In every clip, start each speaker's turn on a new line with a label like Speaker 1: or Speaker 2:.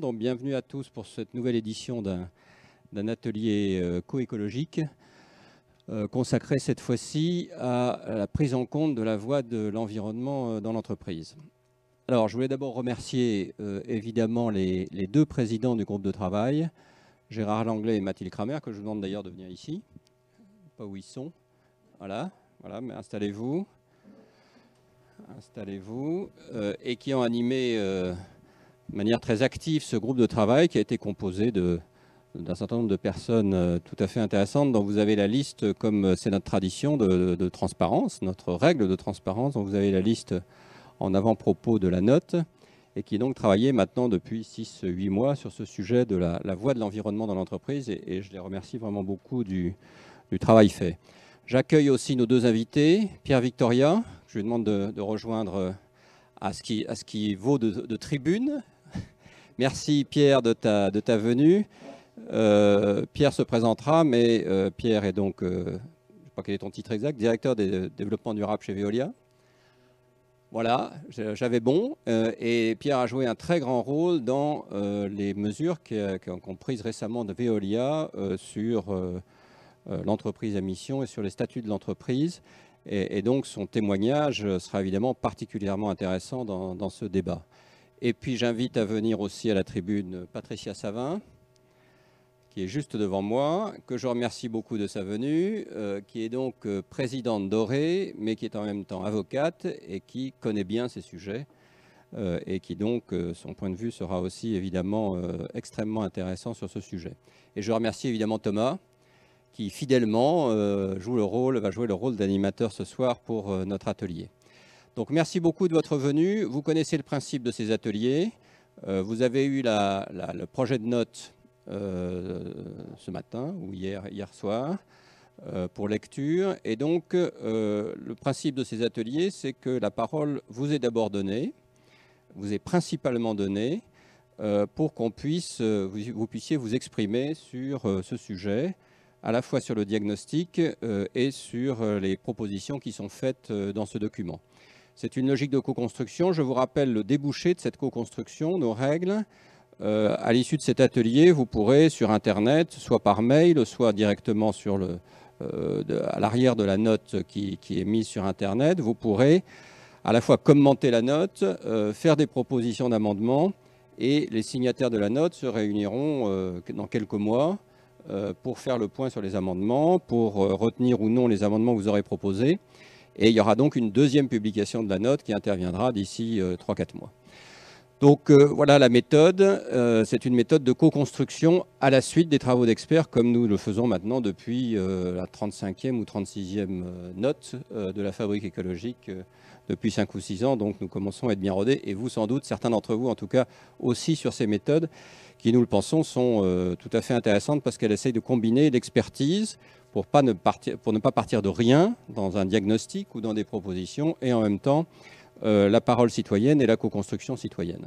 Speaker 1: Donc, bienvenue à tous pour cette nouvelle édition d'un atelier euh, coécologique euh, consacré cette fois-ci à la prise en compte de la voie de l'environnement euh, dans l'entreprise. Alors, je voulais d'abord remercier évidemment les, deux présidents du groupe de travail, Gérard Langlais et Mathilde Kramer, que je vous demande d'ailleurs de venir ici. Pas où ils sont. Voilà, voilà, mais installez-vous installez-vous, et qui ont animé de manière très active ce groupe de travail qui a été composé d'un certain nombre de personnes euh, tout à fait intéressantes dont vous avez la liste, comme c'est notre tradition de, transparence, notre règle de transparence, dont vous avez la liste en avant-propos de la note, et qui donc travaillé maintenant depuis 6-8 mois sur ce sujet de la, voie de l'environnement dans l'entreprise, et, je les remercie vraiment beaucoup du, travail fait. J'accueille aussi nos deux invités, Pierre Victoria, je lui demande de, rejoindre euh, à ce qui vaut de, tribune. Merci Pierre de ta, venue. Euh, Pierre se présentera, mais euh, Pierre est donc, je ne sais pas quel est ton titre exact, directeur des développements durables chez Veolia. Voilà, j'avais bon. et Pierre a joué un très grand rôle dans les mesures qu'ont prises récemment de Veolia sur l'entreprise à mission et sur les statuts de l'entreprise. Et, donc son témoignage sera évidemment particulièrement intéressant dans, ce débat. Et puis j'invite à venir aussi à la tribune Patricia Savin, qui est juste devant moi, que je remercie beaucoup de sa venue, euh, qui est donc euh, présidente d'Oré, mais qui est en même temps avocate et qui connaît bien ces sujets, euh, et qui donc, son point de vue sera aussi évidemment extrêmement intéressant sur ce sujet. Et je remercie évidemment Thomas, qui fidèlement joue le rôle, va jouer le rôle d'animateur ce soir pour notre atelier. Donc merci beaucoup de votre venue. Vous connaissez le principe de ces ateliers. Euh, vous avez eu le projet de notes ce matin ou hier, soir pour lecture. Et donc le principe de ces ateliers, c'est que la parole vous est d'abord donnée, vous est principalement donnée pour qu'on puisse, vous, puissiez vous exprimer sur ce sujet à la fois sur le diagnostic euh, et sur euh, les propositions qui sont faites euh, dans ce document. C'est une logique de co-construction. Je vous rappelle le débouché de cette co-construction, nos règles. à l'issue de cet atelier, vous pourrez sur Internet, soit par mail, soit directement le, à l'arrière de la note qui, est mise sur Internet, vous pourrez à la fois commenter la note, faire des propositions d'amendement, et les signataires de la note se réuniront dans quelques mois euh, pour faire le point sur les amendements, pour euh, retenir ou non les amendements que vous aurez proposés. Et il y aura donc une deuxième publication de la note qui interviendra d'ici 3-4 euh, mois. Donc voilà la méthode. c'est une méthode de co-construction à la suite des travaux d'experts, comme nous le faisons maintenant depuis la 35e ou 36e note de la fabrique écologique depuis 5 ou 6 ans. Donc nous commençons à être bien rodés, et vous sans doute, certains d'entre vous en tout cas, aussi sur ces méthodes qui, nous le pensons, sont euh, tout à fait intéressantes parce qu'elles essayent de combiner l'expertise pour, ne pas partir de rien dans un diagnostic ou dans des propositions et en même temps euh, la parole citoyenne et la co-construction citoyenne.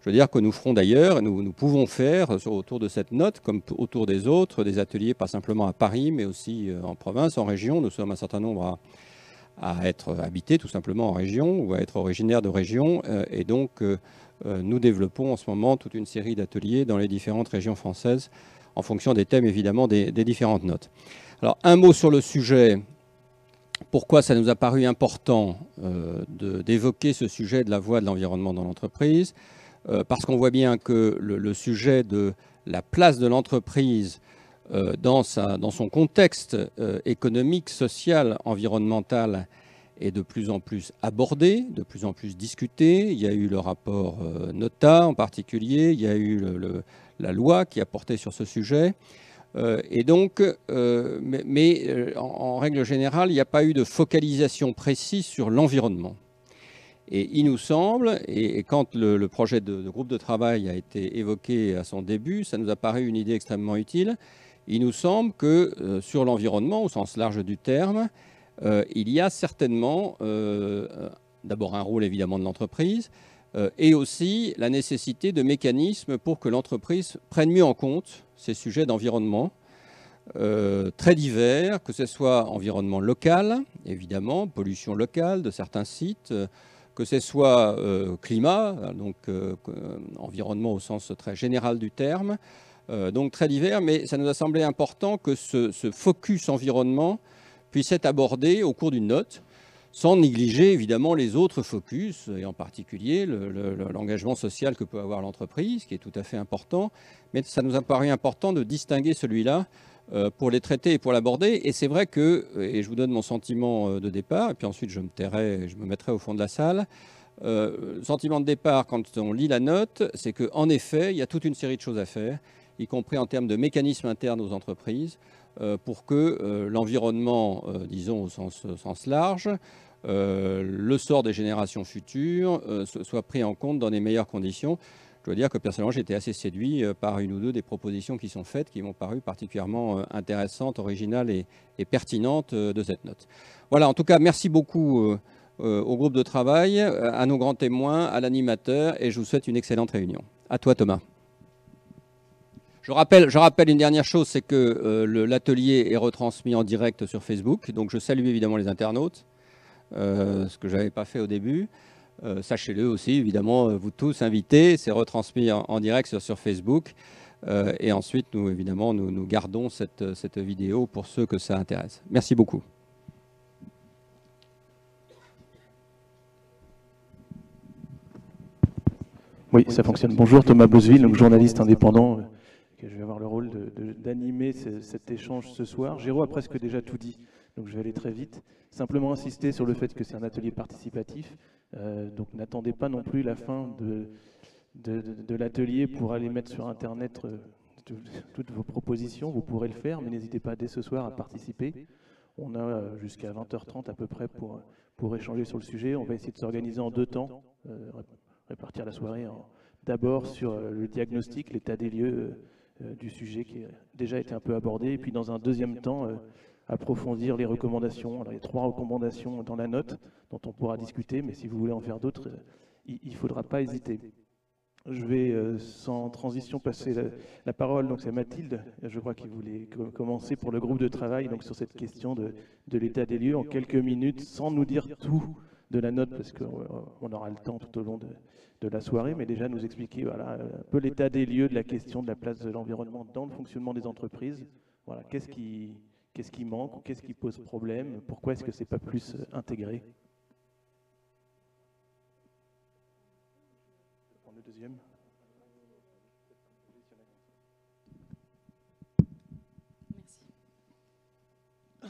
Speaker 1: Je veux dire que nous ferons d'ailleurs, nous, nous pouvons faire autour de cette note, comme autour des autres, des ateliers pas simplement à Paris, mais aussi euh, en province, en région. Nous sommes un certain nombre à, être habités tout simplement en région ou à être originaires de région. et donc, euh, nous développons en ce moment toute une série d'ateliers dans les différentes régions françaises en fonction des thèmes évidemment des, différentes notes. Alors un mot sur le sujet, pourquoi ça nous a paru important euh, d'évoquer ce sujet de la voie de l'environnement dans l'entreprise? Euh, Parce qu'on voit bien que le, sujet de la place de l'entreprise dans, dans, son contexte économique, social, environnemental est de plus en plus abordé, de plus en plus discuté. Il y a eu le rapport euh, Nota en particulier, il y a eu la loi qui a porté sur ce sujet. Euh, et donc, euh, mais, en, règle générale, il n'y a pas eu de focalisation précise sur l'environnement. Et il nous semble, et, quand le, projet de, groupe de travail a été évoqué à son début, ça nous a paru une idée extrêmement utile. Il nous semble que sur l'environnement, au sens large du terme, euh, il y a certainement euh, d'abord un rôle évidemment de l'entreprise euh, et aussi la nécessité de mécanismes pour que l'entreprise prenne mieux en compte ces sujets d'environnement très divers, que ce soit environnement local, évidemment, pollution locale de certains sites, que ce soit climat, donc environnement au sens très général du terme, donc très divers, mais ça nous a semblé important que ce, ce focus environnement puisse être abordé au cours d'une note sans négliger évidemment les autres focus, et en particulier l'engagement social que peut avoir l'entreprise, qui est tout à fait important. Mais ça nous a paru important de distinguer celui-là euh, pour les traiter et pour l'aborder. Et c'est vrai que, et je vous donne mon sentiment euh, de départ, et puis ensuite je me tairai, je me mettrai au fond de la salle. Euh, le sentiment de départ, quand on lit la note, c'est qu'en effet, il y a toute une série de choses à faire, y compris en termes de mécanismes internes aux entreprises, euh, pour que euh, l'environnement, euh, disons au sens, large, le sort des générations futures soit pris en compte dans les meilleures conditions. Je dois dire que personnellement, été assez séduit par une ou deux des propositions qui sont faites, qui m'ont paru particulièrement intéressantes, originales et, pertinentes de cette note. Voilà, en tout cas, merci beaucoup au groupe de travail, à nos grands témoins, à l'animateur, et je vous souhaite une excellente réunion. À toi, Thomas. Je rappelle, une dernière chose, c'est que euh, l'atelier est retransmis en direct sur Facebook. Donc je salue évidemment les internautes, euh, ce que je n'avais pas fait au début. Euh, sachez-le aussi, évidemment, vous tous invités, c'est retransmis en, direct sur, Facebook. et ensuite, nous, évidemment, nous, gardons cette, vidéo pour ceux que ça intéresse. Merci beaucoup.
Speaker 2: Oui, ça fonctionne. Bonjour, Thomas Bosville, journaliste indépendant je vais avoir le rôle d'animer cet échange ce soir. Géraud a presque déjà tout dit, donc je vais aller très vite. Simplement insister sur le fait que c'est un atelier participatif, euh, donc n'attendez pas non plus la fin de, l'atelier pour aller mettre sur Internet euh, toutes vos propositions. Vous pourrez le faire, mais n'hésitez pas dès ce soir à participer. On a euh, jusqu'à 20h30 à peu près pour, échanger sur le sujet. On va essayer de s'organiser en deux temps, répartir la soirée d'abord sur le diagnostic, l'état des lieux du sujet qui a déjà été un peu abordé, et puis dans un deuxième temps, euh, approfondir les recommandations. Alors, il y a trois recommandations dans la note dont on pourra discuter, mais si vous voulez en faire d'autres, euh, il ne faudra pas hésiter. Je vais sans transition passer la, parole, donc c'est Mathilde, je crois qu'il voulait commencer pour le groupe de travail donc sur cette question de, de l'état des lieux en quelques minutes, sans nous dire tout de la note, parce qu'on aura le temps tout au long de, la soirée, mais déjà nous expliquer voilà, un peu l'état des lieux de la question de la place de l'environnement dans le fonctionnement des entreprises. Voilà, qu'est-ce qui, qui manque, qu'est-ce qui pose problème, pourquoi est-ce que c'est pas plus euh, intégré? Le deuxième.
Speaker 3: Merci.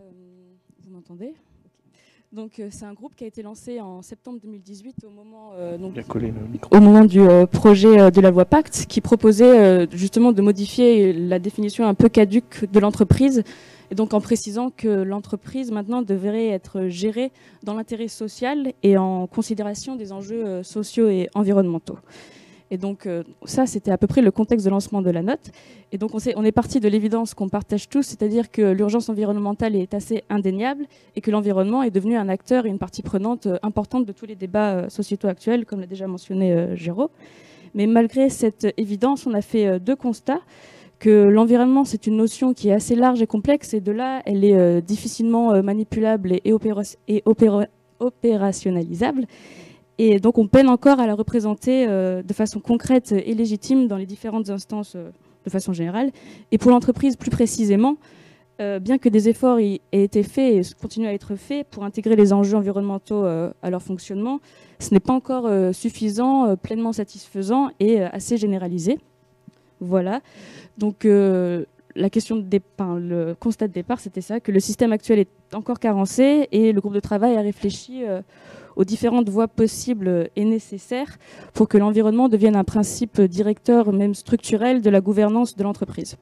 Speaker 3: Euh, vous m'entendez? Donc euh, c'est un groupe qui a été lancé en septembre 2018 au moment, euh, au moment du euh, projet de la loi Pacte qui proposait justement de modifier la définition un peu caduque de l'entreprise et donc en précisant que l'entreprise maintenant devrait être gérée dans l'intérêt social et en considération des enjeux sociaux et environnementaux. Et donc euh, ça, c'était à peu près le contexte de lancement de la note. Et donc on, est parti de l'évidence qu'on partage tous, c'est-à-dire que l'urgence environnementale est assez indéniable et que l'environnement est devenu un acteur et une partie prenante euh, importante de tous les débats euh, sociétaux actuels, comme l'a déjà mentionné Géraud. Mais malgré cette évidence, on a fait deux constats que l'environnement, c'est une notion qui est assez large et complexe, et de là, elle est difficilement manipulable et opérationnalisable. Et donc on peine encore à la représenter euh, de façon concrète et légitime dans les différentes instances euh, de façon générale. Et pour l'entreprise plus précisément, euh, bien que des efforts aient été faits et continuent à être faits pour intégrer les enjeux environnementaux à leur fonctionnement, ce n'est pas encore suffisant, pleinement satisfaisant et assez généralisé. Voilà. Donc la question de départ, le constat de départ, c'était ça, que le système actuel est encore carencé et le groupe de travail a réfléchi aux différentes voies possibles et nécessaires pour que l'environnement devienne un principe directeur, même structurel, de la gouvernance de l'entreprise.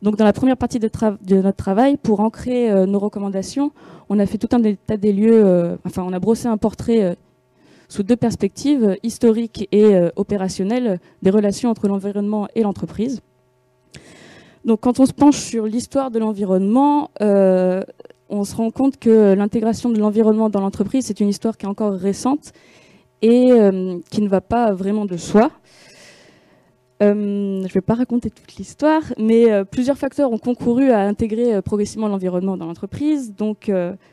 Speaker 3: Donc dans la première partie de, notre travail, pour ancrer euh, nos recommandations, on a fait tout un état des lieux, euh, enfin on a brossé un portrait euh, sous deux perspectives, historiques et opérationnelles, des relations entre l'environnement et l'entreprise. Donc quand on se penche sur l'histoire de l'environnement, on se rend compte que l'intégration de l'environnement dans l'entreprise, c'est une histoire qui est encore récente et euh, qui ne va pas vraiment de soi. Euh, je ne vais pas raconter toute l'histoire, mais euh, plusieurs facteurs ont concouru à intégrer progressivement l'environnement dans l'entreprise. Donc,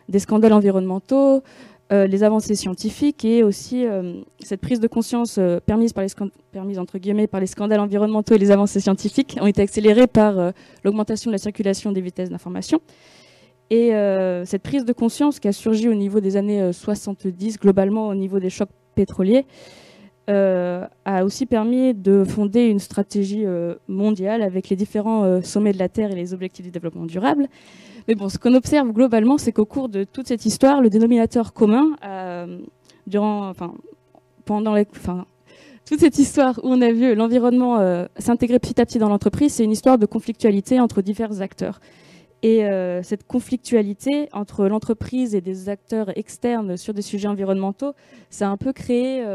Speaker 3: des scandales environnementaux, les avancées scientifiques et aussi cette prise de conscience permise, par les par les scandales environnementaux et les avancées scientifiques ont été accélérées par l'augmentation de la circulation des vitesses d'information. Et cette prise de conscience qui a surgi au niveau des années 70, globalement au niveau des chocs pétroliers, euh, a aussi permis de fonder une stratégie euh, mondiale avec les différents euh, sommets de la Terre et les objectifs du développement durable. Mais bon, ce qu'on observe globalement, c'est qu'au cours de toute cette histoire, le dénominateur commun, pendant toute cette histoire où on a vu l'environnement s'intégrer petit à petit dans l'entreprise, c'est une histoire de conflictualité entre divers acteurs. Et cette conflictualité entre l'entreprise et des acteurs externes sur des sujets environnementaux, ça a un peu créé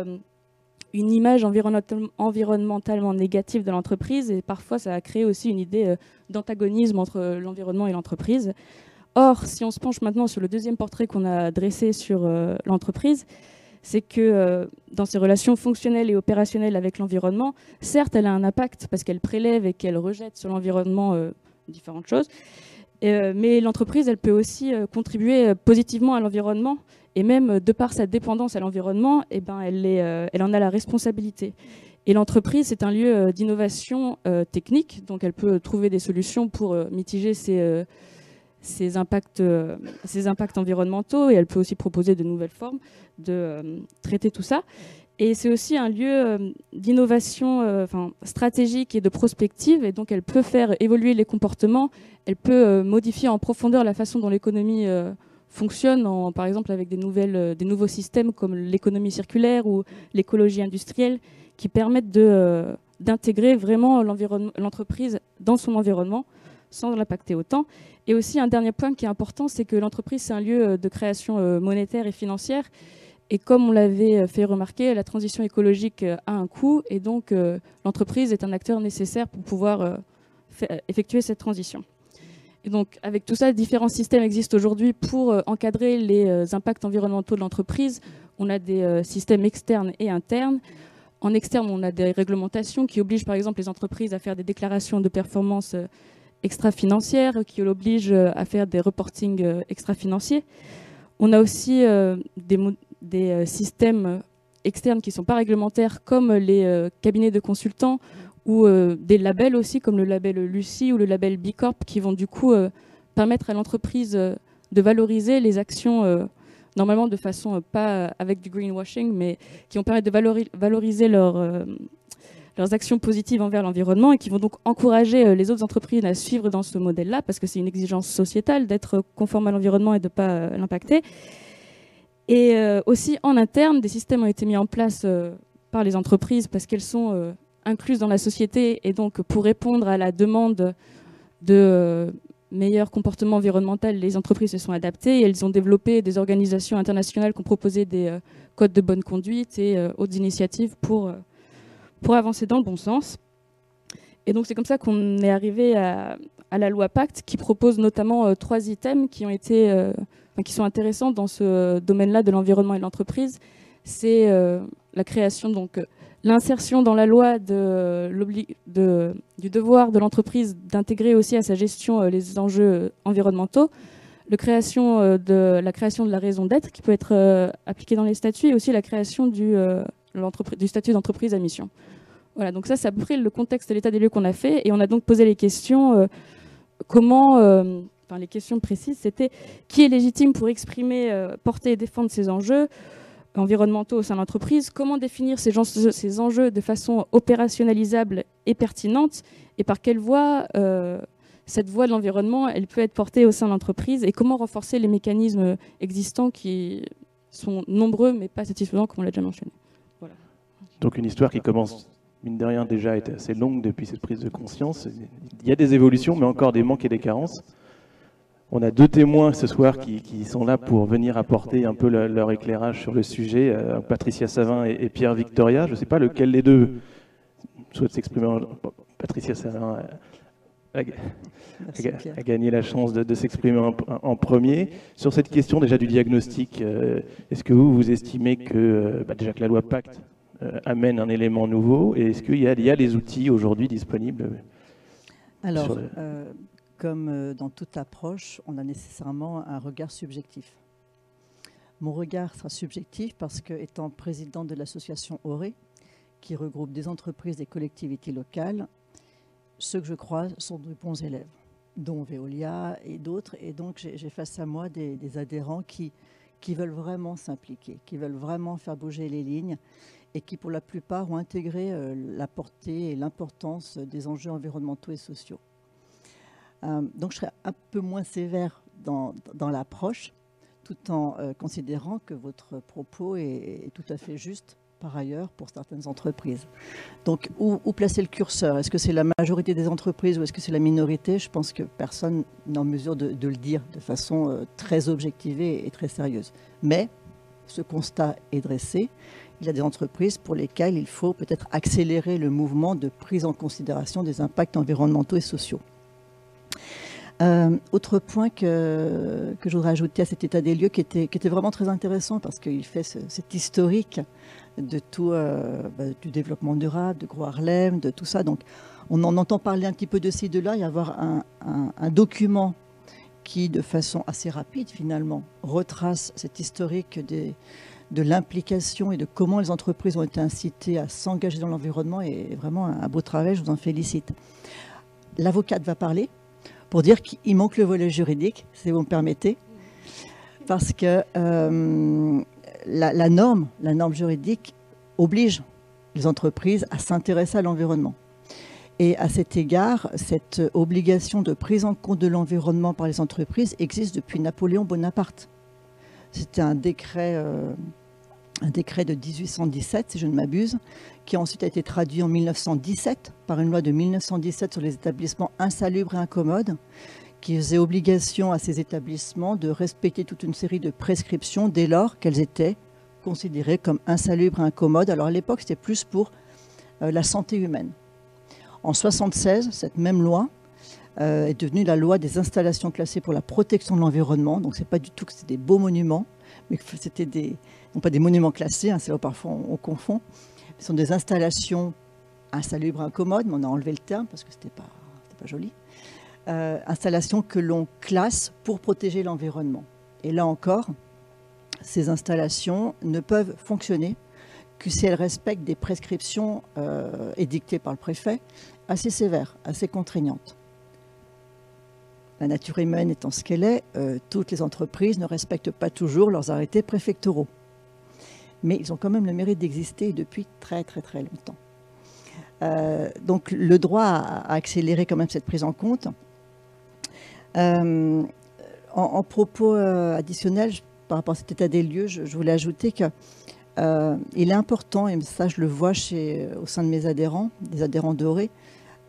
Speaker 3: une image environnementalement négative de l'entreprise et parfois ça a créé aussi une idée euh, d'antagonisme entre l'environnement et l'entreprise. Or, si on se penche maintenant sur le deuxième portrait qu'on a dressé sur euh, l'entreprise, c'est que euh, dans ses relations fonctionnelles et opérationnelles avec l'environnement, certes, elle a un impact parce qu'elle prélève et qu'elle rejette sur l'environnement différentes choses, mais l'entreprise, elle peut aussi contribuer positivement à l'environnement et même de par sa dépendance à l'environnement, eh ben, elle, euh, en a la responsabilité. Et l'entreprise, c'est un lieu euh, d'innovation euh, technique, donc elle peut trouver des solutions pour mitiger ses, impacts, ses impacts environnementaux et elle peut aussi proposer de nouvelles formes de traiter tout ça. Et c'est aussi un lieu d'innovation enfin, stratégique et de prospective, et donc elle peut faire évoluer les comportements, elle peut modifier en profondeur la façon dont l'économie fonctionne en, par exemple avec des, nouvelles, euh, des nouveaux systèmes comme l'économie circulaire ou l'écologie industrielle qui permettent euh, d'intégrer vraiment l'entreprise dans son environnement sans l'impacter autant. Et aussi un dernier point qui est important, c'est que l'entreprise, c'est un lieu euh, de création monétaire et financière. Et comme on l'avait fait remarquer, la transition écologique a un coût et donc l'entreprise est un acteur nécessaire pour pouvoir effectuer cette transition. Et donc, avec tout ça, différents systèmes existent aujourd'hui pour euh, encadrer les euh, impacts environnementaux de l'entreprise. On a des euh, systèmes externes et internes. En externe, on a des réglementations qui obligent, par exemple, les entreprises à faire des déclarations de performance extra-financières, qui l'obligent à faire des reportings extra-financiers. On a aussi des, des systèmes externes qui ne sont pas réglementaires, comme les cabinets de consultants ou euh, des labels aussi, comme le label Lucie ou le label Bicorp, qui vont du coup euh, permettre à l'entreprise euh, de valoriser les actions, normalement de façon pas avec du greenwashing, mais qui vont permettre de valoriser leurs actions positives envers l'environnement et qui vont donc encourager les autres entreprises à suivre dans ce modèle-là, parce que c'est une exigence sociétale d'être conforme à l'environnement et de ne pas l'impacter. Et aussi en interne, des systèmes ont été mis en place par les entreprises parce qu'elles sont incluses dans la société et donc pour répondre à la demande de euh, meilleur comportement environnemental, les entreprises se sont adaptées et elles ont développé des organisations internationales qui ont proposé des euh, codes de bonne conduite et euh, autres initiatives pour, pour avancer dans le bon sens. Et donc c'est comme ça qu'on est arrivé à, la loi Pacte qui propose notamment trois items qui ont été qui sont intéressants dans ce domaine-là de l'environnement et de l'entreprise. C'est la création donc l'insertion dans la loi de, du devoir de l'entreprise d'intégrer aussi à sa gestion euh, les enjeux environnementaux, euh, de, la création de la raison d'être qui peut être euh, appliquée dans les statuts et aussi la création du, statut d'entreprise à mission. Voilà, donc ça c'est à peu près le contexte de l'état des lieux qu'on a fait et on a donc posé les questions comment, les questions précises c'était qui est légitime pour exprimer, porter et défendre ces enjeux environnementaux au sein de l'entreprise, comment définir ces, enjeux de façon opérationnalisable et pertinente, et par quelle voie euh, cette voie de l'environnement elle peut être portée au sein de l'entreprise, et comment renforcer les mécanismes existants qui sont nombreux mais pas satisfaisants, comme on l'a déjà mentionné.
Speaker 2: Donc une histoire qui commence, mine de rien, déjà été assez longue depuis cette prise de conscience. Il y a des évolutions, mais encore des manques et des carences. On a deux témoins ce soir qui, sont là pour venir apporter un peu leur éclairage sur le sujet, euh, Patricia Savin et, Pierre Victoria. Je ne sais pas lequel des deux souhaite s'exprimer. Patricia Savin a, gagné la chance de, s'exprimer en, premier. Sur cette question déjà du diagnostic, euh, est-ce que vous, vous estimez que, euh, bah, déjà que la loi Pacte amène un élément nouveau et est-ce qu'il y, a les outils aujourd'hui disponibles
Speaker 4: Alors, comme euh, dans toute approche, on a nécessairement un regard subjectif. Mon regard sera subjectif parce que, étant président de l'association ORE, qui regroupe des entreprises et collectivités locales, ceux que je crois sont de bons élèves, dont Veolia et d'autres. Et donc, j'ai face à moi des, adhérents qui, veulent vraiment s'impliquer, qui veulent vraiment faire bouger les lignes et qui, pour la plupart, ont intégré euh, la portée et l'importance des enjeux environnementaux et sociaux. Euh, donc, je serai un peu moins sévère dans, l'approche, tout en euh, considérant que votre propos est, tout à fait juste par ailleurs pour certaines entreprises. Donc, où, placer le curseur? Est-ce que c'est la majorité des entreprises ou est-ce que c'est la minorité? Je pense que personne n'est en mesure de, le dire de façon euh, très objectivée et très sérieuse. Mais ce constat est dressé. Il y a des entreprises pour lesquelles il faut peut-être accélérer le mouvement de prise en considération des impacts environnementaux et sociaux. Euh, autre point que, que je voudrais ajouter à cet état des lieux qui était, qui était vraiment très intéressant parce qu'il fait cet historique de tout, euh, bah, du développement durable, de Gros Harlem, de tout ça. Donc on en entend parler un petit peu de ci, de là, y avoir un, un, document qui, de façon assez rapide finalement, retrace cet historique de l'implication et de comment les entreprises ont été incitées à s'engager dans l'environnement est vraiment un beau travail, je vous en félicite. L'avocate va parler, pour dire qu'il manque le volet juridique, si vous me permettez, parce que euh, la, norme, la norme juridique oblige les entreprises à s'intéresser à l'environnement. Et à cet égard, cette obligation de prise en compte de l'environnement par les entreprises existe depuis Napoléon Bonaparte. C'était un décret euh, un décret de 1817, si je ne m'abuse, qui ensuite a été traduit en 1917 par une loi de 1917 sur les établissements insalubres et incommodes, qui faisait obligation à ces établissements de respecter toute une série de prescriptions dès lors qu'elles étaient considérées comme insalubres et incommodes. Alors à l'époque, c'était plus pour euh, la santé humaine. En 1976, cette même loi euh, est devenue la loi des installations classées pour la protection de l'environnement. Donc ce n'est pas du tout que c'était des beaux monuments, mais que c'était des, non pas des monuments classés, hein, c'est parfois on, confond, ce sont des installations insalubres, incommodes, mais on a enlevé le terme parce que ce n'était pas, pas joli. Euh, installations que l'on classe pour protéger l'environnement. Et là encore, ces installations ne peuvent fonctionner que si elles respectent des prescriptions euh, édictées par le préfet assez sévères, assez contraignantes. La nature humaine étant ce qu'elle est, euh, toutes les entreprises ne respectent pas toujours leurs arrêtés préfectoraux mais ils ont quand même le mérite d'exister depuis très très très longtemps. Euh, donc le droit a, accéléré quand même cette prise en compte. Euh, en, propos euh, additionnels par rapport à cet état des lieux, je, voulais ajouter que il est important, et ça je le vois au sein de mes adhérents, des adhérents dorés,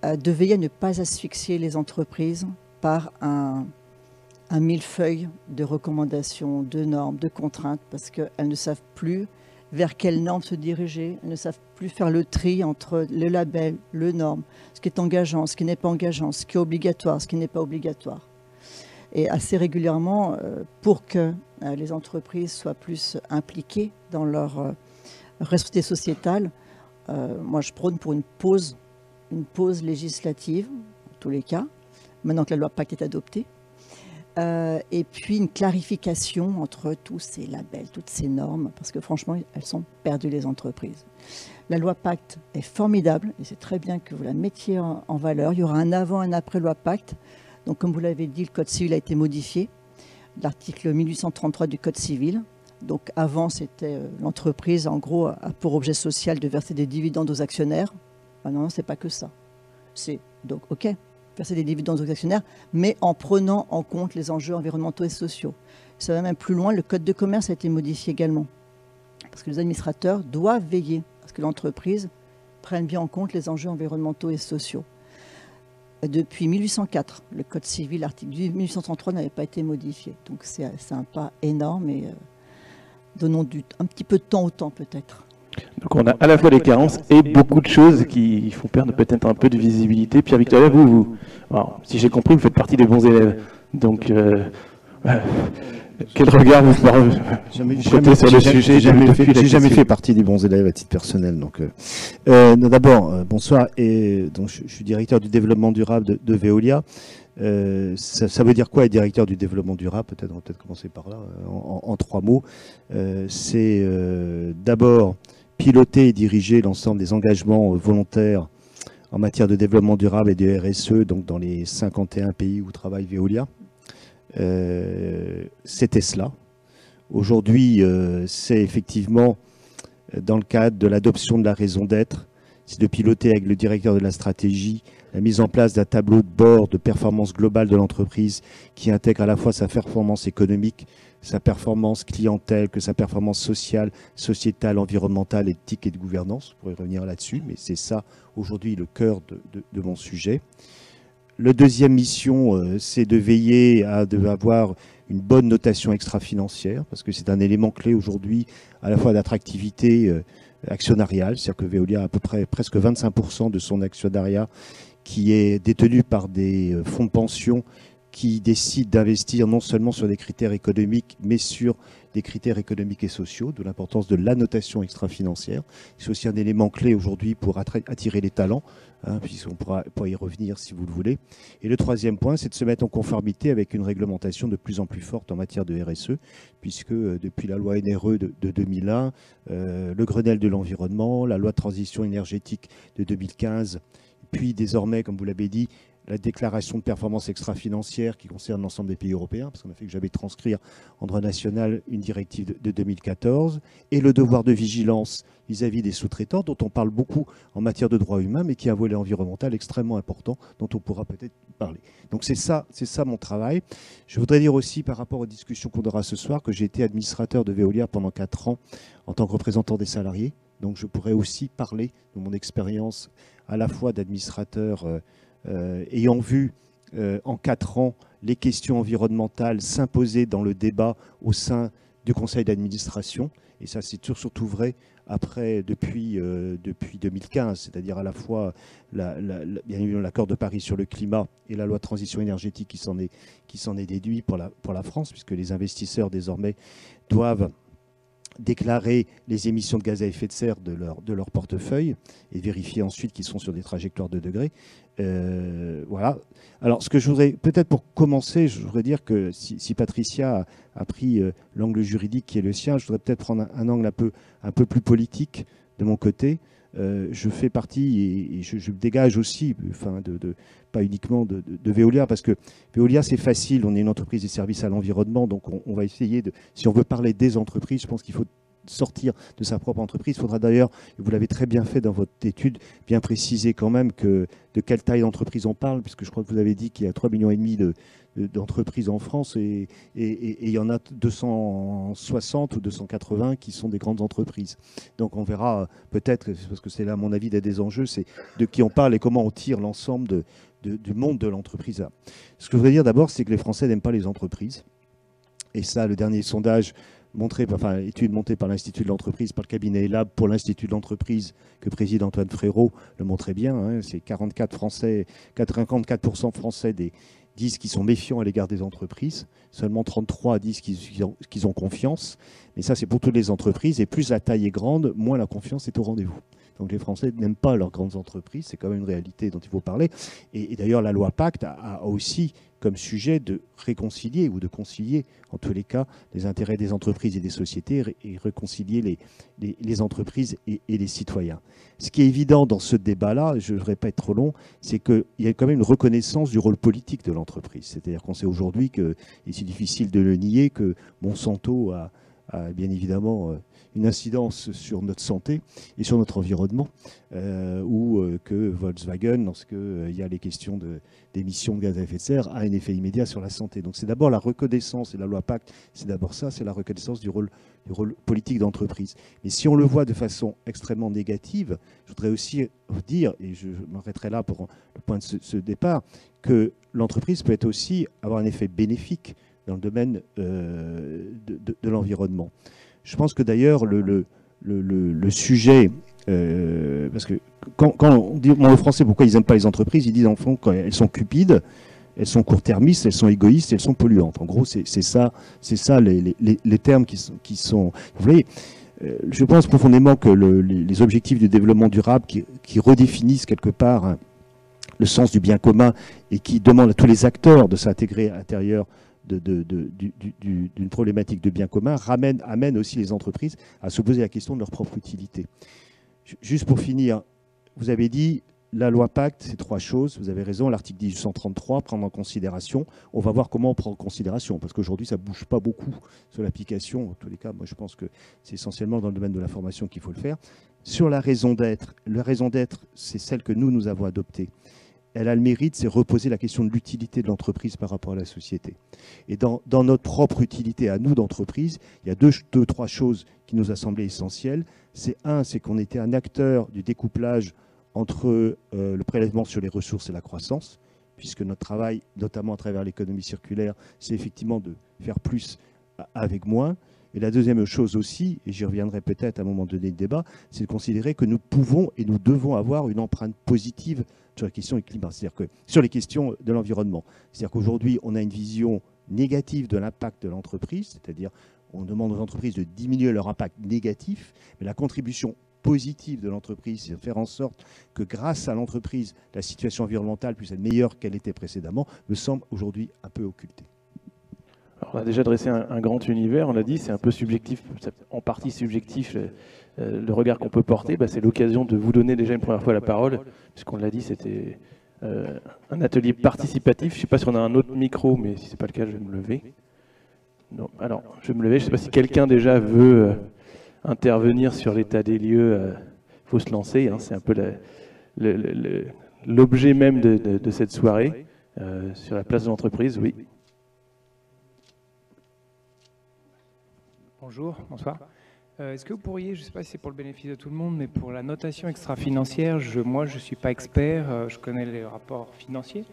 Speaker 4: de veiller à ne pas asphyxier les entreprises par un, un millefeuille de recommandations, de normes, de contraintes, parce qu'elles ne savent plus vers quelles normes se diriger. Elles ne savent plus faire le tri entre le label, le norme, ce qui est engageant, ce qui n'est pas engageant, ce qui est obligatoire, ce qui n'est pas obligatoire. Et assez régulièrement, euh, pour que euh, les entreprises soient plus impliquées dans leur euh, responsabilité sociétale, moi je prône pour une pause, une pause législative, en tous les cas, maintenant que la loi Pacte est adoptée, euh, et puis une clarification entre tous ces labels, toutes ces normes, parce que franchement, elles sont perdues les entreprises. La loi Pacte est formidable, et c'est très bien que vous la mettiez en, valeur. Il y aura un avant un après loi Pacte. Donc, comme vous l'avez dit, le Code civil a été modifié. L'article 1833 du Code civil. Donc, avant, c'était euh, l'entreprise, en gros, a pour objet social de verser des dividendes aux actionnaires. Ah non, non, c'est pas que ça. C'est donc, OK, verser des dividendes aux actionnaires, mais en prenant en compte les enjeux environnementaux et sociaux. Ça va même plus loin, le code de commerce a été modifié également. Parce que les administrateurs doivent veiller à ce que l'entreprise prenne bien en compte les enjeux environnementaux et sociaux. Depuis 1804, le Code civil, l'article 1833 n'avait pas été modifié. Donc c'est un pas énorme et euh, donnons un petit peu de temps au temps peut-être.
Speaker 2: Donc on a à la fois des carences et beaucoup de choses qui font perdre peut-être un peu de visibilité. Pierre Victoria, vous, vous si j'ai compris, vous faites partie des bons élèves. Donc euh, quel regard vous
Speaker 5: jamais, sur le sujet J'ai jamais, fait, partie des bons élèves à titre personnel. Donc, euh, euh, d'abord, bonsoir. Et donc, je, suis directeur du développement durable de, Veolia. ça, veut dire quoi être directeur du développement durable? Peut-être on va peut-être commencer par là, en, trois mots. c'est d'abord piloter et diriger l'ensemble des engagements volontaires en matière de développement durable et de RSE, donc dans les 51 pays où travaille Veolia. C'était cela. Aujourd'hui, c'est effectivement dans le cadre de l'adoption de la raison d'être, c'est de piloter avec le directeur de la stratégie la mise en place d'un tableau de bord de performance globale de l'entreprise qui intègre à la fois sa performance économique, sa performance clientèle, que sa performance sociale, sociétale, environnementale, éthique et de gouvernance. Je pourrais revenir là-dessus, mais c'est ça aujourd'hui le cœur de, mon sujet. La deuxième mission, euh, c'est de veiller à avoir une bonne notation extra-financière, parce que c'est un élément clé aujourd'hui à la fois d'attractivité euh, actionnariale, c'est-à-dire que Veolia a à peu près presque 25% de son actionnariat qui est détenu par des euh, fonds de pension qui décident d'investir non seulement sur des critères économiques, mais sur des critères économiques et sociaux, de l'importance de l'annotation extra-financière. C'est aussi un élément clé aujourd'hui pour attirer les talents, hein, puisqu'on pourra, y revenir si vous le voulez. Et le troisième point, c'est de se mettre en conformité avec une réglementation de plus en plus forte en matière de RSE, puisque euh, depuis la loi NRE de, 2001, euh, le Grenelle de l'environnement, la loi de transition énergétique de 2015, puis désormais, comme vous l'avez dit, la déclaration de performance extra-financière qui concerne l'ensemble des pays européens, parce qu'on a fait que j'avais transcrire en droit national une directive de, 2014, et le devoir de vigilance vis-à-vis des sous-traitants, dont on parle beaucoup en matière de droits humains, mais qui a un volet environnemental extrêmement important, dont on pourra peut-être parler. Donc c'est ça, c'est ça mon travail. Je voudrais dire aussi, par rapport aux discussions qu'on aura ce soir, que j'ai été administrateur de Veolia pendant quatre ans en tant que représentant des salariés. Donc je pourrais aussi parler de mon expérience à la fois d'administrateur euh, euh, ayant vu euh, en quatre ans les questions environnementales s'imposer dans le débat au sein du conseil d'administration. Et ça, c'est surtout vrai après, depuis, depuis 2015, c'est-à-dire à la fois la, l'accord de Paris sur le climat et la loi de transition énergétique qui s'en est, qui déduit pour la France, puisque les investisseurs désormais doivent déclarer les émissions de gaz à effet de serre de leur, portefeuille et vérifier ensuite qu'ils sont sur des trajectoires de degrés. Euh, voilà. Alors, ce que je voudrais, peut-être pour commencer, je voudrais dire que si, Patricia a, pris euh, l'angle juridique qui est le sien, je voudrais peut-être prendre un, angle un peu plus politique de mon côté. Euh, je fais partie et, je, dégage aussi, pas uniquement de, Veolia, parce que Veolia, c'est facile, on est une entreprise des services à l'environnement, donc on, va essayer de, si on veut parler des entreprises, je pense qu'il faut sortir de sa propre entreprise. Il faudra d'ailleurs, vous l'avez très bien fait dans votre étude, bien préciser quand même de quelle taille d'entreprise on parle, puisque je crois que vous avez dit qu'il y a 3,5 millions et demi de, d'entreprises en France et, il y en a 260 ou 280 qui sont des grandes entreprises. Donc on verra peut-être, parce que c'est là mon avis des enjeux, c'est de qui on parle et comment on tire l'ensemble du monde de l'entreprise. Ce que je voudrais dire d'abord, c'est que les Français n'aiment pas les entreprises. Et ça, le dernier sondage montré, enfin, étude montée par l'Institut de l'entreprise, par le cabinet Lab pour l'Institut de l'entreprise que préside Antoine Frérot, le montrait bien. Hein. c'est 44 Français, 54% Français des, disent qu'ils sont méfiants à l'égard des entreprises. Seulement 33 disent qu'ils ont, confiance. Mais ça, c'est pour toutes les entreprises. Et plus la taille est grande, moins la confiance est au rendez-vous. Donc les Français n'aiment pas leurs grandes entreprises. C'est quand même une réalité dont il faut parler. Et, d'ailleurs, la loi Pacte a aussi comme sujet de réconcilier ou de concilier, en tous les cas, les intérêts des entreprises et des sociétés et réconcilier les, entreprises et, les citoyens. Ce qui est évident dans ce débat-là, je ne voudrais pas trop long, c'est qu'il y a quand même une reconnaissance du rôle politique de l'entreprise. C'est-à-dire qu'on sait aujourd'hui que, et c'est difficile de le nier, que Monsanto a, a bien évidemment euh, une incidence sur notre santé et sur notre environnement, euh, ou euh, que Volkswagen, lorsqu'il euh, y a les questions d'émissions de, gaz à effet de serre, a un effet immédiat sur la santé. Donc c'est d'abord la reconnaissance, et la loi Pacte, c'est d'abord ça, c'est la reconnaissance du rôle, politique d'entreprise. Mais si on le voit de façon extrêmement négative, je voudrais aussi dire, et je, m'arrêterai là pour le point de ce, départ, que l'entreprise peut aussi avoir un effet bénéfique dans le domaine de l'environnement. Je pense que d'ailleurs, le, sujet, euh, parce que quand, quand on dit aux Français pourquoi ils n'aiment pas les entreprises, ils disent en fond qu'elles sont cupides, elles sont court-termistes, elles sont égoïstes, elles sont polluantes. En gros, c'est ça, c'est ça les, termes qui sont. Vous voyez, euh, je pense profondément que les, objectifs du développement durable qui, redéfinissent quelque part le sens du bien commun et qui demande à tous les acteurs de s'intégrer à l'intérieur d'une problématique de bien commun, ramène, amène aussi les entreprises à se poser la question de leur propre utilité. Juste pour finir, vous avez dit la loi Pacte, c'est trois choses. Vous avez raison, l'article 1833, prendre en considération. On va voir comment on prend en considération, parce qu'aujourd'hui, ça ne bouge pas beaucoup sur l'application. En tous les cas, moi, je pense que c'est essentiellement dans le domaine de la formation qu'il faut le faire. Sur la raison d'être, la raison d'être, c'est celle que nous, nous avons adoptée. Elle a le mérite, c'est reposer la question de l'utilité de l'entreprise par rapport à la société. Et dans, notre propre utilité à nous d'entreprise, il y a deux, deux, trois choses qui nous a semblé essentielles. C'est un, c'est qu'on était un acteur du découplage entre euh, le prélèvement sur les ressources et la croissance, puisque notre travail, notamment à travers l'économie circulaire, c'est effectivement de faire plus avec moins. Et la deuxième chose aussi, et j'y reviendrai peut-être à un moment donné de débat, c'est de considérer que nous pouvons et nous devons avoir une empreinte positive sur les questions climat, c'est-à-dire que sur les questions de l'environnement. C'est-à-dire qu'aujourd'hui, on a une vision négative de l'impact de l'entreprise, c'est-à-dire on demande aux entreprises de diminuer leur impact négatif, mais la contribution positive de l'entreprise, c'est de faire en sorte que grâce à l'entreprise, la situation environnementale puisse être meilleure qu'elle était précédemment, me semble aujourd'hui un peu occultée.
Speaker 2: on a déjà dressé un, grand univers, on l'a dit, c'est un peu subjectif, en partie subjectif, euh, le regard qu'on peut porter. Bah, c'est l'occasion de vous donner déjà une première fois la parole, puisqu'on l'a dit, c'était euh, un atelier participatif. Je ne sais pas si on a un autre micro, mais si ce n'est pas le cas, je vais me lever. Non, alors, je vais me lever. Je ne sais pas si quelqu'un déjà veut euh, intervenir sur l'état des lieux, il faut se lancer. Hein, c'est un peu l'objet même de, cette soirée sur la place de l'entreprise. Oui.
Speaker 6: Bonjour, bonsoir. Euh, est-ce que vous pourriez, je ne sais pas si c'est pour le bénéfice de tout le monde, mais pour la notation extra-financière, moi je ne suis pas expert, je connais les rapports financiers.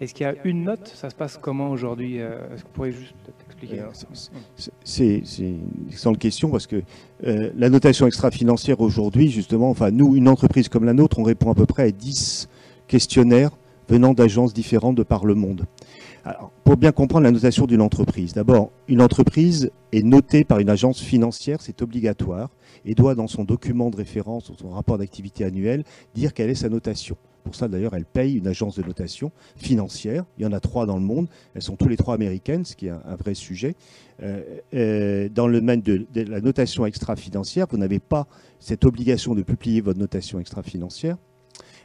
Speaker 6: Est-ce qu'il y a une note? Ça se passe comment aujourd'hui? Est-ce que vous pourriez juste expliquer?
Speaker 5: C'est une excellente question parce que euh, la notation extra-financière aujourd'hui, justement, enfin nous, une entreprise comme la nôtre, on répond à peu près à 10 questionnaires venant d'agences différentes de par le monde. Pour bien comprendre la notation d'une entreprise, d'abord, une entreprise est notée par une agence financière, c'est obligatoire, et doit dans son document de référence, ou son rapport d'activité annuel, dire quelle est sa notation. Pour ça, d'ailleurs, elle paye une agence de notation financière. Il y en a trois dans le monde. Elles sont tous les trois américaines, ce qui est un, vrai sujet. Euh, euh, dans le domaine de, la notation extra-financière, vous n'avez pas cette obligation de publier votre notation extra-financière.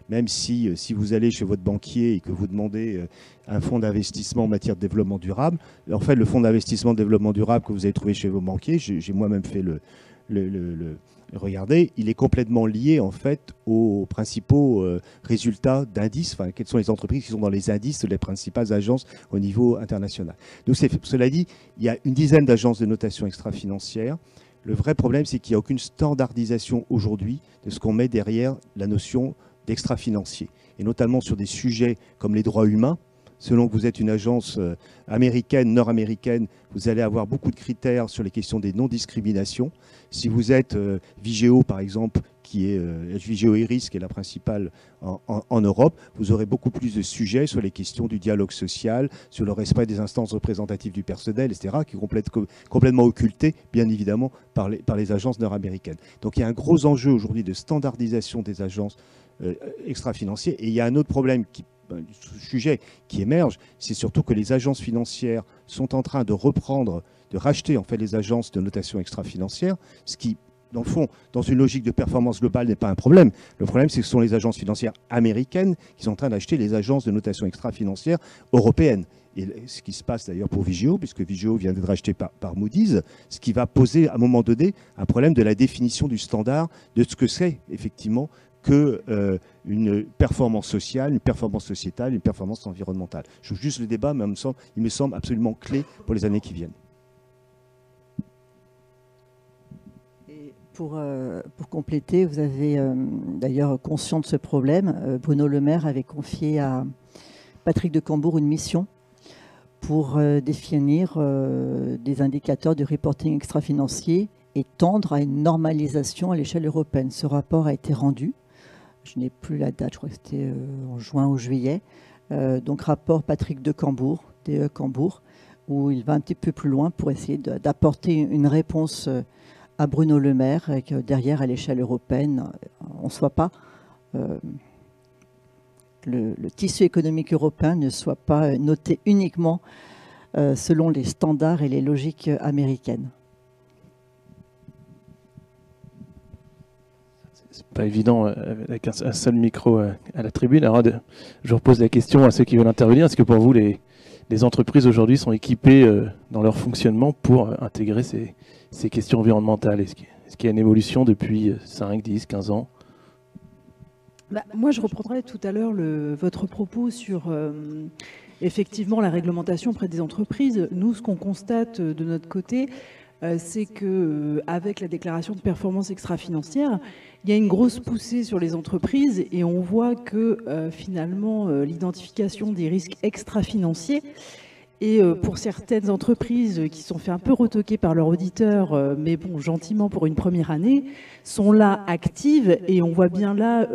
Speaker 5: Même si, euh, si vous allez chez votre banquier et que vous demandez un fonds d'investissement en matière de développement durable, en fait, le fonds d'investissement de développement durable que vous avez trouvé chez vos banquiers, j'ai moi-même fait le, le il est complètement lié en fait aux principaux euh, résultats d'indices, enfin, quelles sont les entreprises qui sont dans les indices les principales agences au niveau international. Cela dit, il y a une dizaine d'agences de notation extra-financière. Le vrai problème, c'est qu'il n'y a aucune standardisation aujourd'hui de ce qu'on met derrière la notion d'extra-financier, et notamment sur des sujets comme les droits humains, selon que vous êtes une agence euh, américaine, nord-américaine, vous allez avoir beaucoup de critères sur les questions des non-discriminations. Si vous êtes euh, Vigéo, par exemple, qui est euh, qui est la principale en, Europe, vous aurez beaucoup plus de sujets sur les questions du dialogue social, sur le respect des instances représentatives du personnel, etc., qui est complètement occulté, bien évidemment, par les, par les agences nord-américaines. Donc il y a un gros enjeu aujourd'hui de standardisation des agences extra-financières. Et il y a un autre problème qui ben, sujet qui émerge, c'est surtout que les agences financières sont en train de reprendre, de racheter en fait les agences de notation extra-financière, ce qui, dans le fond, dans une logique de performance globale, n'est pas un problème. Le problème, c'est que ce sont les agences financières américaines qui sont en train d'acheter les agences de notation extra-financière européennes. Et ce qui se passe d'ailleurs pour Vigio, puisque Vigio vient d'être acheté par, Moody's, ce qui va poser à un moment donné un problème de la définition du standard de ce que c'est effectivement que euh, une performance sociale, une performance sociétale, une performance environnementale. Je joue juste le débat, mais il me semble absolument clé pour les années qui viennent.
Speaker 4: Pour, euh, pour, compléter, vous avez euh, d'ailleurs conscient de ce problème. Bruno Le Maire avait confié à Patrick de Cambourg une mission pour définir des indicateurs de reporting extra-financier et tendre à une normalisation à l'échelle européenne. Ce rapport a été rendu je n'ai plus la date, je crois que c'était euh, en juin ou juillet. Euh, donc rapport Patrick de Cambourg, DE Cambourg, où il va un petit peu plus loin pour essayer d'apporter une réponse euh, à Bruno Le Maire et que derrière, à l'échelle européenne, on ne soit pas le, tissu économique européen ne soit pas noté uniquement selon les standards et les logiques américaines.
Speaker 2: C'est pas évident avec un, seul micro à la tribune. Alors, je repose la question à ceux qui veulent intervenir. Est-ce que pour vous, les, entreprises aujourd'hui sont équipées euh, dans leur fonctionnement pour euh, intégrer ces, questions environnementales Est-ce qu'il y a une évolution depuis 5, 10, 15 ans?
Speaker 7: Bah, Moi, je reprendrai tout à l'heure votre propos sur euh, effectivement la réglementation auprès des entreprises. Nous, ce qu'on constate de notre côté, c'est qu'avec la déclaration de performance extra-financière, il y a une grosse poussée sur les entreprises et on voit que euh, finalement euh, l'identification des risques extra-financiers et euh, pour certaines entreprises qui sont fait un peu retoquer par leur auditeur, mais bon, gentiment pour une première année, sont là actives et on voit bien là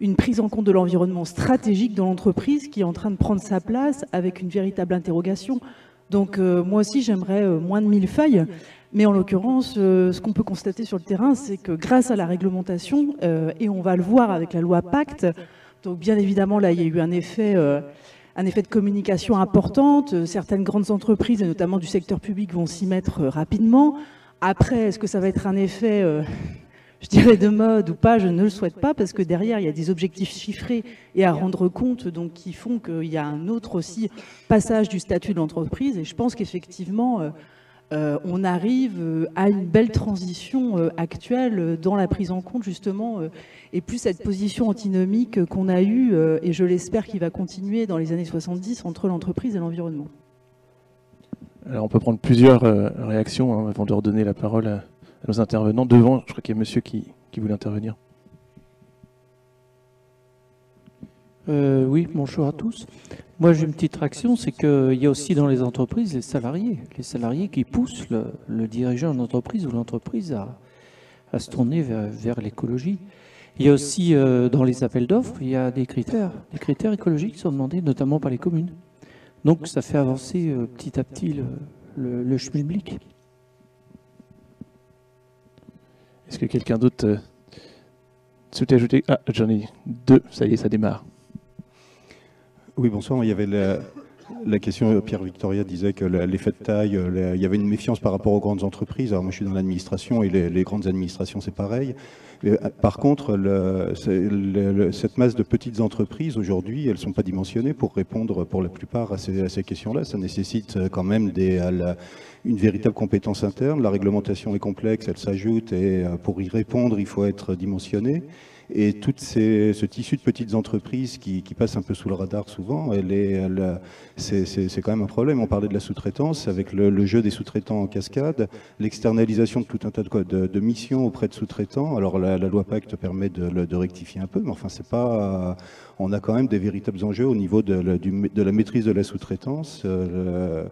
Speaker 7: une prise en compte de l'environnement stratégique dans l'entreprise qui est en train de prendre sa place avec une véritable interrogation. Donc moi aussi j'aimerais moins de mille feuilles mais en l'occurrence, euh, ce qu'on peut constater sur le terrain, c'est que grâce à la réglementation, euh, et on va le voir avec la loi Pacte, donc bien évidemment, là, il y a eu un effet, euh, un effet de communication importante. Certaines grandes entreprises, et notamment du secteur public, vont s'y mettre rapidement. Après, est-ce que ça va être un effet, je dirais, de mode ou pas? Je ne le souhaite pas, parce que derrière, il y a des objectifs chiffrés et à rendre compte, donc qui font qu'il y a un autre aussi passage du statut de l'entreprise. Et je pense qu'effectivement euh, on arrive euh, à une belle transition euh, actuelle dans la prise en compte justement et plus cette position antinomique qu'on a eue et je l'espère qu'il va continuer dans les années 70 entre l'entreprise et l'environnement.
Speaker 2: Alors on peut prendre plusieurs réactions hein, avant de redonner la parole à, nos intervenants. Devant, je crois qu'il y a monsieur qui voulait intervenir.
Speaker 8: Oui, bonjour à tous. Moi, j'ai une petite réaction, c'est qu'il y a aussi dans les entreprises les salariés, les salariés qui poussent le, dirigeant d'entreprise ou l'entreprise à, se tourner vers, l'écologie. Il y a aussi euh, dans les appels d'offres, il y a des critères, des critères écologiques qui sont demandés, notamment par les communes. Donc, ça fait avancer euh, petit à petit le, le, schmilblick.
Speaker 2: Est-ce que quelqu'un d'autre euh, souhaite ajouter? Ah, j'en ai deux, ça y est, ça démarre.
Speaker 9: Oui, bonsoir. Il y avait la, question, Pierre Victoria disait que l'effet de taille, il y avait une méfiance par rapport aux grandes entreprises. Alors moi je suis dans l'administration et les, grandes administrations c'est pareil. Euh, par contre, cette masse de petites entreprises aujourd'hui, elles ne sont pas dimensionnées pour répondre pour la plupart à ces, questions-là. Ça nécessite quand même une véritable compétence interne. La réglementation est complexe, elle s'ajoute et euh, pour y répondre, il faut être dimensionné. Et tout ce tissu de petites entreprises qui, passent un peu sous le radar souvent, c'est quand même un problème. On parlait de la sous-traitance, avec le, jeu des sous-traitants en cascade, l'externalisation de tout un tas de, de, missions auprès de sous-traitants. Alors la, loi Pacte permet de, rectifier un peu, mais enfin c'est pas on a quand même des véritables enjeux au niveau de, la maîtrise de la sous-traitance euh,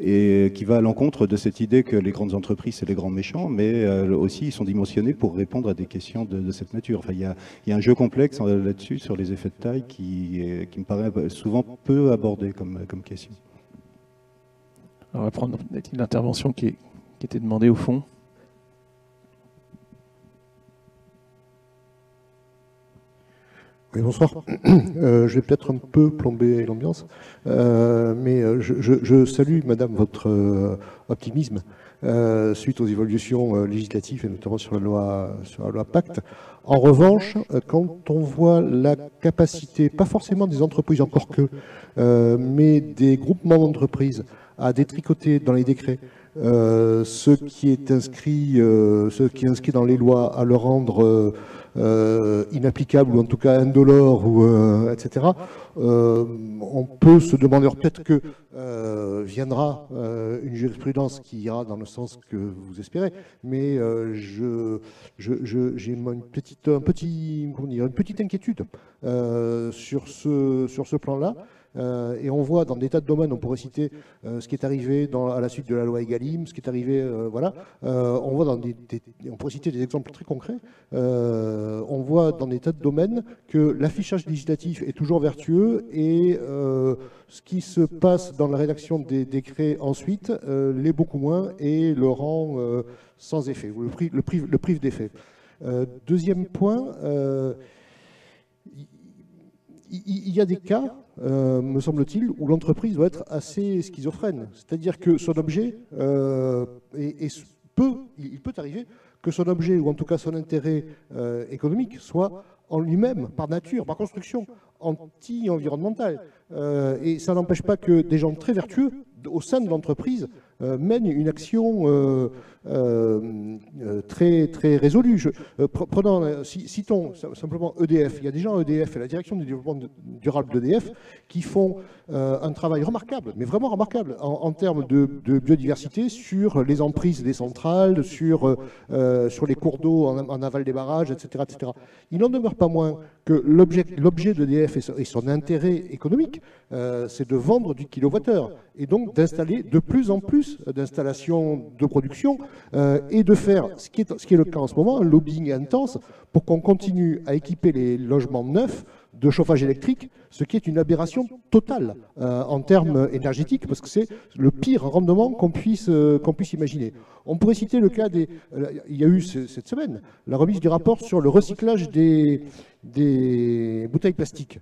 Speaker 9: et qui va à l'encontre de cette idée que les grandes entreprises, c'est les grands méchants, mais euh, aussi ils sont dimensionnés pour répondre à des questions de, cette nature. Enfin, il y, a, un jeu complexe euh, là-dessus sur les effets de taille qui, me paraît souvent peu abordé comme, question.
Speaker 2: on va prendre l'intervention qui, qui était demandée au fond.
Speaker 10: Oui, bonsoir. Euh, je vais peut-être un peu plomber l'ambiance, euh, mais euh, je, salue, Madame, votre optimisme suite aux évolutions législatives et notamment sur la loi, sur la loi Pacte. En revanche, quand on voit la capacité, pas forcément des entreprises encore que, mais des groupements d'entreprises à détricoter dans les décrets ce qui est inscrit, ce qui est inscrit dans les lois, à le rendre euh, inapplicable ou en tout cas indolore, ou, euh, etc., euh, on peut se demander, peut-être que viendra une jurisprudence qui ira dans le sens que vous espérez, mais je, j'ai une petite, un petit, dire, une petite inquiétude sur ce, sur ce plan-là. Euh, et on voit dans des tas de domaines, on pourrait citer euh, ce qui est arrivé à la suite de la loi Egalim, ce qui est arrivé, euh, voilà. on voit dans des, on pourrait citer des exemples très concrets. on voit dans des tas de domaines que l'affichage législatif est toujours vertueux et ce qui se passe dans la rédaction des décrets ensuite l'est beaucoup moins et le rend sans effet, le prive, le prive, d'effet. deuxième point il y a des cas, me semble-t-il, où l'entreprise doit être assez schizophrène. C'est-à-dire que son objet peut, il peut arriver que son objet, ou en tout cas son intérêt économique, soit en lui-même, par nature, par construction, anti-environnemental. et ça n'empêche pas que des gens très vertueux au sein de l'entreprise euh, mène une action euh, euh, très, très résolue. Prenons, citons simplement EDF. Il y a des gens à EDF et la direction du développement durable d'EDF qui font un travail remarquable, mais vraiment remarquable, en, termes de, biodiversité sur les emprises des centrales, sur, sur les cours d'eau en, aval des barrages, etc. etc. Il n'en demeure pas moins que l'objet d'EDF et, son intérêt économique, c'est de vendre du kilowattheure et donc d'installer de plus en plus d'installations de production euh, et de faire, ce qui, est, le cas en ce moment, un lobbying intense pour qu'on continue à équiper les logements neufs de chauffage électrique, ce qui est une aberration totale euh, en termes énergétiques, parce que c'est le pire rendement qu'on puisse, euh, imaginer. On pourrait citer le cas des... il y a eu cette semaine la remise du rapport sur le recyclage des bouteilles plastiques.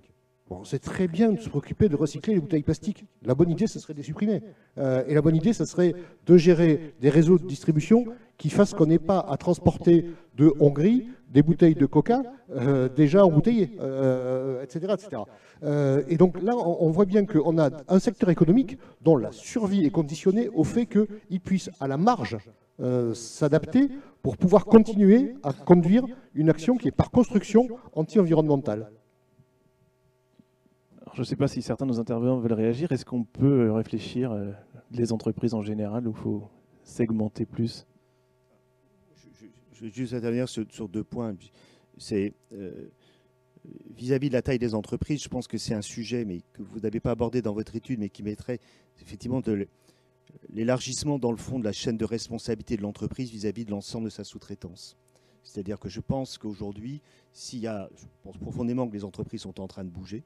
Speaker 10: C'est très bien de se préoccuper de recycler les bouteilles plastiques. La bonne idée, ce serait de les supprimer. Euh, et la bonne idée, ce serait de gérer des réseaux de distribution qui fassent qu'on n'ait pas à transporter de Hongrie des bouteilles de coca euh, déjà embouteillées, etc. Euh, etc. et donc là, on, voit bien qu'on a un secteur économique dont la survie est conditionnée au fait qu'il puisse, à la marge, s'adapter pour pouvoir continuer à conduire une action qui est par construction anti-environnementale
Speaker 2: je ne sais pas si certains de nos intervenants veulent réagir. Est-ce qu'on peut réfléchir, euh, les entreprises en général, ou faut segmenter plus?
Speaker 5: Je, vais juste intervenir sur, deux points. C'est euh, vis-à-vis de la taille des entreprises, je pense que c'est un sujet mais que vous n'avez pas abordé dans votre étude, mais qui mettrait effectivement de l'élargissement dans le fond de la chaîne de responsabilité de l'entreprise vis-à-vis de l'ensemble de sa sous-traitance. C'est-à-dire que je pense qu'aujourd'hui, s'il y a, je pense profondément que les entreprises sont en train de bouger,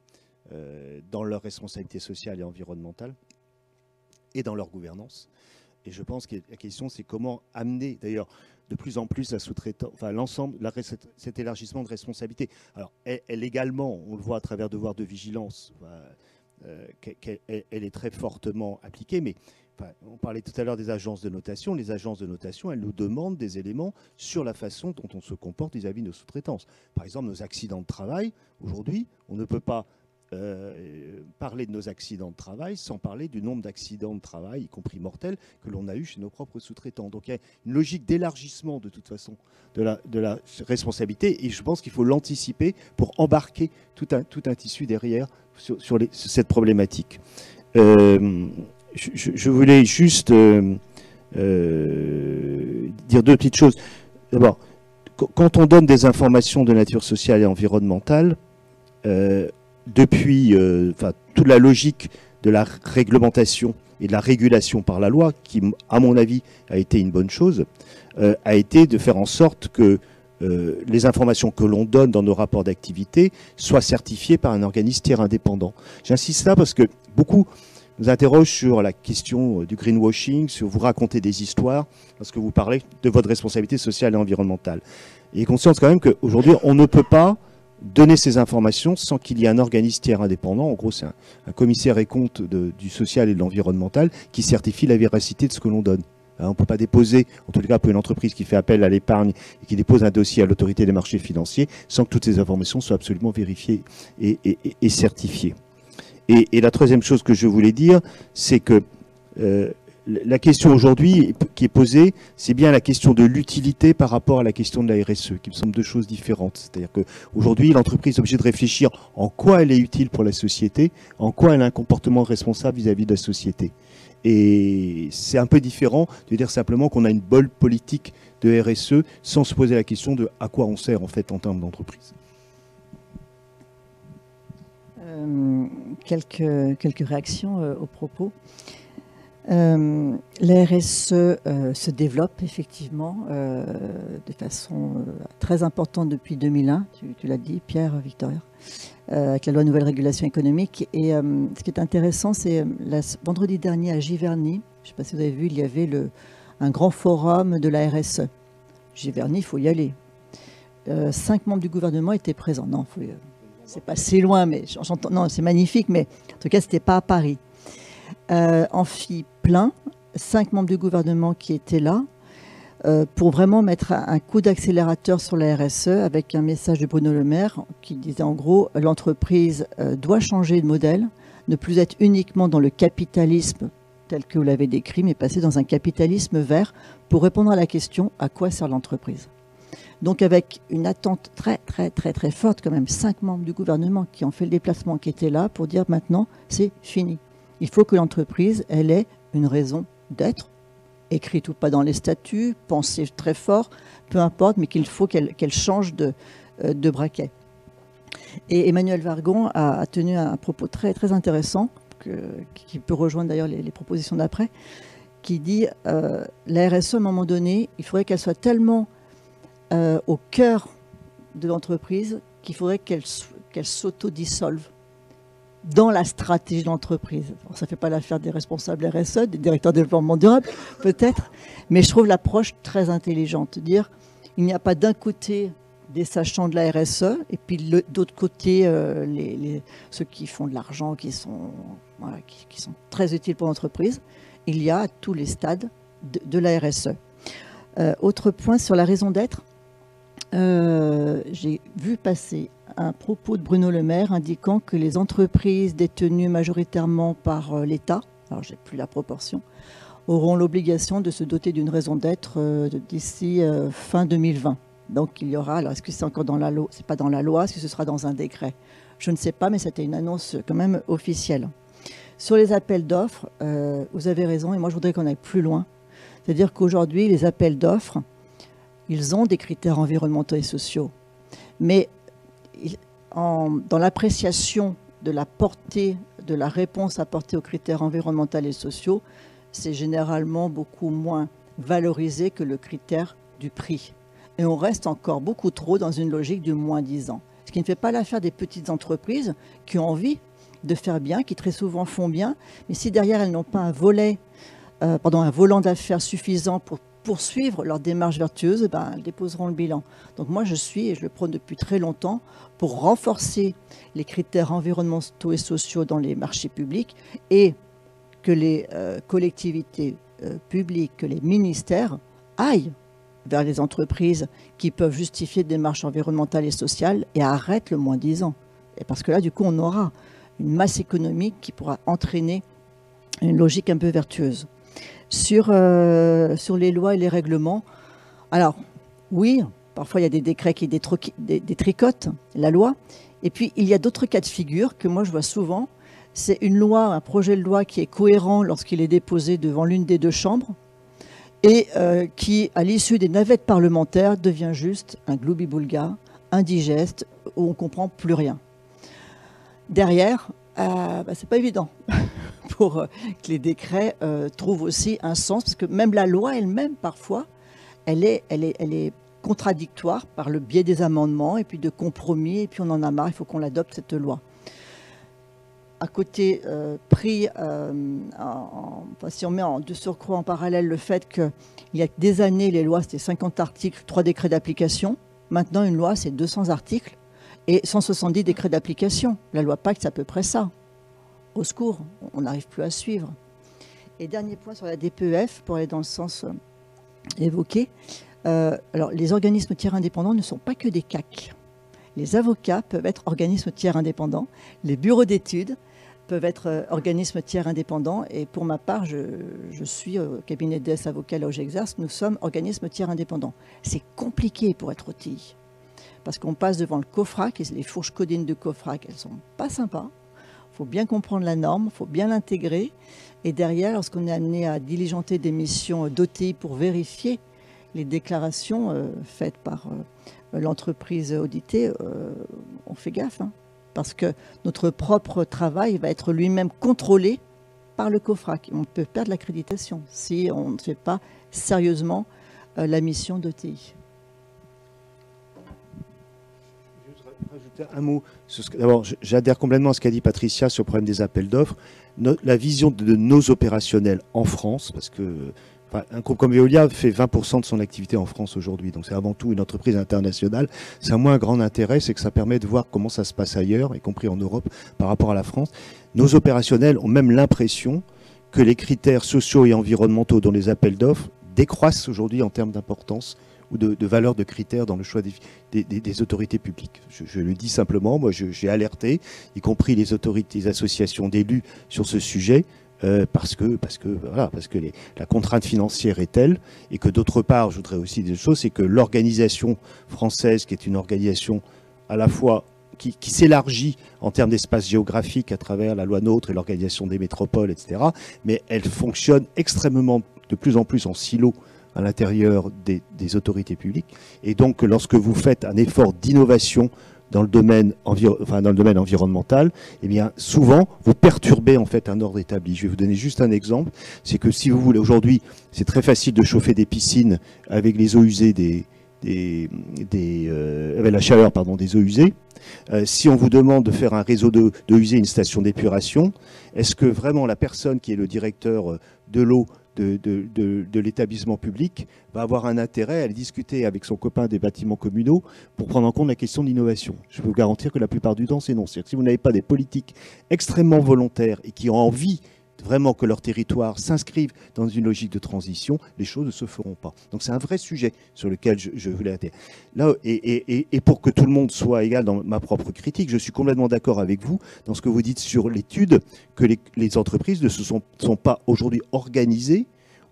Speaker 5: dans leur responsabilité sociale et environnementale et dans leur gouvernance. Et je pense que la question, c'est comment amener, d'ailleurs, de plus en plus la sous-traitance, enfin l'ensemble, cet élargissement de responsabilité. Alors, elle, également, on le voit à travers devoir de vigilance, euh, elle, est très fortement appliquée, mais on parlait tout à l'heure des agences de notation. Les agences de notation, elles nous demandent des éléments sur la façon dont on se comporte vis-à-vis -vis de nos sous-traitances. Par exemple, nos accidents de travail, aujourd'hui, on ne peut pas euh, parler de nos accidents de travail sans parler du nombre d'accidents de travail, y compris mortels, que l'on a eu chez nos propres sous-traitants. Donc il y a une logique d'élargissement de toute façon de la, responsabilité et je pense qu'il faut l'anticiper pour embarquer tout un, tissu derrière sur, cette problématique. Euh, je, voulais juste euh, dire deux petites choses. D'abord, quand on donne des informations de nature sociale et environnementale, depuis euh, toute la logique de la réglementation et de la régulation par la loi, qui, à mon avis, a été une bonne chose, euh, a été de faire en sorte que euh, les informations que l'on donne dans nos rapports d'activité soient certifiées par un organisme tiers indépendant. J'insiste là parce que beaucoup nous interrogent sur la question du greenwashing, sur vous raconter des histoires, lorsque vous parlez de votre responsabilité sociale et environnementale. Et conscience quand même qu'aujourd'hui, on ne peut pas donner ces informations sans qu'il y ait un organisme tiers indépendant. En gros, c'est un, commissaire et compte du social et de l'environnemental qui certifie la véracité de ce que l'on donne. Hein, on ne peut pas déposer, en tout cas pour une entreprise qui fait appel à l'épargne et qui dépose un dossier à l'autorité des marchés financiers, sans que toutes ces informations soient absolument vérifiées et, certifiées. Et, la troisième chose que je voulais dire, c'est que euh, la question aujourd'hui qui est posée, c'est bien la question de l'utilité par rapport à la question de la RSE, qui me semble deux choses différentes. C'est-à-dire qu'aujourd'hui, l'entreprise est obligée de réfléchir en quoi elle est utile pour la société, en quoi elle a un comportement responsable vis-à-vis de la société. Et c'est un peu différent de dire simplement qu'on a une bonne politique de RSE sans se poser la question de à quoi on sert en fait en termes d'entreprise.
Speaker 4: Euh, quelques, réactions euh, aux propos. Euh, la RSE euh, se développe effectivement euh, de façon très importante depuis 2001, tu, l'as dit Pierre, Victoria, avec la loi nouvelle régulation économique. Et ce qui est intéressant, c'est vendredi dernier à Giverny, je ne sais pas si vous avez vu, il y avait un grand forum de la RSE. Giverny, il faut y aller. cinq membres du gouvernement étaient présents. Non, c'est pas si loin, mais. Non, c'est magnifique, mais en tout cas, c'était pas à Paris. Euh, amphi plein, cinq membres du gouvernement qui étaient là euh, pour vraiment mettre un coup d'accélérateur sur la RSE avec un message de Bruno Le Maire qui disait en gros l'entreprise euh, doit changer de modèle, ne plus être uniquement dans le capitalisme tel que vous l'avez décrit, mais passer dans un capitalisme vert pour répondre à la question à quoi sert l'entreprise? Donc avec une attente très très très très forte, quand même cinq membres du gouvernement qui ont fait le déplacement, qui étaient là pour dire maintenant c'est fini. Il faut que l'entreprise, ait une raison d'être, écrite ou pas dans les statuts, pensée très fort, peu importe, mais qu'il faut qu'elle change de, euh, de, braquet. Et Emmanuel Vargon a, tenu un propos très très intéressant, qui peut rejoindre d'ailleurs les, propositions d'après, qui dit euh, la RSE à un moment donné, il faudrait qu'elle soit tellement euh, au cœur de l'entreprise qu'il faudrait qu'elle qu'elle s'autodissolve dans la stratégie de l'entreprise. Ça ne fait pas l'affaire des responsables RSE, des directeurs de développement durable, peut-être, mais je trouve l'approche très intelligente. Dire, il n'y a pas d'un côté des sachants de la RSE, et puis d'autre côté, euh, les, ceux qui font de l'argent, qui, sont, qui, sont très utiles pour l'entreprise. Il y a à tous les stades de, la RSE. Euh, autre point sur la raison d'être, euh, j'ai vu passer un propos de Bruno Le Maire indiquant que les entreprises détenues majoritairement par euh, l'État, alors j'ai plus la proportion, auront l'obligation de se doter d'une raison d'être euh, d'ici fin 2020. Donc il y aura, alors est-ce que c'est encore dans la loi C'est pas dans la loi, est-ce que ce sera dans un décret? Je ne sais pas, mais c'était une annonce quand même officielle. Sur les appels d'offres, vous avez raison, et moi je voudrais qu'on aille plus loin. C'est-à-dire qu'aujourd'hui, les appels d'offres, ils ont des critères environnementaux et sociaux. Mais dans l'appréciation de la portée de la réponse apportée aux critères environnementaux et sociaux, c'est généralement beaucoup moins valorisé que le critère du prix. Et on reste encore beaucoup trop dans une logique du moins 10 ans. Ce qui ne fait pas l'affaire des petites entreprises qui ont envie de faire bien, qui très souvent font bien, mais si derrière elles n'ont pas un volet, euh, pardon, un volant d'affaires suffisant pour poursuivre leur démarche vertueuse, ben, elles déposeront le bilan. Donc moi, je suis, et je le prône depuis très longtemps, pour renforcer les critères environnementaux et sociaux dans les marchés publics et que les euh, collectivités euh, publiques, que les ministères aillent vers les entreprises qui peuvent justifier des démarches environnementales et sociales et arrêtent le moins 10 ans. Et parce que là, du coup, on aura une masse économique qui pourra entraîner une logique un peu vertueuse sur, euh, sur les lois et les règlements. Alors, oui, parfois il y a des décrets qui détricotent la loi. Et puis, il y a d'autres cas de figure que moi je vois souvent. C'est une loi, un projet de loi qui est cohérent lorsqu'il est déposé devant l'une des deux chambres et euh, qui, à l'issue des navettes parlementaires, devient juste un gloubi-boulga, indigeste, où on ne comprend plus rien. Derrière, euh, bah, c'est pas évident. pour euh, que les décrets euh, trouvent aussi un sens, parce que même la loi elle-même, parfois, elle est, elle, est, contradictoire par le biais des amendements et puis de compromis, et puis on en a marre, il faut qu'on l'adopte, cette loi. À côté, euh, pris, si on met en, de surcroît en parallèle le fait qu'il y a des années, les lois, c'était 50 articles, 3 décrets d'application. Maintenant, une loi, c'est 200 articles et 170 décrets d'application. La loi Pacte, c'est à peu près ça au secours, on n'arrive plus à suivre. Et dernier point sur la DPEF, pour aller dans le sens euh, évoqué. Euh, alors, les organismes tiers indépendants ne sont pas que des CAC. Les avocats peuvent être organismes tiers indépendants. Les bureaux d'études peuvent être euh, organismes tiers indépendants. Et pour ma part, je, suis au cabinet DS Avocats là où j'exerce. Nous sommes organismes tiers indépendants. C'est compliqué pour être OTI. Parce qu'on passe devant le COFRAC, et les fourches codines de COFRAC, elles sont pas sympas. Il faut bien comprendre la norme, il faut bien l'intégrer. Et derrière, lorsqu'on est amené à diligenter des missions d'OTI pour vérifier les déclarations euh, faites par euh, l'entreprise auditée, euh, on fait gaffe. Hein. parce que notre propre travail va être lui-même contrôlé par le COFRAC. On peut perdre l'accréditation si on ne fait pas sérieusement la mission d'OTI.
Speaker 5: Un mot. D'abord, j'adhère complètement à ce qu'a dit Patricia sur le problème des appels d'offres. la vision de nos opérationnels en France, parce que un groupe comme Veolia fait 20% de son activité en France aujourd'hui, donc c'est avant tout une entreprise internationale. C'est un moins grand intérêt, c'est que ça permet de voir comment ça se passe ailleurs, y compris en Europe, par rapport à la France. Nos opérationnels ont même l'impression que les critères sociaux et environnementaux dans les appels d'offres décroissent aujourd'hui en termes d'importance ou de, valeur de critères dans le choix des, autorités publiques. Je, le dis simplement, moi j'ai alerté, y compris les autorités, les associations d'élus sur ce sujet. Euh, parce que, parce que, voilà, parce que la contrainte financière est telle, et que d'autre part, je voudrais aussi dire une chose, c'est que l'organisation française, qui est une organisation à la fois qui, s'élargit en termes d'espace géographique à travers la loi NOTRe et l'organisation des métropoles, etc., mais elle fonctionne extrêmement, de plus en plus en silo à l'intérieur des, autorités publiques. Et donc, lorsque vous faites un effort d'innovation dans le domaine, dans le domaine environnemental, eh bien, souvent, vous perturbez en fait un ordre établi. Je vais vous donner juste un exemple. C'est que si vous voulez, aujourd'hui, c'est très facile de chauffer des piscines avec les eaux usées des, des, euh, avec la chaleur pardon, des eaux usées. Euh, si on vous demande de faire un réseau de, de usées, une station d'épuration, est-ce que vraiment la personne qui est le directeur euh, de l'eau de, l'établissement public va avoir un intérêt à discuter avec son copain des bâtiments communaux pour prendre en compte la question de l'innovation. Je peux vous garantir que la plupart du temps, c'est non. si vous n'avez pas des politiques extrêmement volontaires et qui ont envie vraiment que leur territoire s'inscrive dans une logique de transition, les choses ne se feront pas. Donc c'est un vrai sujet sur lequel je, voulais atterrir. Là, et, pour que tout le monde soit égal dans ma propre critique, je suis complètement d'accord avec vous dans ce que vous dites sur l'étude que les, entreprises ne se sont, sont pas aujourd'hui organisées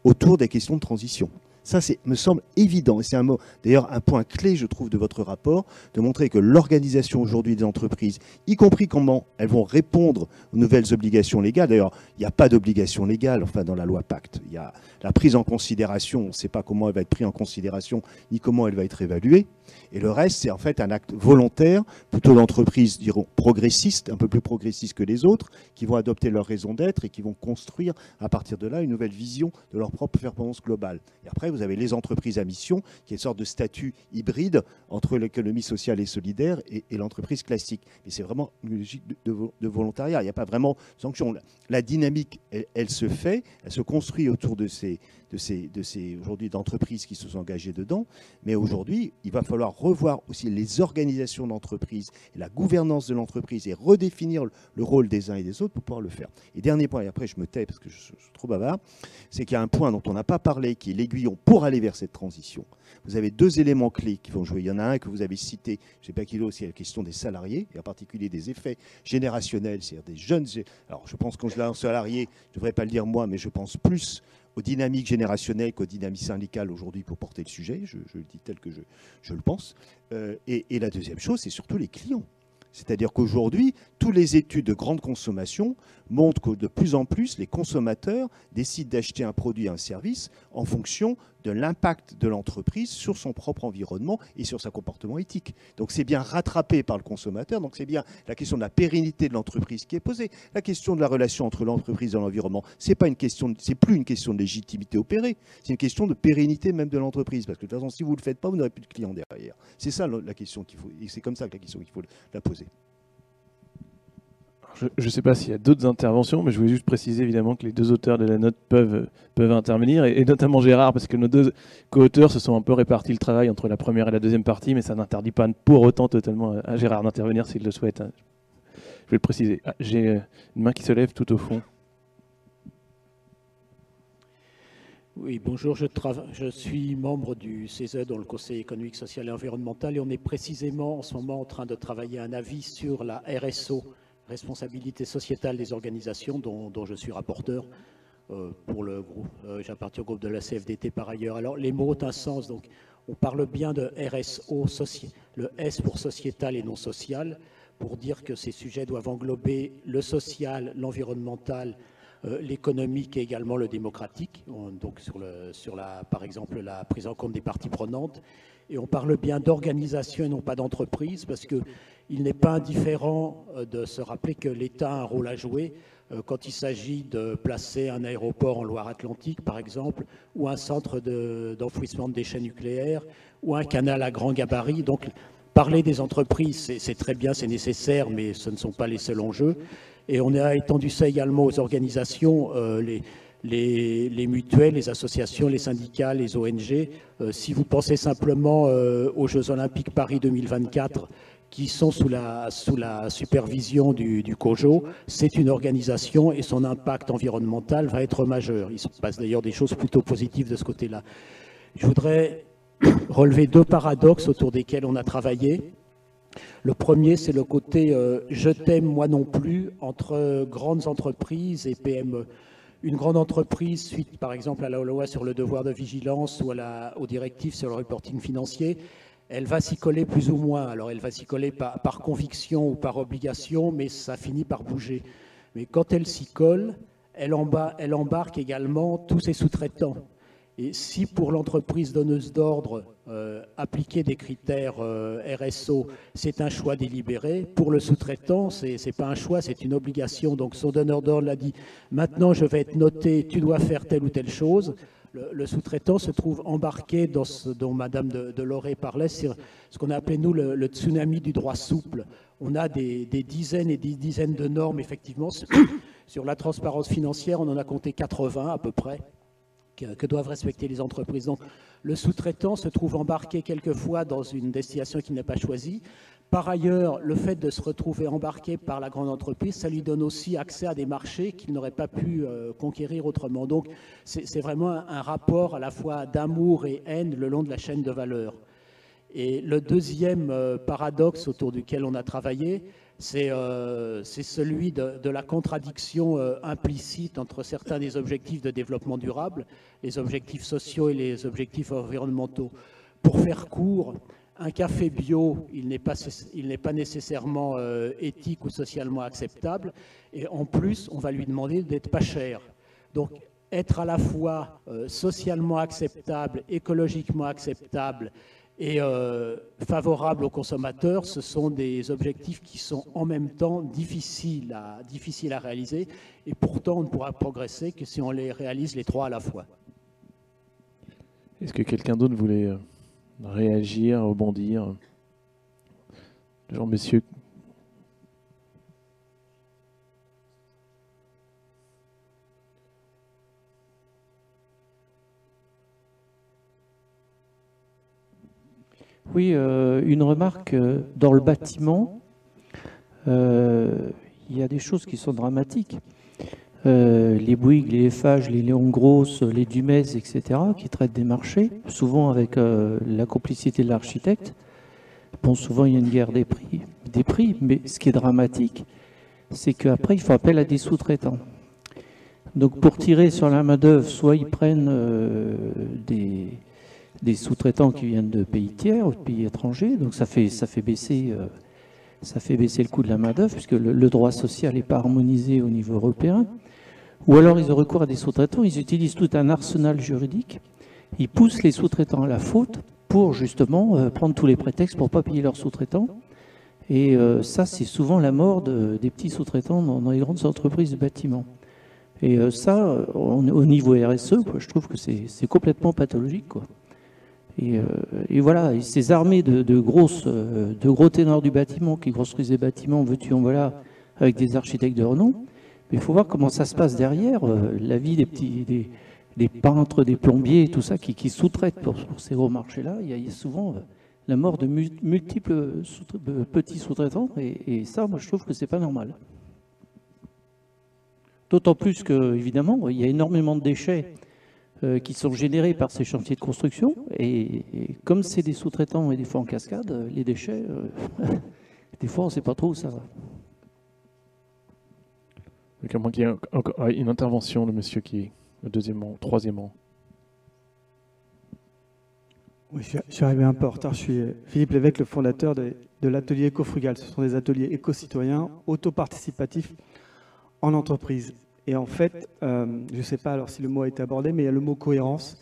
Speaker 5: autour des questions de transition. Ça, me semble évident. Et c'est un mot, d'ailleurs, un point clé, je trouve, de votre rapport, de montrer que l'organisation aujourd'hui des entreprises, y compris comment elles vont répondre aux nouvelles obligations légales. D'ailleurs, il n'y a pas d'obligation légale, enfin, dans la loi Pacte. Il la prise en considération. On ne sait pas comment elle va être prise en considération, ni comment elle va être évaluée. Et le reste, c'est en fait un acte volontaire, plutôt d'entreprises, diront, progressistes, un peu plus progressistes que les autres, qui vont adopter leur raison d'être et qui vont construire à partir de là une nouvelle vision de leur propre performance globale. Et après, vous avez les entreprises à mission, qui est une sorte de statut hybride entre l'économie sociale et solidaire et, l'entreprise classique. Mais c'est vraiment une logique de, volontariat. Il n'y a pas vraiment de sanction. La dynamique, elle, se fait, elle se construit autour de ces, de ces, aujourd'hui d'entreprises qui se sont engagées dedans. Mais aujourd'hui, il va falloir revoir aussi les organisations d'entreprise la gouvernance de l'entreprise et redéfinir le rôle des uns et des autres pour pouvoir le faire. Et dernier point, et après je me tais parce que je suis trop bavard, c'est qu'il y a un point dont on n'a pas parlé qui est l'aiguillon pour aller vers cette transition. Vous avez deux éléments clés qui vont jouer. Il y en a un que vous avez cité, je ne sais pas qui c'est la question des salariés, et en particulier des effets générationnels, c'est-à-dire des jeunes. Alors je pense qu'on je un salarié, je ne devrais pas le dire moi, mais je pense plus aux dynamiques générationnelles qu'aux dynamiques syndicales aujourd'hui pour porter le sujet. Je, le dis tel que je, le pense. Euh, et, et la deuxième chose, c'est surtout les clients. C'est-à-dire qu'aujourd'hui, toutes les études de grande consommation montrent que de plus en plus, les consommateurs décident d'acheter un produit, un service en fonction de l'impact de l'entreprise sur son propre environnement et sur son comportement éthique. Donc c'est bien rattrapé par le consommateur, donc c'est bien la question de la pérennité de l'entreprise qui est posée. La question de la relation entre l'entreprise et l'environnement, c'est pas une question, plus une question de légitimité opérée, c'est une question de pérennité même de l'entreprise. Parce que de toute façon, si vous ne le faites pas, vous n'aurez plus de clients derrière. C'est ça la question qu'il faut, et c'est comme ça que la question qu'il faut la poser.
Speaker 2: Je ne sais pas s'il y a d'autres interventions, mais je voulais juste préciser évidemment que les deux auteurs de la note peuvent, peuvent intervenir, et, notamment Gérard, parce que nos deux co-auteurs se sont un peu répartis le travail entre la première et la deuxième partie, mais ça n'interdit pas pour autant totalement à Gérard d'intervenir s'il le souhaite. Hein. Je vais le préciser. Ah, j'ai euh, une main qui se lève tout au fond.
Speaker 11: Oui, bonjour, je, je, suis membre du CESE dans le Conseil économique, social et environnemental et on est précisément en ce moment en train de travailler un avis sur la RSO, responsabilité sociétale des organisations dont, je suis rapporteur euh, pour le groupe. Euh, j'appartiens au groupe de la CFDT par ailleurs. Alors les mots ont un sens. Donc on parle bien de RSO, le S pour sociétal et non social, pour dire que ces sujets doivent englober le social, l'environnemental, euh, l'économique et également le démocratique. donc sur, le, sur la, par exemple la prise en compte des parties prenantes. Et on parle bien d'organisation et non pas d'entreprise, parce que il n'est pas indifférent euh, de se rappeler que l'État a un rôle à jouer euh, quand il s'agit de placer un aéroport en Loire-Atlantique, par exemple, ou un centre d'enfouissement de, déchets nucléaires, ou un canal à grand gabarit. Donc, parler des entreprises, c'est très bien, c'est nécessaire, mais ce ne sont pas les seuls enjeux. Et on a étendu ça également aux organisations. Euh, mutuelles, les associations, les syndicats, les ONG. si vous pensez simplement aux Jeux Olympiques Paris 2024, qui sont sous la, sous la supervision du, du COJO, c'est une organisation et son impact environnemental va être majeur. Il se passe d'ailleurs des choses plutôt positives de ce côté-là. Je voudrais relever deux paradoxes autour desquels on a travaillé. Le premier, c'est le côté euh, je t'aime, moi non plus, entre grandes entreprises et PME. Une grande entreprise, suite par exemple à la loi sur le devoir de vigilance ou à la, aux directives sur le reporting financier, elle va s'y coller plus ou moins. Alors elle va s'y coller par, conviction ou par obligation, mais ça finit par bouger. Mais quand elle s'y colle, elle, elle embarque également tous ses sous-traitants. Et si pour l'entreprise donneuse d'ordre, euh, appliquer des critères euh, RSO, c'est un choix délibéré, pour le sous-traitant, ce n'est pas un choix, c'est une obligation. Donc son donneur d'ordre l'a dit, maintenant je vais être noté, tu dois faire telle ou telle chose. Le, sous-traitant se trouve embarqué dans ce dont Madame de, de parlait, sur ce qu'on a appelé nous le, tsunami du droit souple. On a des, des, dizaines et des dizaines de normes, effectivement. Sur la transparence financière, on en a compté 80 à peu près que, doivent respecter les entreprises. Donc, le sous-traitant se trouve embarqué quelquefois dans une destination qu'il n'a pas choisie. Par ailleurs, le fait de se retrouver embarqué par la grande entreprise, ça lui donne aussi accès à des marchés qu'il n'aurait pas pu euh, conquérir autrement. Donc, c'est vraiment un, rapport à la fois d'amour et haine le long de la chaîne de valeur. Et le deuxième euh, paradoxe autour duquel on a travaillé, euh, c'est celui de, la contradiction euh, implicite entre certains des objectifs de développement durable, les objectifs sociaux et les objectifs environnementaux. Pour faire court, un café bio, il n'est pas, nécessairement euh, éthique ou socialement acceptable, et en plus, on va lui demander d'être pas cher. Donc, être à la fois socialement acceptable, écologiquement acceptable et euh, favorable aux consommateurs, ce sont des objectifs qui sont en même temps difficiles à, difficiles à réaliser, et pourtant on ne pourra progresser que si on les réalise les trois à la fois.
Speaker 2: Est-ce que quelqu'un d'autre voulait euh, réagir, rebondir? Jean, messieurs,
Speaker 8: Oui, euh, une remarque. Euh, dans le bâtiment, euh, il y a des choses qui sont dramatiques. les Bouygues, les Eiffage, les Léon Grosse, les Dumez, etc., qui traitent des marchés, souvent avec la complicité de l'architecte. Bon, souvent, il y a une guerre des prix, des prix mais ce qui est dramatique, c'est qu'après, il faut appel à des sous-traitants. Donc, pour tirer sur la main-d'œuvre, soit ils prennent des des sous-traitants qui viennent de pays tiers ou de pays étrangers. Donc ça fait, ça fait, baisser, euh, ça fait baisser le coût de la main-d'œuvre, puisque le, droit social n'est pas harmonisé au niveau européen. Ou alors ils ont recours à des sous-traitants, ils utilisent tout un arsenal juridique, ils poussent les sous-traitants à la faute pour justement euh, prendre tous les prétextes pour ne pas payer leurs sous-traitants. Et euh, ça, c'est souvent la mort des petits sous-traitants dans, les grandes entreprises de bâtiment. Et ça, au niveau RSE, je trouve que c'est complètement pathologique. Euh, et, voilà, ces armées euh, de gros ténors du bâtiment qui construisent des bâtiments, veux-tu en voilà, avec des architectes de renom. Mais il faut voir comment ça se passe derrière, euh, la vie des petits, des, peintres, des plombiers, tout ça qui, sous-traitent pour, ces gros marchés-là. Il, y a souvent la mort de multiples petits sous-traitants, et, et, ça, moi, je trouve que c'est pas normal. D'autant plus que, évidemment, il y a énormément de déchets euh, qui sont générés par ces chantiers de construction. Et, comme c'est des sous-traitants et des fois en cascade, euh, les déchets, euh, des fois on ne sait pas trop où ça va.
Speaker 2: Donc, à qu'il y ait une intervention, le monsieur qui est le deuxième rang, troisième rang.
Speaker 12: Oui, je suis arrivé un peu en retard. Je suis Philippe Lévesque, le fondateur de, de l'atelier éco-frugal. Ce sont des ateliers éco-citoyens, auto-participatifs en entreprise. Et en fait, euh, je ne sais pas alors si le mot a été abordé, mais il y a le mot cohérence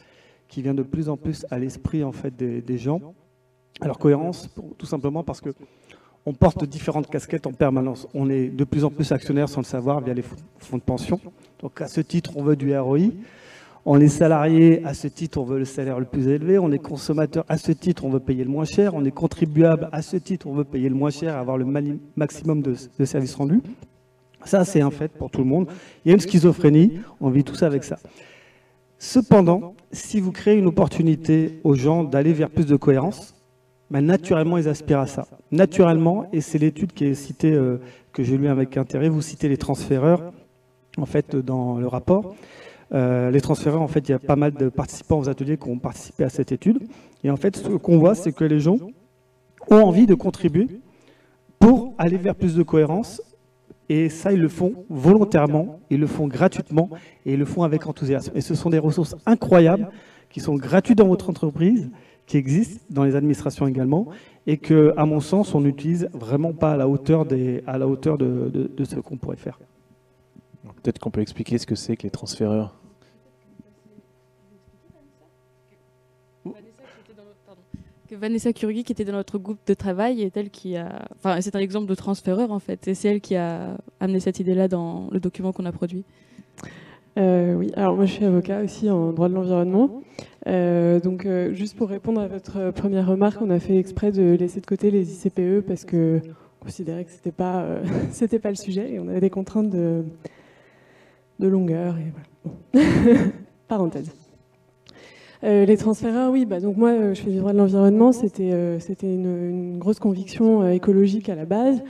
Speaker 12: qui vient de plus en plus à l'esprit en fait des, gens. Alors cohérence, tout simplement parce que on porte différentes casquettes en permanence. On est de plus en plus actionnaire sans le savoir via les fonds de pension. Donc à ce titre, on veut du ROI. On est salarié, à ce titre, on veut le salaire le plus élevé. On est consommateur, à ce titre, on veut payer le moins cher. On est contribuable, à ce titre, on veut payer le moins cher, avoir le maximum de services rendus. Ça, c'est un fait pour tout le monde. Il y a une schizophrénie, on vit tout ça avec ça. Cependant, si vous créez une opportunité aux gens d'aller vers plus de cohérence, bah, naturellement, ils aspirent à ça. Naturellement, et c'est l'étude qui est citée, euh, que j'ai lu avec intérêt, vous citez les transféreurs, en fait, dans le rapport. Euh, les transféreurs, en fait, il y a pas mal de participants aux ateliers qui ont participé à cette étude. Et en fait, ce qu'on voit, c'est que les gens ont envie de contribuer pour aller vers plus de cohérence. Et ça, ils le font volontairement, ils le font gratuitement et ils le font avec enthousiasme. Et ce sont des ressources incroyables qui sont gratuites dans votre entreprise, qui existent dans les administrations également, et que, à mon sens, on n'utilise vraiment pas à la hauteur, de, de ce qu'on pourrait faire.
Speaker 2: Peut-être qu'on peut expliquer ce que c'est que les transféreurs.
Speaker 3: Vanessa Kurgi, qui était dans notre groupe de travail, est elle qui a. Enfin, c'est un exemple de transféreur en fait, et c'est elle qui a amené cette idée-là dans le document qu'on a produit.
Speaker 13: Euh, oui, alors moi je suis avocat aussi en droit de l'environnement. Euh, donc euh, juste pour répondre à votre première remarque, on a fait exprès de laisser de côté les ICPE parce que on considérait que c'était pas c'était pas le sujet et on avait des contraintes de de longueur. Parenthèse. Euh, les transféreurs, oui. Bah, donc moi, euh, je fais du droit de l'environnement. C'était euh, une, grosse conviction écologique à la base.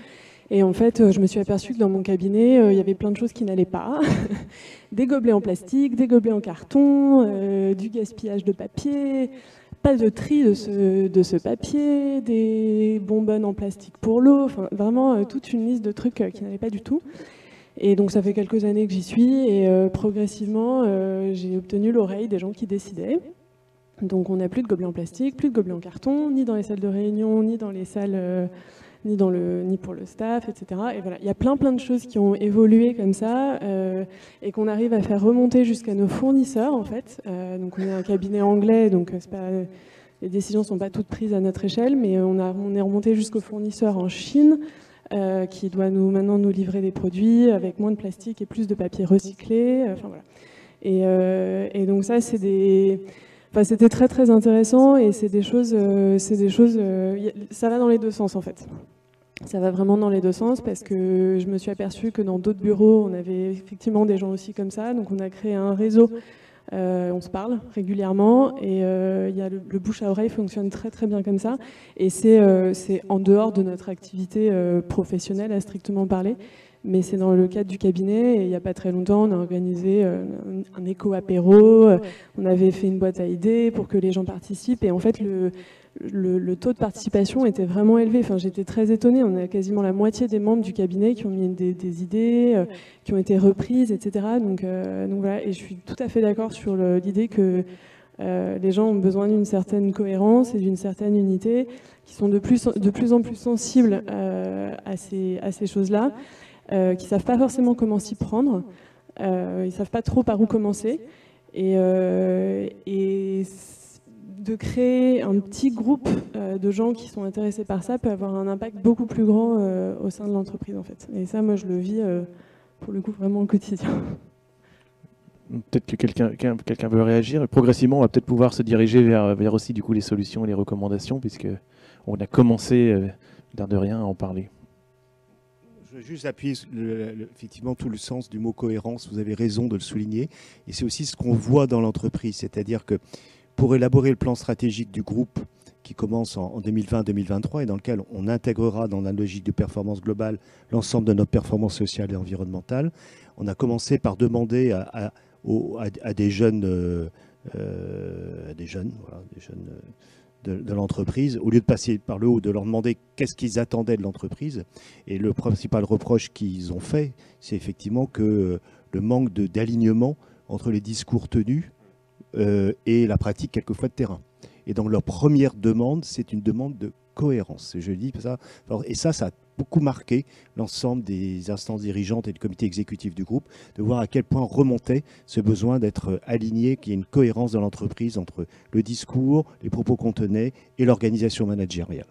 Speaker 13: Et en fait, je me suis aperçue que dans mon cabinet, il y avait plein de choses qui n'allaient pas. des gobelets en plastique, des gobelets en carton, du gaspillage de papier, pas de tri de ce, de ce papier, des bonbonnes en plastique pour l'eau. Enfin, vraiment toute une liste de trucs qui n'allaient pas du tout. Et donc ça fait quelques années que j'y suis et progressivement j'ai obtenu l'oreille des gens qui décidaient. Donc on n'a plus de gobelets en plastique, plus de gobelets en carton, ni dans les salles de réunion, ni dans les salles, euh, ni, dans le, ni pour le staff, etc. Et voilà, il y a plein plein de choses qui ont évolué comme ça euh, et qu'on arrive à faire remonter jusqu'à nos fournisseurs en fait. Euh, donc on est un cabinet anglais, donc les décisions ne sont pas toutes prises à notre échelle, mais on, a, on est remonté jusqu'aux fournisseurs en Chine. qui doit nous, maintenant nous livrer des produits avec moins de plastique et plus de papier recyclé. Enfin, voilà. et donc ça, c'est des, c'était très très intéressant et c'est des choses, euh, c'est des choses, euh, ça va dans les deux sens en fait. Ça va vraiment dans les deux sens parce que je me suis aperçue que dans d'autres bureaux, on avait effectivement des gens aussi comme ça. Donc on a créé un réseau, euh, on se parle régulièrement et y a le, bouche à oreille fonctionne très très bien comme ça. Et c'est en dehors de notre activité professionnelle à strictement parler mais c'est dans le cadre du cabinet. Et il n'y a pas très longtemps, on a organisé euh, un, éco-apéro, euh, on avait fait une boîte à idées pour que les gens participent. Et en fait, le, taux de participation était vraiment élevé. Enfin, J'étais très étonnée. On a quasiment la moitié des membres du cabinet qui ont mis des, idées, euh, qui ont été reprises, etc. Donc, voilà. Et je suis tout à fait d'accord sur l'idée que les gens ont besoin d'une certaine cohérence et d'une certaine unité, qui sont de plus, en plus sensibles à ces choses-là. Euh, qui ne savent pas forcément comment s'y prendre, euh, ils ne savent pas trop par où commencer. Et, euh, de créer un petit groupe de gens qui sont intéressés par ça peut avoir un impact beaucoup plus grand au sein de l'entreprise en fait. Et ça, moi, je le vis pour le coup vraiment au quotidien.
Speaker 2: Peut-être que quelqu'un veut réagir. Progressivement, on va peut-être pouvoir se diriger vers, aussi du coup les solutions et les recommandations, puisque on a commencé d'air de rien à en parler.
Speaker 5: Je veux juste appuyer effectivement tout le sens du mot cohérence. Vous avez raison de le souligner. Et c'est aussi ce qu'on voit dans l'entreprise. C'est-à-dire que pour élaborer le plan stratégique du groupe qui commence en 2020-2023 et dans lequel on intégrera dans la logique de performance globale l'ensemble de notre performance sociale et environnementale, on a commencé par demander à, des jeunes, euh, euh, des jeunes, voilà, des jeunes euh, de, l'entreprise, au lieu de passer par le haut, de leur demander qu'est-ce qu'ils attendaient de l'entreprise. Et le principal reproche qu'ils ont fait, c'est effectivement que le manque d'alignement entre les discours tenus euh, et la pratique quelquefois de terrain. Et donc leur première demande, c'est une demande de cohérence. Je dis ça. Et ça, ça a beaucoup marqué l'ensemble des instances dirigeantes et du comité exécutif du groupe, de voir à quel point remontait ce besoin d'être aligné, qu'il y ait une cohérence dans l'entreprise entre le discours, les propos qu'on tenait et l'organisation managériale.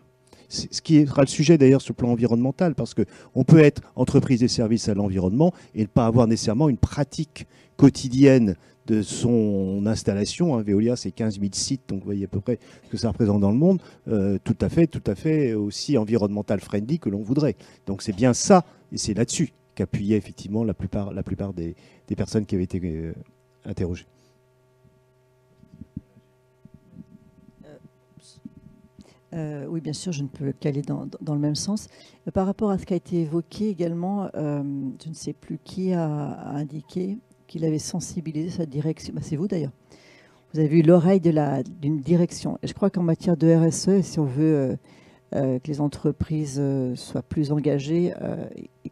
Speaker 5: Ce qui sera le sujet d'ailleurs sur le plan environnemental, parce qu'on peut être entreprise des services à l'environnement et ne pas avoir nécessairement une pratique quotidienne de son installation. Hein. Veolia, c'est 15 000 sites, donc vous voyez à peu près ce que ça représente dans le monde. Euh, tout à fait, tout à fait aussi environnemental friendly que l'on voudrait. Donc c'est bien ça, et c'est là-dessus qu'appuyaient effectivement la plupart, des, personnes qui avaient été interrogées.
Speaker 4: oui, bien sûr, je ne peux qu'aller dans, le même sens. Par rapport à ce qui a été évoqué également, je ne sais plus qui a indiqué qu'il avait sensibilisé sa direction. Bah, c'est vous d'ailleurs. Vous avez eu l'oreille d'une direction. Et je crois qu'en matière de RSE, si on veut euh, euh, que les entreprises euh, soient plus engagées,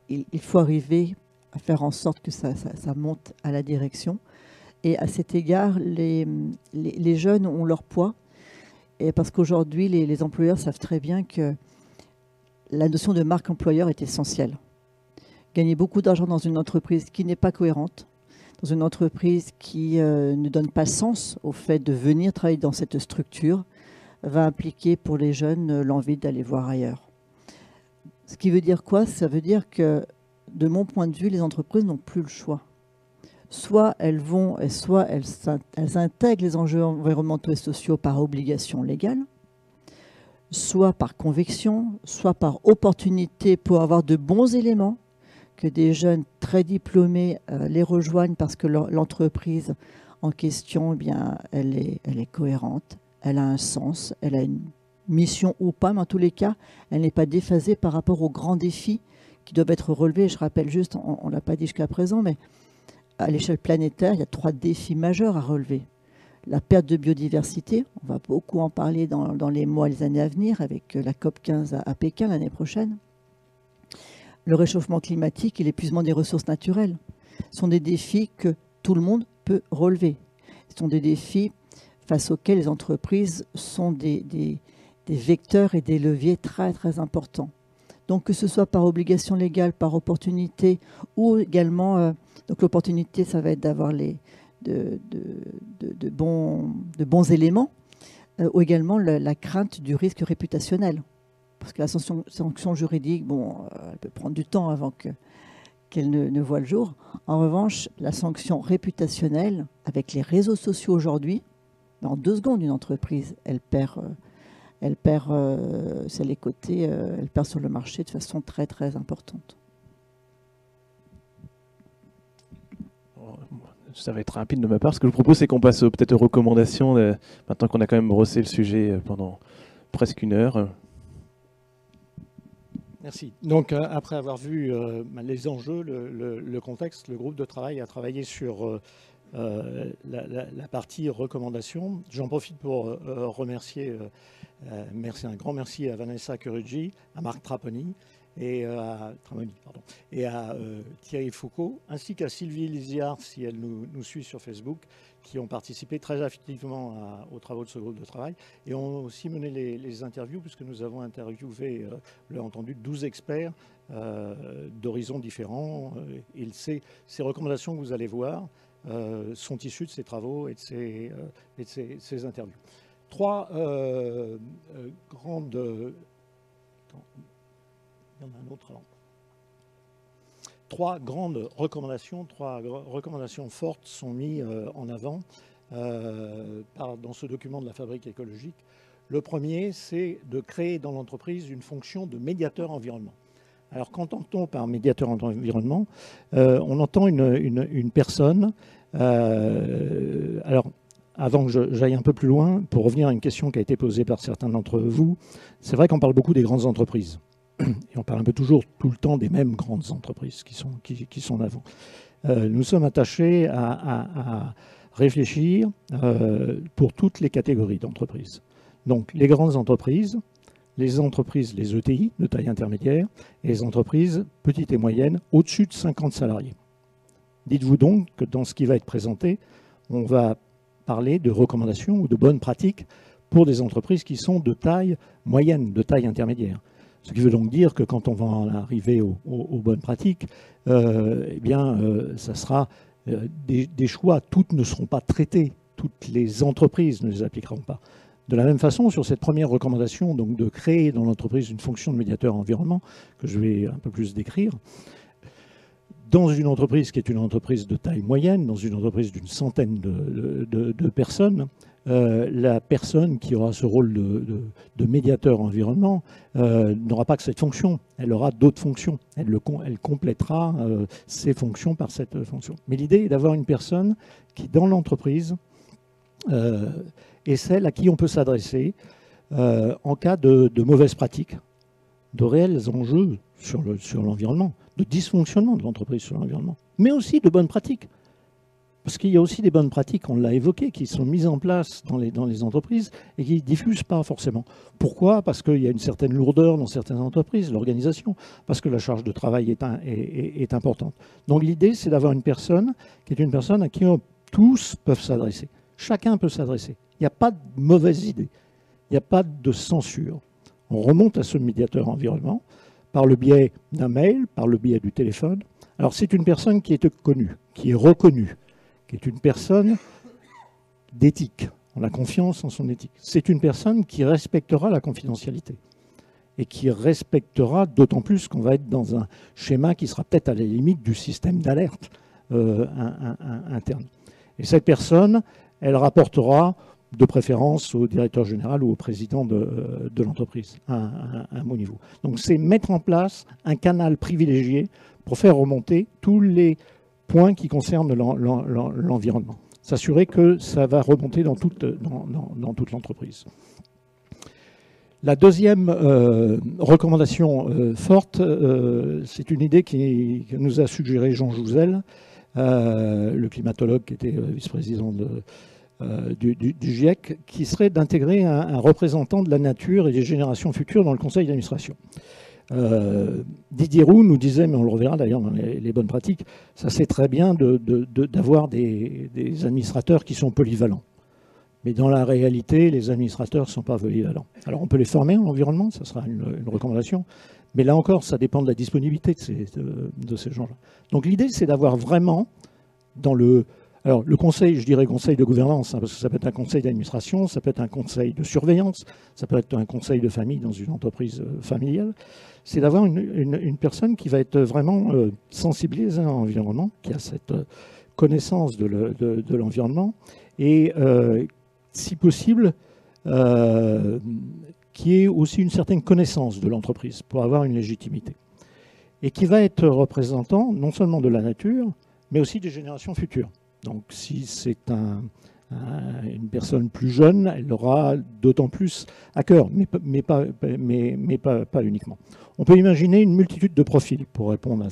Speaker 4: il, faut arriver à faire en sorte que ça, monte à la direction. Et à cet égard, les, jeunes ont leur poids. Et parce qu'aujourd'hui, les employeurs savent très bien que la notion de marque employeur est essentielle. Gagner beaucoup d'argent dans une entreprise qui n'est pas cohérente, dans une entreprise qui euh, ne donne pas sens au fait de venir travailler dans cette structure, va impliquer pour les jeunes euh, l'envie d'aller voir ailleurs. Ce qui veut dire quoi? Ça veut dire que, de mon point de vue, les entreprises n'ont plus le choix. Soit elles vont, soit elles, elles intègrent les enjeux environnementaux et sociaux par obligation légale, soit par conviction, soit par opportunité pour avoir de bons éléments que des jeunes très diplômés euh, les rejoignent parce que l'entreprise en question, eh bien, elle est, cohérente, elle a un sens, elle a une mission ou pas, mais en tous les cas, elle n'est pas déphasée par rapport aux grands défis qui doivent être relevés. Je rappelle juste, on ne l'a pas dit jusqu'à présent, mais à l'échelle planétaire, il y a trois défis majeurs à relever. La perte de biodiversité, on va beaucoup en parler dans, les mois et les années à venir avec la COP 15 à Pékin l'année prochaine le réchauffement climatique et l'épuisement des ressources naturelles. Sont des défis que tout le monde peut relever. Ce sont des défis face auxquels les entreprises sont des, vecteurs et des leviers très importants. Donc que ce soit par obligation légale, par opportunité, ou également, euh, donc l'opportunité, ça va être d'avoir les de, bons, de bons éléments, euh, ou également la crainte du risque réputationnel. Parce que la sanction, juridique, bon, euh, elle peut prendre du temps avant qu'elle ne, voit le jour. En revanche, la sanction réputationnelle, avec les réseaux sociaux aujourd'hui, en deux secondes, une entreprise, elle perd, euh, elle perd, euh, les côtés, elle perd sur le marché de façon très très importante.
Speaker 2: Ça va être rapide de ma part. Ce que je propose, c'est qu'on passe peut-être aux recommandations, maintenant qu'on a quand même brossé le sujet pendant presque une heure.
Speaker 14: Merci. Donc, euh, après avoir vu euh, bah, les enjeux, le, contexte, le groupe de travail a travaillé sur euh, la, partie recommandation. J'en profite pour remercier, merci, un grand merci à Vanessa Curuggi, à Marc Traponi et à, et à Thierry Foucault, ainsi qu'à Sylvie Lisiard, si elle nous suit sur Facebook, qui ont participé très activement aux travaux de ce groupe de travail et ont aussi mené les, interviews, puisque nous avons interviewé, euh, l'ai entendu, 12 experts euh, d'horizons différents. Euh, ces, recommandations que vous allez voir sont issues de ces travaux et de ces, interviews. Trois grandes... Il y en a un autre alors trois grandes recommandations, trois recommandations fortes sont mises euh, en avant euh, dans ce document de la fabrique écologique. Le premier, c'est de créer dans l'entreprise une fonction de médiateur environnement. Alors qu'entend-on par médiateur environnement euh, On entend une, personne. alors, avant que j'aille un peu plus loin, pour revenir à une question qui a été posée par certains d'entre vous, c'est vrai qu'on parle beaucoup des grandes entreprises et on parle un peu toujours tout le temps des mêmes grandes entreprises qui sont, qui, sont avant. Euh, nous sommes attachés à, réfléchir euh, pour toutes les catégories d'entreprises. Donc les grandes entreprises, les entreprises, les ETI de taille intermédiaire, et les entreprises petites et moyennes au-dessus de 50 salariés. Dites-vous donc que dans ce qui va être présenté, on va parler de recommandations ou de bonnes pratiques pour des entreprises qui sont de taille moyenne, de taille intermédiaire. Ce qui veut donc dire que quand on va en arriver aux, bonnes pratiques, euh, eh bien, euh, ça sera euh, des, choix. Toutes ne seront pas traitées. Toutes les entreprises ne les appliqueront pas. De la même façon, sur cette première recommandation, donc de créer dans l'entreprise une fonction de médiateur environnement, que je vais un peu plus décrire, dans une entreprise qui est une entreprise de taille moyenne, dans une entreprise d'une centaine de, personnes, euh, la personne qui aura ce rôle de, médiateur environnement euh, n'aura pas que cette fonction, elle aura d'autres fonctions. Elle, le, complétera euh, ses fonctions par cette fonction. Mais l'idée est d'avoir une personne qui, dans l'entreprise, est celle à qui on peut s'adresser en cas de, mauvaises pratiques, de réels enjeux sur l'environnement, de dysfonctionnement de l'entreprise sur l'environnement, mais aussi de bonnes pratiques. Parce qu'il y a aussi des bonnes pratiques, on l'a évoqué, qui sont mises en place dans les, entreprises et qui ne diffusent pas forcément. Pourquoi? Parce qu'il y a une certaine lourdeur dans certaines entreprises, l'organisation, parce que la charge de travail est, est, importante. Donc l'idée, c'est d'avoir une personne qui est une personne à qui tous peuvent s'adresser. Chacun peut s'adresser. Il n'y a pas de mauvaise idée. Il n'y a pas de censure. On remonte à ce médiateur environnement par le biais d'un mail, par le biais du téléphone. Alors c'est une personne qui est connue, qui est reconnue, qui est une personne d'éthique. On a confiance en son éthique. C'est une personne qui respectera la confidentialité et qui respectera d'autant plus qu'on va être dans un schéma qui sera peut-être à la limite du système d'alerte euh, interne. Et cette personne, elle rapportera de préférence au directeur général ou au président de, l'entreprise à, un bon niveau. Donc c'est mettre en place un canal privilégié pour faire remonter tous les point qui concerne l'environnement. S'assurer que ça va remonter dans toute, l'entreprise. La deuxième euh, recommandation euh, forte, euh, c'est une idée qui, que nous a suggéré Jean Jouzel, le climatologue qui était vice-président du, GIEC, qui serait d'intégrer un, représentant de la nature et des générations futures dans le conseil d'administration. Euh, Didier Roux nous disait, mais on le reverra d'ailleurs dans les, bonnes pratiques, ça c'est très bien d'avoir des, administrateurs qui sont polyvalents. Mais dans la réalité, les administrateurs ne sont pas polyvalents. Alors on peut les former en environnement, ça sera une, recommandation, mais là encore, ça dépend de la disponibilité de ces, gens-là. Donc l'idée, c'est d'avoir vraiment dans le, alors, le conseil, je dirais conseil de gouvernance, hein, parce que ça peut être un conseil d'administration, ça peut être un conseil de surveillance, ça peut être un conseil de famille dans une entreprise euh, familiale, c'est d'avoir une, personne qui va être vraiment euh, sensibilisée à l'environnement, qui a cette euh, connaissance de l'environnement, et si possible, qui ait aussi une certaine connaissance de l'entreprise pour avoir une légitimité. Et qui va être représentant non seulement de la nature, mais aussi des générations futures. Donc si c'est une personne plus jeune, elle aura d'autant plus à cœur, mais, pas, uniquement. On peut imaginer une multitude de profils pour répondre à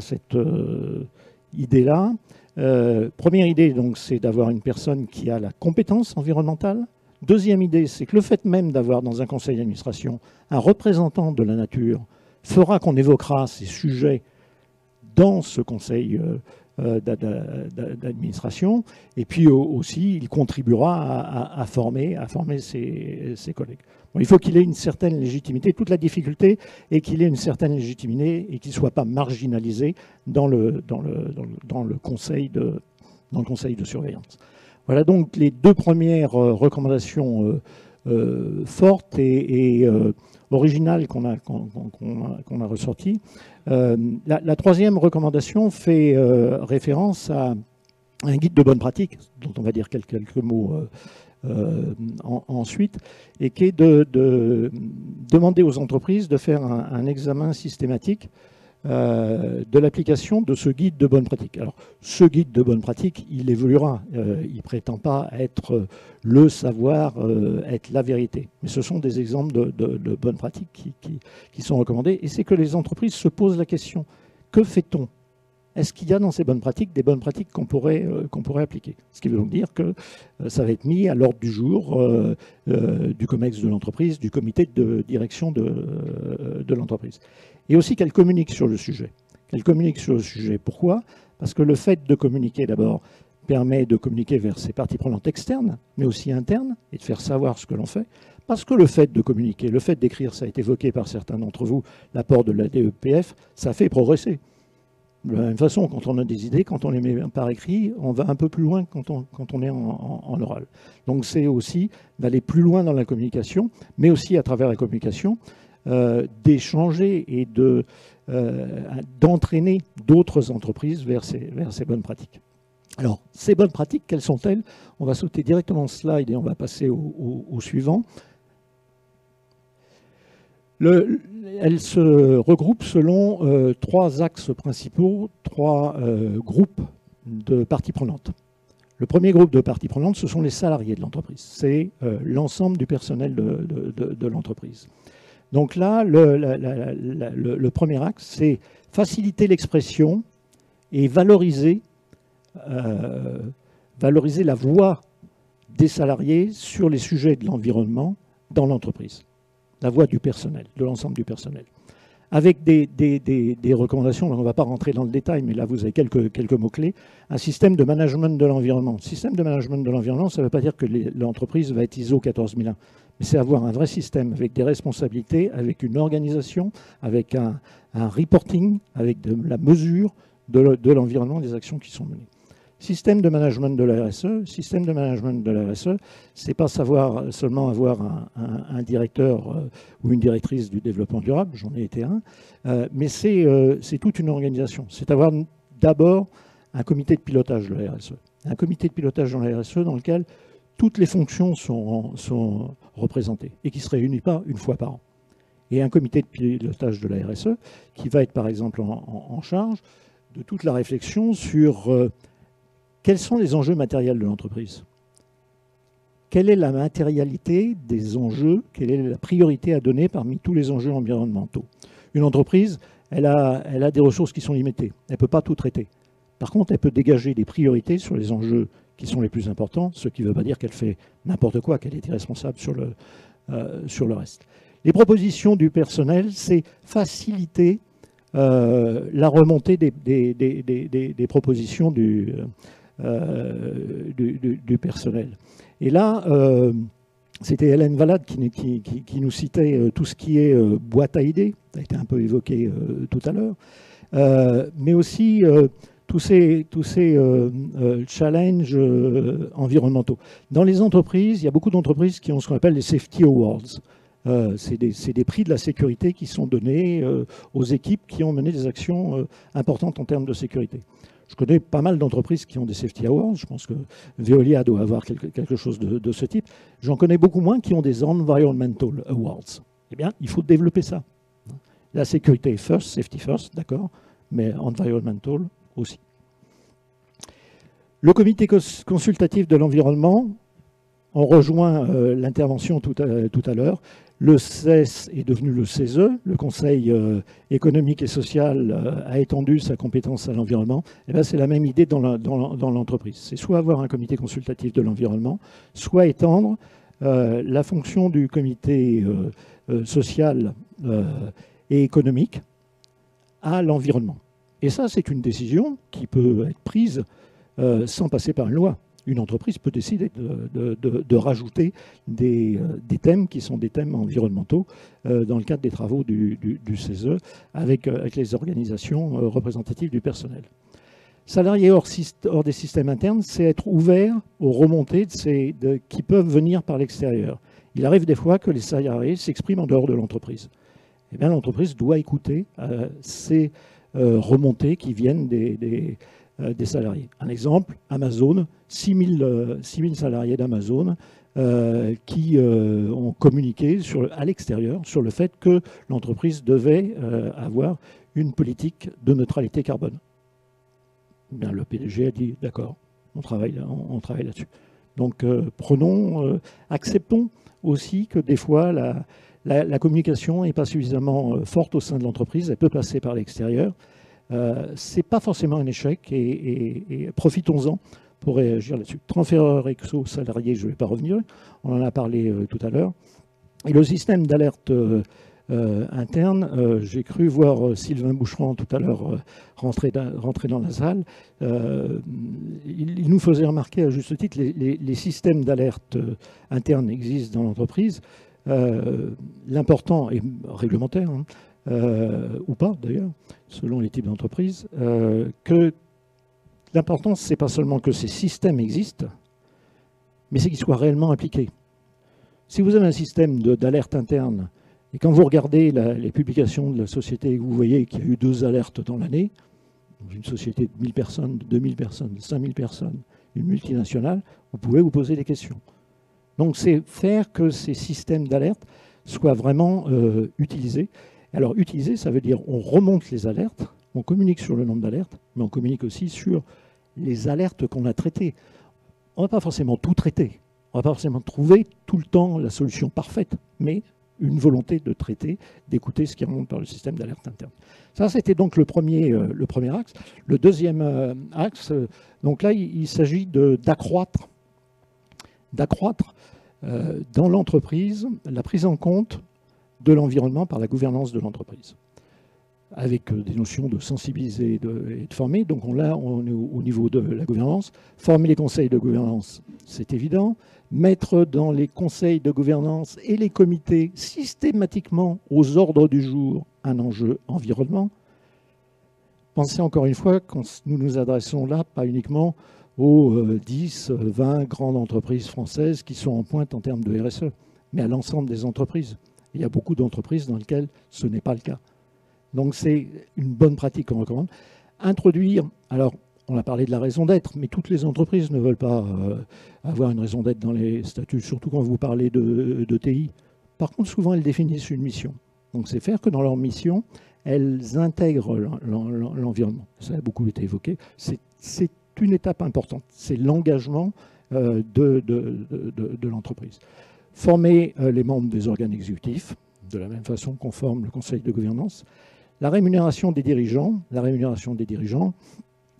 Speaker 14: cette, euh, idée-là. Euh, première idée, donc, c'est d'avoir une personne qui a la compétence environnementale. Deuxième idée, c'est que le fait même d'avoir dans un conseil d'administration un représentant de la nature fera qu'on évoquera ces sujets dans ce conseil euh, euh, d'administration. Et puis aussi, il contribuera à, former, à former ses, collègues. il faut qu'il ait une certaine légitimité. Toute la difficulté est qu'il ait une certaine légitimité et qu'il ne soit pas marginalisé dans le, dans le, dans le, conseil, de, dans le conseil de surveillance. Voilà donc les deux premières euh, recommandations euh, fortes et, originales qu'on a, qu'on a. Euh, la, troisième recommandation fait euh, référence à un guide de bonne pratique, dont on va dire quelques, mots euh, ensuite, et qui est de, demander aux entreprises de faire un examen systématique euh, de l'application de ce guide de bonne pratique. Alors, ce guide de bonne pratique, il évoluera. Euh, il ne prétend pas être le savoir, euh, être la vérité. Mais ce sont des exemples de, bonnes pratiques qui, sont recommandés. Et c'est que les entreprises se posent la question, que fait-on? Est-ce qu'il y a dans ces bonnes pratiques des bonnes pratiques qu'on pourrait, pourrait appliquer? Ce qui veut donc dire que ça va être mis à l'ordre du jour du COMEX de l'entreprise, du comité de direction de l'entreprise et aussi qu'elle communique sur le sujet. Qu'elle communique sur le sujet. Pourquoi? Parce que le fait de communiquer d'abord permet de communiquer vers ses parties prenantes externes, mais aussi internes, et de faire savoir ce que l'on fait. Parce que le fait de communiquer, le fait d'écrire, ça a été évoqué par certains d'entre vous, l'apport de la DEPF, ça fait progresser. De la même façon, quand on a des idées, quand on les met par écrit, on va un peu plus loin quand on, quand on est en, oral. Donc c'est aussi d'aller plus loin dans la communication, mais aussi à travers la communication, d'échanger et euh, d'entraîner d'autres entreprises vers ces, bonnes pratiques. Alors, ces bonnes pratiques, quelles sont-elles? On va sauter directement le slide et on va passer au, suivant. elles se regroupent selon euh, trois axes principaux, trois euh, groupes de parties prenantes. Le premier groupe de parties prenantes, ce sont les salariés de l'entreprise. C'est euh, l'ensemble du personnel de, l'entreprise. Donc là, le premier axe, c'est faciliter l'expression et valoriser euh, valoriser la voix des salariés sur les sujets de l'environnement dans l'entreprise, la voix du personnel, de l'ensemble du personnel. Avec des, recommandations, on ne va pas rentrer dans le détail, mais là vous avez quelques, mots-clés, un système de management de l'environnement. Système de management de l'environnement, ça ne veut pas dire que l'entreprise va être ISO 14001, mais c'est avoir un vrai système avec des responsabilités, avec une organisation, avec un, reporting, avec la mesure de l'environnement des actions qui sont menées. Système de management de la RSE, système de management de la RSE, c'est pas savoir seulement avoir un, directeur euh, ou une directrice du développement durable, j'en ai été un, euh, mais euh, c'est toute une organisation. C'est avoir d'abord un comité de pilotage de la RSE. Un comité de pilotage dans la RSE dans lequel toutes les fonctions sont, représentées et qui ne se réunit pas une fois par an. Et un comité de pilotage de la RSE qui va être par exemple en, charge de toute la réflexion sur quels sont les enjeux matériels de l'entreprise? Quelle est la matérialité des enjeux? Quelle est la priorité à donner parmi tous les enjeux environnementaux? Une entreprise, elle a, elle a des ressources qui sont limitées. Elle ne peut pas tout traiter. Par contre, elle peut dégager des priorités sur les enjeux qui sont les plus importants, ce qui ne veut pas dire qu'elle fait n'importe quoi, qu'elle est irresponsable sur le, euh, sur le reste. Les propositions du personnel, c'est faciliter euh, la remontée des, des, des, des propositions du, euh, du, personnel. Et là, euh, c'était Hélène Valade qui, nous citait euh, tout ce qui est boîte à idées, ça a été un peu évoqué tout à l'heure, mais aussi tous ces, challenges environnementaux. Dans les entreprises, il y a beaucoup d'entreprises qui ont ce qu'on appelle les Safety Awards. c'est des, prix de la sécurité qui sont donnés aux équipes qui ont mené des actions importantes en termes de sécurité. Je connais pas mal d'entreprises qui ont des safety awards. Je pense que Veolia doit avoir quelque, chose de, ce type. J'en connais beaucoup moins qui ont des environmental awards. Eh bien, il faut développer ça. La sécurité first, safety first, d'accord, mais environmental aussi. Le comité consultatif de l'environnement, on rejoint euh, l'intervention tout à l'heure. Le CES est devenu le CESE, le Conseil euh, économique et social euh, a étendu sa compétence à l'environnement. Et là, c'est la même idée dans l'entreprise. c'est soit avoir un comité consultatif de l'environnement, soit étendre euh, la fonction du comité social et économique à l'environnement. Et ça, c'est une décision qui peut être prise sans passer par une loi une entreprise peut décider de, rajouter euh, des, thèmes qui sont des thèmes environnementaux euh, dans le cadre des travaux du, CESE avec, euh, avec, les organisations représentatives du personnel. Salarié hors, des systèmes internes, c'est être ouvert aux remontées qui peuvent venir par l'extérieur. Il arrive des fois que les salariés s'expriment en dehors de l'entreprise. Eh l'entreprise doit écouter ces remontées qui viennent des des salariés. Un exemple, Amazon, 6000 000 euh, salariés d'Amazon euh, qui ont communiqué à l'extérieur sur le fait que l'entreprise devait avoir une politique de neutralité carbone. Bien, le PDG a dit d'accord, on travaille, on, travaille là-dessus. Donc prenons, acceptons aussi que des fois la, la communication n'est pas suffisamment forte au sein de l'entreprise, elle peut passer par l'extérieur. Euh, ce n'est pas forcément un échec et, profitons-en pour réagir là-dessus. Transfert exo salarié, je ne vais pas revenir, on en a parlé euh, tout à l'heure. Et le système d'alerte euh, interne, j'ai cru voir Sylvain Boucheron tout à l'heure rentrer, dans la salle. Il, nous faisait remarquer à juste titre, les, les systèmes d'alerte interne existent dans l'entreprise. L'important est réglementaire, hein, ou pas d'ailleurs, selon les types d'entreprises, euh, que l'important, c'est pas seulement que ces systèmes existent, mais c'est qu'ils soient réellement appliqués. Si vous avez un système d'alerte interne, et quand vous regardez les publications de la société, vous voyez qu'il y a eu deux alertes dans l'année, dans une société de 1000 personnes, de 2000 personnes, de 5000 personnes, une multinationale, vous pouvez vous poser des questions. Donc c'est faire que ces systèmes d'alerte soient vraiment euh, utilisés. Alors utiliser, ça veut dire on remonte les alertes, on communique sur le nombre d'alertes, mais on communique aussi sur les alertes qu'on a traitées. On ne va pas forcément tout traiter, on ne va pas forcément trouver tout le temps la solution parfaite, mais une volonté de traiter, d'écouter ce qui remonte par le système d'alerte interne. Ça, c'était donc le premier, euh, axe. Le deuxième euh, axe, euh, donc là, il, s'agit d'accroître d'accroître dans l'entreprise la prise en compte de l'environnement par la gouvernance de l'entreprise avec des notions de sensibiliser et de, former. Donc on, là, on est au niveau de la gouvernance. Former les conseils de gouvernance, c'est évident mettre dans les conseils de gouvernance et les comités systématiquement aux ordres du jour un enjeu environnement. Pensez encore une fois que nous nous adressons là pas uniquement aux 10, euh, 20 grandes entreprises françaises qui sont en pointe en termes de RSE, mais à l'ensemble des entreprises. Il y a beaucoup d'entreprises dans lesquelles ce n'est pas le cas. Donc c'est une bonne pratique qu'on recommande. Introduire, alors on a parlé de la raison d'être, mais toutes les entreprises ne veulent pas euh, avoir une raison d'être dans les statuts, surtout quand vous parlez de, TI. Par contre, souvent, elles définissent une mission. Donc, c'est faire que dans leur mission, elles intègrent l'environnement. Ça a beaucoup été évoqué. C'est une étape importante. C'est l'engagement euh, de, de l'entreprise. Former euh, les membres des organes exécutifs, de la même façon qu'on forme le conseil de gouvernance. La rémunération des dirigeants, la rémunération des dirigeants,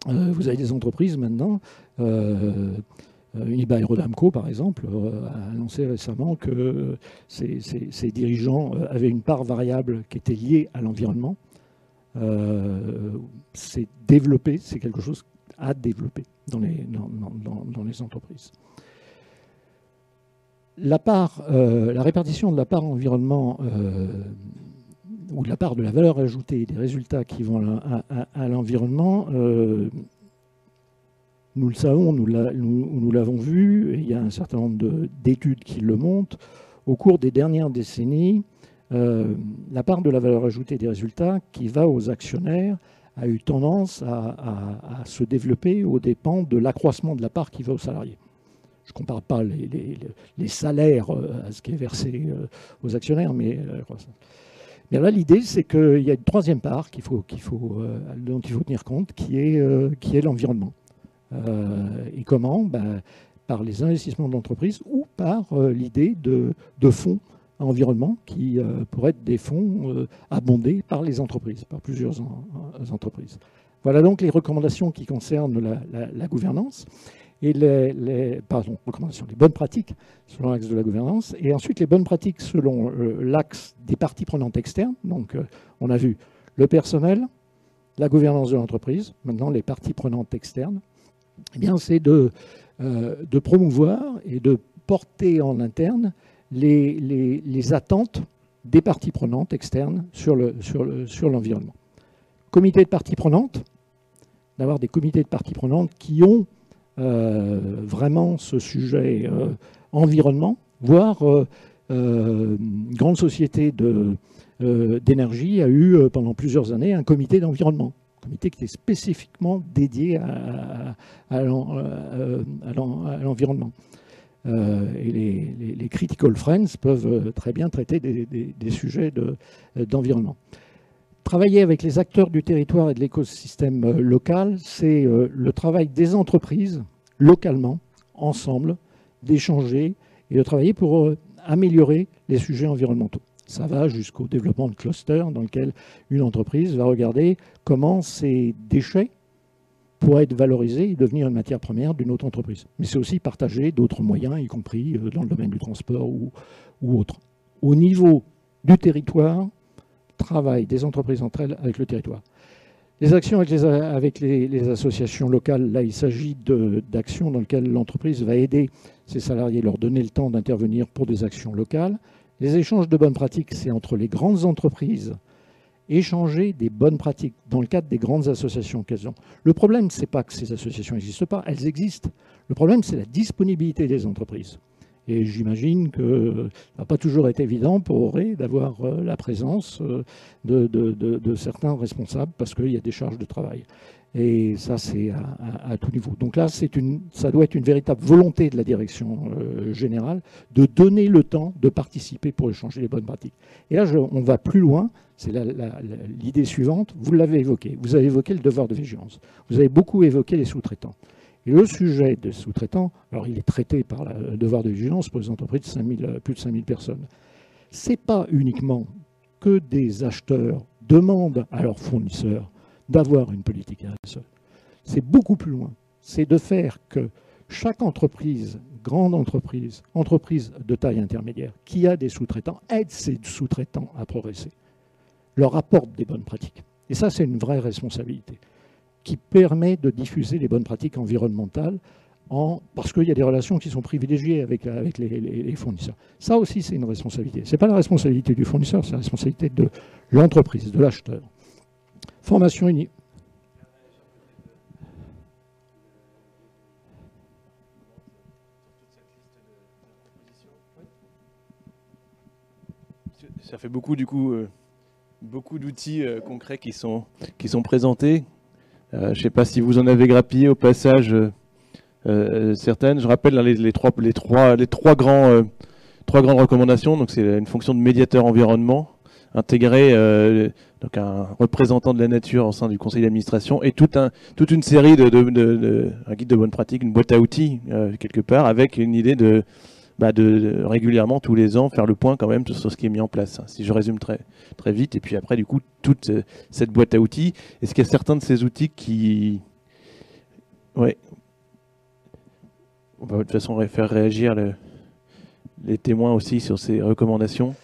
Speaker 14: euh, vous avez des entreprises maintenant. Euh, euh Uniba Aerodamco, par exemple, a annoncé récemment que ses, dirigeants avaient une part variable qui était liée à l'environnement. c'est développé, c'est quelque chose à développer dans, les entreprises. La, part, la répartition de la part environnement ou de la part de la valeur ajoutée des résultats qui vont à, l'environnement, euh, nous le savons, nous l'avons vu, il y a un certain nombre d'études qui le montrent. Au cours des dernières décennies, euh, la part de la valeur ajoutée des résultats qui va aux actionnaire a eu tendance à, se développer aux dépens de l'accroissement de la part qui va aux salariés. Je ne compare pas les, salaires euh, à ce qui est versé aux actionnaires, mais mais là, l'idée, c'est qu'il y a une troisième part faut, euh, dont il faut tenir compte, qui est, euh, l'environnement. Euh, et comment? Ben, Par les investissements d'entreprise ou par l'idée de, de, fonds environnement qui pourraient être des fonds abondés par les entreprises, par plusieurs entreprises. Voilà donc les recommandations qui concernent la gouvernance et les, pardon, recommandations, bonnes pratiques selon l'axe de la gouvernance, et ensuite les bonnes pratiques selon euh, l'axe des parties prenantes externes. Donc, euh, on a vu le personnel, la gouvernance de l'entreprise, maintenant les parties prenantes externes. Eh bien, c'est de, euh, promouvoir et de porter en interne les, attentes des parties prenantes externes sur l'environnement. Comité de parties prenantes, d'avoir des comités de parties prenantes qui ont vraiment ce sujet euh, environnement, voire euh, une grande société d'énergie a eu pendant plusieurs années un comité d'environnement comité qui était spécifiquement dédié à, à, l'environnement. et les, critical friends peuvent très bien traiter des, sujets d'environnement. Travailler avec les acteurs du territoire et de l'écosystème euh, local, c'est euh, le travail des entreprises localement, ensemble, d'échanger et de travailler pour euh, améliorer les sujets environnementaux. Ça va jusqu'au développement de clusters dans lequel une entreprise va regarder comment ces déchets pourraient être valorisés et devenir une matière première d'une autre entreprise. Mais c'est aussi partager d'autres moyens, y compris dans le domaine du transport ou, ou autre. Au niveau du territoire, travail des entreprises entre elles avec le territoire. Les actions avec les, associations locales, là il s'agit d'actions dans lesquelles l'entreprise va aider ses salariés, leur donner le temps d'intervenir pour des actions locales. Les échanges de bonnes pratiques, c'est entre les grandes entreprises, échanger des bonnes pratiques dans le cadre des grandes associations qu'elles ont. Le problème, ce n'est pas que ces associations n'existent pas, elles existent. Le problème, c'est la disponibilité des entreprises. Et j'imagine que ça n'a pas toujours été évident pour Auré d'avoir euh, la présence euh, de, certains responsables parce qu'il y a des charges de travail. Et ça, c'est à, tout niveau. Donc là, une, ça doit être une véritable volonté de la direction euh, générale de donner le temps de participer pour échanger les bonnes pratiques. Et là, on va plus loin. C'est l'idée suivante. Vous l'avez évoqué. Vous avez évoqué le devoir de vigilance. Vous avez beaucoup évoqué les sous-traitants. Et le sujet des sous-traitants, alors il est traité par le devoir de vigilance pour les entreprises de 5000, plus de 5000 personnes. Ce n'est pas uniquement que des acheteurs demandent à leurs fournisseurs d'avoir une politique RSE. C'est beaucoup plus loin. C'est de faire que chaque entreprise, grande entreprise, entreprise de taille intermédiaire, qui a des sous-traitants, aide ses sous-traitants à progresser, leur apporte des bonnes pratiques. Et ça, c'est une vraie responsabilité qui permet de diffuser les bonnes pratiques environnementales en, parce qu'il y a des relations qui sont privilégiées avec, les, fournisseurs. Ça aussi, c'est une responsabilité. Ce n'est pas la responsabilité du fournisseur, c'est la responsabilité de l'entreprise, de l'acheteur. Formation unie.
Speaker 2: Ça fait beaucoup du coup, euh, beaucoup d'outils euh, concrets qui sont, qui sont présentés. Euh, je ne sais pas si vous en avez grappillé au passage certaines. Je rappelle les, les, trois, grands, trois grandes recommandations. Donc c'est une fonction de médiateur environnement, intégrer euh, donc un représentant de la nature au sein du conseil d'administration et toute une série de, de, un guide de bonne pratique, une boîte à outils euh, quelque part, avec une idée de, bah de, régulièrement tous les ans faire le point quand même sur ce qui est mis en place. Si je résume très vite, et puis après du coup toute euh, cette boîte à outils, est-ce qu'il y a certains de ces outils qui, ouais, on va de toute façon faire réagir les témoins aussi sur ces recommandations?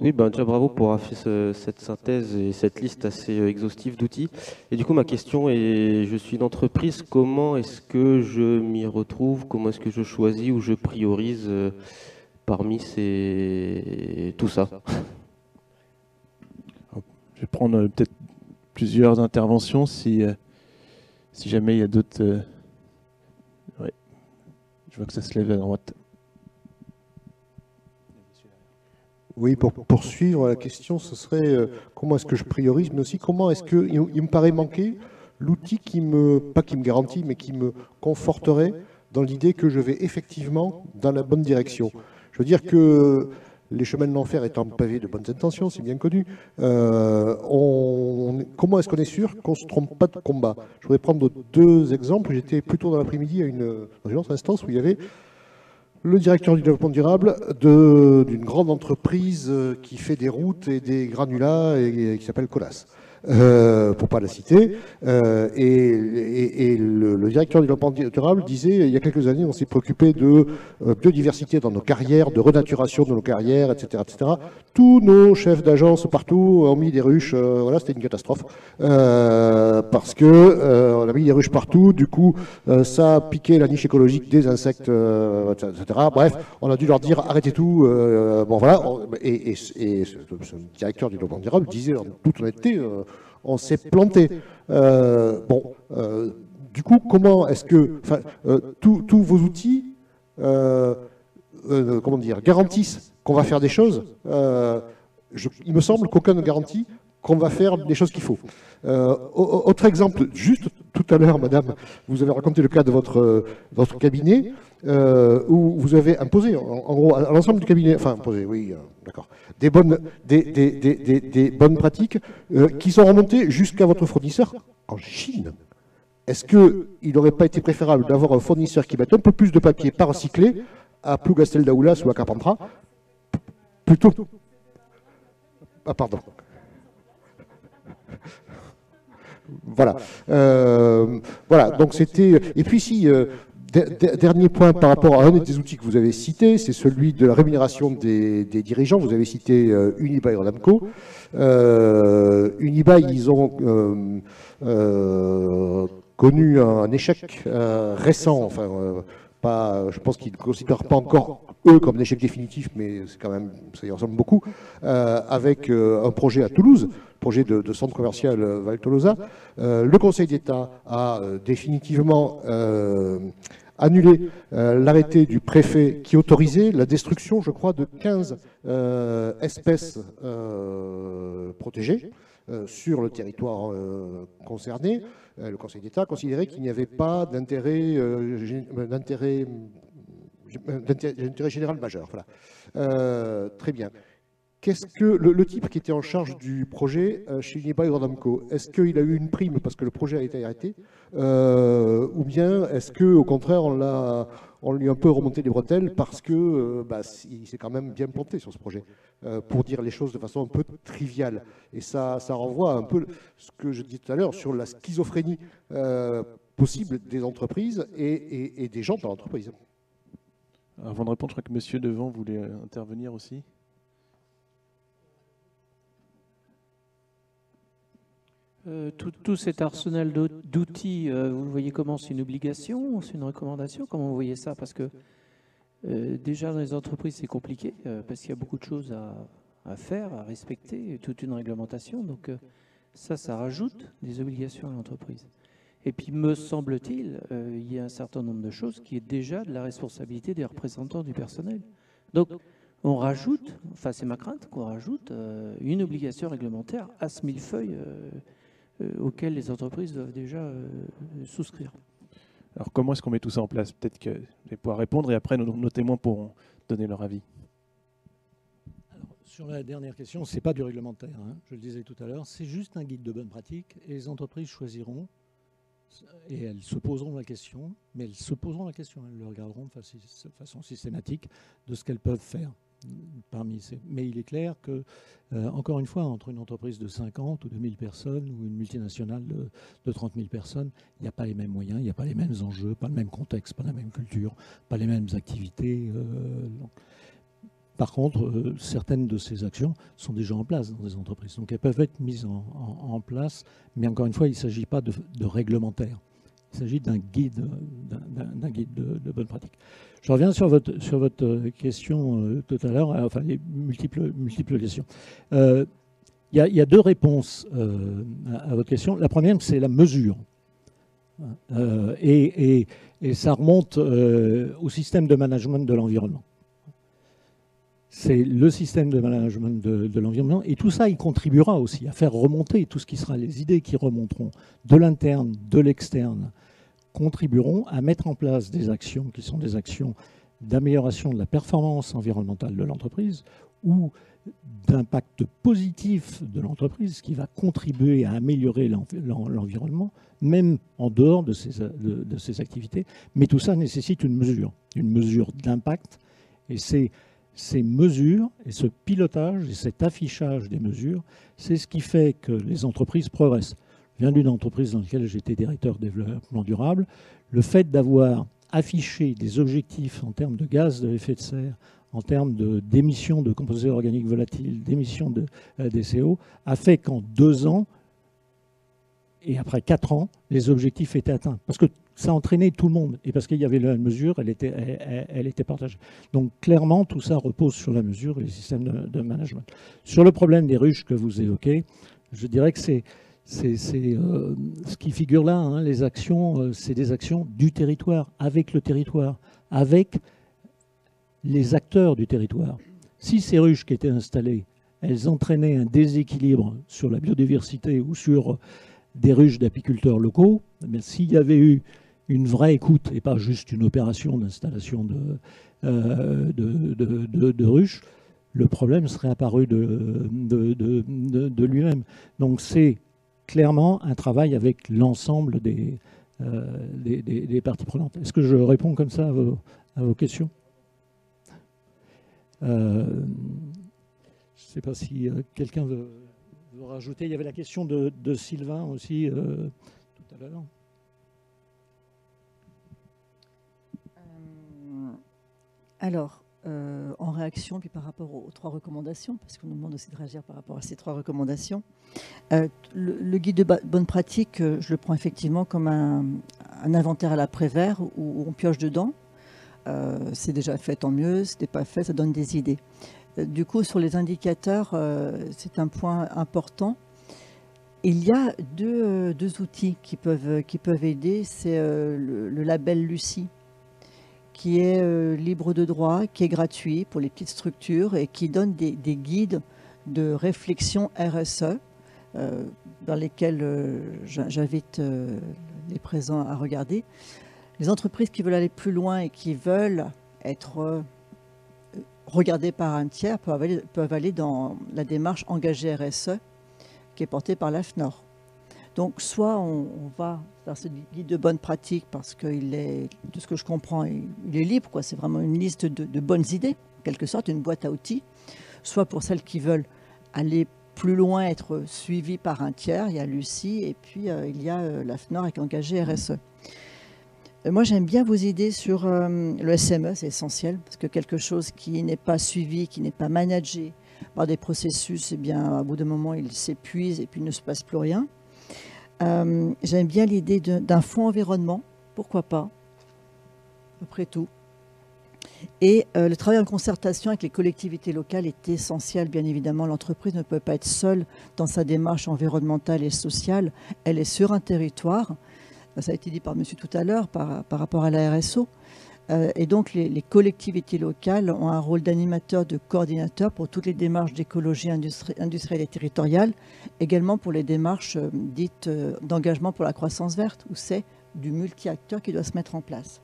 Speaker 15: Oui, ben, déjà bravo pour avoir fait cette synthèse et cette liste assez euh, exhaustive d'outils. Et du coup, ma question est, je suis une entreprise, comment est-ce que je m'y retrouve? Comment est-ce que je choisis ou je priorise euh, parmi ces... tout ça?
Speaker 2: Je vais prendre euh, peut-être plusieurs interventions si, jamais il y a d'autres... Ouais. Je vois que ça se lève à droite.
Speaker 10: Oui, pour poursuivre la question, ce serait euh, comment est-ce que je priorise, mais aussi comment est-ce que il, me paraît manquer l'outil qui me, pas qui me garantit, mais qui me conforterait dans l'idée que je vais effectivement dans la bonne direction. Je veux dire que les chemins de l'enfer étant pavés de bonnes intentions, c'est bien connu. Euh, comment est-ce qu'on est sûr qu'on ne se trompe pas de combat? Je voudrais prendre deux exemples. J'étais plutôt dans l'après-midi à une, dans une autre instance où il y avait le directeur du développement durable d'une grande entreprise euh, qui fait des routes et des granulats et, qui s'appelle Colas. Euh, pour pas la citer. Euh, et, le, directeur du développement durable disait, il y a quelques années, on s'est préoccupé de euh, biodiversité dans nos carrières, de renaturation de nos carrières, etc., etc. Tous nos chefs d'agence partout ont mis des ruches. voilà, c'était une catastrophe parce que on a mis des ruches partout. Du coup, ça a piqué la niche écologique des insectes, etc. Bref, on a dû leur dire arrêtez tout. bon voilà. Et, ce, directeur du développement durable disait en toute honnêteté on s'est planté. Euh, bon, euh, du coup, comment est-ce que euh, tous vos outils, comment dire, garantissent qu'on va faire des choses Il me semble qu'aucun ne garantit qu'on va faire les choses qu'il faut. autre exemple, juste tout à l'heure, madame, vous avez raconté le cas de votre, votre cabinet, où vous avez imposé, en, gros, à l'ensemble du cabinet, enfin, imposé, oui, d'accord, des bonnes, pratiques euh, qui sont remontées jusqu'à votre fournisseur en Chine. Est-ce qu'il n'aurait pas été préférable d'avoir un fournisseur qui mette un peu plus de papier par recyclé à Plougastel d'Aoulas ou à Carpentras plutôt Ah pardon. Voilà. Euh, voilà. Donc c'était. Et puis si euh, Dernier point par rapport à un des outils que vous avez cité, c'est celui de la rémunération des, dirigeants. Vous avez cité euh, Unibail Rodamco. Euh, Unibail, ils ont euh, euh, connu un, échec récent, enfin, pas, je pense qu'ils ne considèrent pas encore eux comme un échec définitif, mais c'est quand même, ça y ressemble beaucoup, avec un projet à Toulouse, projet de, centre commercial Val Tolosa. le Conseil d'État a définitivement annuler euh, l'arrêté du préfet qui autorisait la destruction, je crois, de 15 euh, espèces euh, protégées. sur le territoire concerné, le Conseil d'État considérait qu'il n'y avait pas d'intérêt d'intérêt général majeur. Voilà. très bien. Qu'est-ce que le, type qui était en charge du projet euh, chez Unibail Rodamco, est-ce qu'il a eu une prime parce que le projet a été arrêté, euh, ou bien est-ce que au contraire on on lui a un peu remonté les bretelles parce que euh, bah, il s'est quand même bien planté sur ce projet, pour dire les choses de façon un peu triviale. Et ça, ça renvoie un peu ce que je disais tout à l'heure sur la schizophrénie possible des entreprises et, et des gens dans l'entreprise.
Speaker 16: Avant de répondre, je crois que Monsieur devant voulait intervenir aussi.
Speaker 8: Euh, tout, cet arsenal d'outils, euh, vous le voyez comment? C'est une obligation C'est une recommandation? Comment vous voyez ça? Parce que euh, déjà dans les entreprises, c'est compliqué, parce qu'il y a beaucoup de choses à, faire, à respecter, toute une réglementation. Donc ça, ça rajoute des obligations à l'entreprise. Et puis, me semble-t-il, il y a un certain nombre de choses qui est déjà de la responsabilité des représentants du personnel. Donc, on rajoute, enfin c'est ma crainte, qu'on rajoute une obligation réglementaire à ce millefeuille auxquels les entreprises doivent déjà euh, souscrire.
Speaker 16: Alors comment est-ce qu'on met tout ça en place? Peut-être que vous allez pouvoir répondre et après nos, témoins pourront donner leur avis.
Speaker 14: sur la dernière question, ce n'est pas du réglementaire, hein, je le disais tout à l'heure, c'est juste un guide de bonne pratique et les entreprises choisiront et elles se poseront la question, mais elles se poseront la question, elles le regarderont de façon systématique de ce qu'elles peuvent faire Mais il est clair que, euh, encore une fois, entre une entreprise de 50 ou de 1000 personnes ou une multinationale de, de 30 000 personnes, il n'y a pas les mêmes moyens, il n'y a pas les mêmes enjeux, pas le même contexte, pas la même culture, pas les mêmes activités. Euh, par contre, euh, certaines de ces actions sont déjà en place dans des entreprises. Donc elles peuvent être mises en, place, mais encore une fois, il ne s'agit pas de, de réglementaire. Il s'agit d'un guide, d'un guide de, bonne pratique. Je reviens sur votre, sur votre question euh, tout à l'heure, enfin les multiples, multiples questions. Euh, il y, a deux réponses euh, à, votre question. La première, c'est la mesure. Et, et, ça remonte au système de management de l'environnement. C'est le système de management de, de l'environnement. Et tout ça, il contribuera aussi à faire remonter tout ce qui sera les idées qui remonteront de l'interne, de l'externe, contribueront à mettre en place des actions qui sont des actions d'amélioration de la performance environnementale de l'entreprise ou d'impact positif de l'entreprise qui va contribuer à améliorer l'environnement, même en dehors de ces, ces, activités. Mais tout ça nécessite une mesure, une mesure d'impact. Et c'est ces mesures et ce pilotage et cet affichage des mesures, c'est ce qui fait que les entreprises progressent. Je viens d'une entreprise dans laquelle j'étais directeur développement durable. Le fait d'avoir affiché des objectifs en termes de gaz de effet de serre, en termes d'émissions de, composés organiques volatiles, d'émissions de euh, DCO, a fait qu'en deux ans, et après quatre ans, les objectifs étaient atteints. Parce que ça entraînait tout le monde. Et parce qu'il y avait la mesure, elle était, partagée. Donc clairement, tout ça repose sur la mesure et les systèmes de management. Sur le problème des ruches que vous évoquez, je dirais que c'est c'est euh, ce qui figure là, hein, les actions, euh, c'est des actions du territoire, avec le territoire, avec les acteurs du territoire. Si ces ruches qui étaient installées, elles entraînaient un déséquilibre sur la biodiversité ou sur des ruches d'apiculteurs locaux, mais eh s'il y avait eu une vraie écoute et pas juste une opération d'installation de, euh, de, ruches, le problème serait apparu de, de lui-même. Donc c'est clairement un travail avec l'ensemble des, euh, des, parties prenantes. Est-ce que je réponds comme ça à vos, questions? Euh, Je ne sais pas si euh, quelqu'un veut, rajouter. Il y avait la question de Sylvain aussi tout à l'heure.
Speaker 4: Alors, euh, en réaction, puis par rapport aux, trois recommandations, parce qu'on nous demande aussi de réagir par rapport à ces trois recommandations. Euh, le, guide de bonne pratique, euh, je le prends effectivement comme un, inventaire à l'après-vert où, on pioche dedans. c'est déjà fait, tant mieux. Ce n'est pas fait, ça donne des idées. du coup, sur les indicateurs, c'est un point important. Il y a deux, outils qui peuvent, aider. C'est le label Lucie qui est euh, libre de droit, qui est gratuit pour les petites structures et qui donne des, guides de réflexion RSE dans lesquels j'invite les présents à regarder. Les entreprises qui veulent aller plus loin et qui veulent être regardées par un tiers peuvent aller, peuvent aller dans la démarche engagée RSE qui est portée par l'AFNOR. Donc soit on, va vers ce guide de bonne pratique parce qu'il est, de ce que je comprends, il, est libre, quoi. c'est vraiment une liste de, bonnes idées, en quelque sorte, une boîte à outils, soit pour celles qui veulent aller plus loin, être suivies par un tiers, il y a Lucie, et puis euh, il y a euh, l'AFNOR avec engagé RSE. Euh, moi, j'aime bien vos idées sur le SME, c'est essentiel, parce que quelque chose qui n'est pas suivi, qui n'est pas managé par des processus, eh bien, à bout d'un moment, il s'épuise et puis il ne se passe plus rien. Euh, j'aime bien l'idée d'un fonds environnement, pourquoi pas, après tout. Et euh, le travail en concertation avec les collectivités locales est essentiel, bien évidemment. L'entreprise ne peut pas être seule dans sa démarche environnementale et sociale. Elle est sur un territoire. Ça a été dit par monsieur tout à l'heure par, par rapport à la RSO. Euh, et donc, les, collectivités locales ont un rôle d'animateur, de coordinateur pour toutes les démarches d'écologie industrielle et territoriale, également pour les démarches euh, dites euh, d'engagement pour la croissance verte, où c'est du multi-acteur qui doit se mettre en place.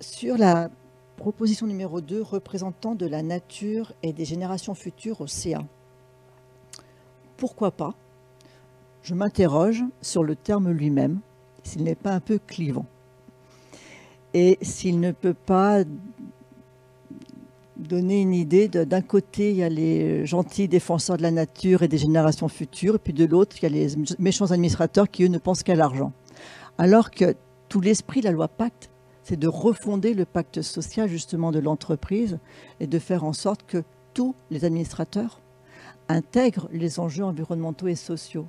Speaker 4: Sur la proposition numéro 2, représentant de la nature et des générations futures au CA. Pourquoi pas? Je m'interroge sur le terme lui-même, s'il n'est pas un peu clivant et s'il ne peut pas donner une idée, d'un côté, il y a les gentils défenseurs de la nature et des générations futures, et puis de l'autre, il y a les méchants administrateurs qui, eux, ne pensent qu'à l'argent. Alors que tout l'esprit de la loi Pacte, c'est de refonder le pacte social justement de l'entreprise et de faire en sorte que tous les administrateurs intègrent les enjeux environnementaux et sociaux.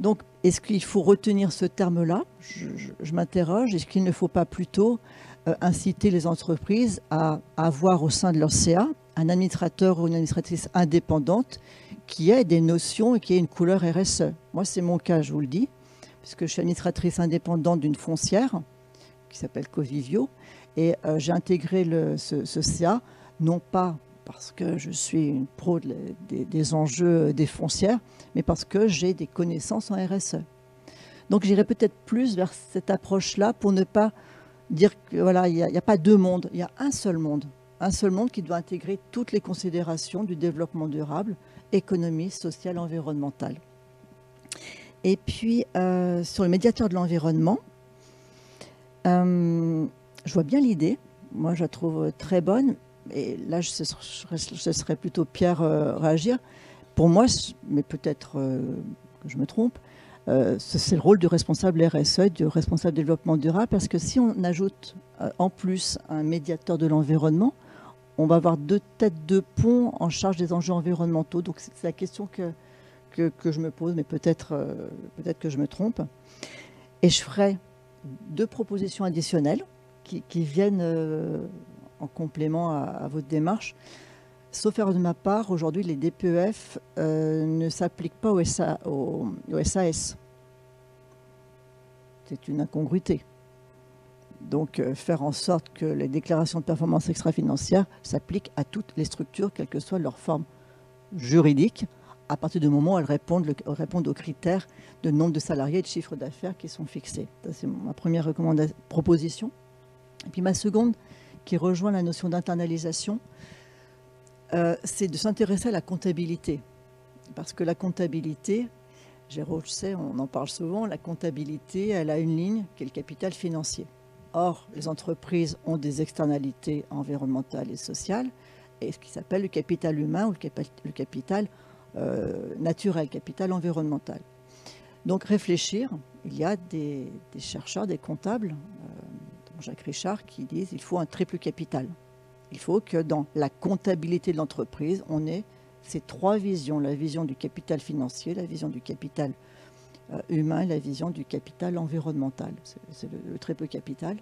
Speaker 4: Donc, est-ce qu'il faut retenir ce terme-là? Je, m'interroge. Est-ce qu'il ne faut pas plutôt euh, inciter les entreprises à, avoir au sein de leur CA un administrateur ou une administratrice indépendante qui ait des notions et qui ait une couleur RSE Moi, c'est mon cas, je vous le dis, puisque je suis administratrice indépendante d'une foncière qui s'appelle Covivio. Et euh, j'ai intégré ce, ce CA, non pas parce que je suis une pro des, enjeux des foncières, mais parce que j'ai des connaissances en RSE. Donc j'irai peut-être plus vers cette approche-là pour ne pas dire qu'il voilà, n'y a, pas deux mondes, il y a un seul monde. Un seul monde qui doit intégrer toutes les considérations du développement durable, économie, sociale, environnementale. Et puis, euh, sur le médiateur de l'environnement, euh, je vois bien l'idée. Moi, je la trouve très bonne et là, ce serait plutôt Pierre euh, réagir. Pour moi, mais peut-être euh, que je me trompe, euh, c'est le rôle du responsable RSE, du responsable développement durable, parce que si on ajoute en plus un médiateur de l'environnement, on va avoir deux têtes de pont en charge des enjeux environnementaux. Donc c'est la question que, que, je me pose, mais peut-être peut que je me trompe. Et je ferai deux propositions additionnelles qui viennent en complément à, votre démarche. Sauf erreur de ma part, aujourd'hui, les DPEF euh, ne s'appliquent pas au, SAS. C'est une incongruité. Donc, euh, faire en sorte que les déclarations de performance extra-financière s'appliquent à toutes les structures, quelle que soit leur forme juridique, à partir du moment où elles répondent, répondent aux critères de nombre de salariés et de chiffre d'affaires qui sont fixés. C'est ma première proposition. Et puis ma seconde, qui rejoint la notion d'internalisation, euh, c'est de s'intéresser à la comptabilité. Parce que la comptabilité, Jérôme sait, on en parle souvent, la comptabilité, elle a une ligne qui est le capital financier. Or, les entreprises ont des externalités environnementales et sociales, et ce qui s'appelle le capital humain ou le, capital euh, naturel, capital environnemental. Donc réfléchir, il y a des, chercheurs, des comptables, euh, Jacques Richard, qui disent qu'il faut un triple capital. Il faut que dans la comptabilité de l'entreprise, on ait ces trois visions, la vision du capital financier, la vision du capital euh, humain, la vision du capital environnemental. C'est le, triple capital.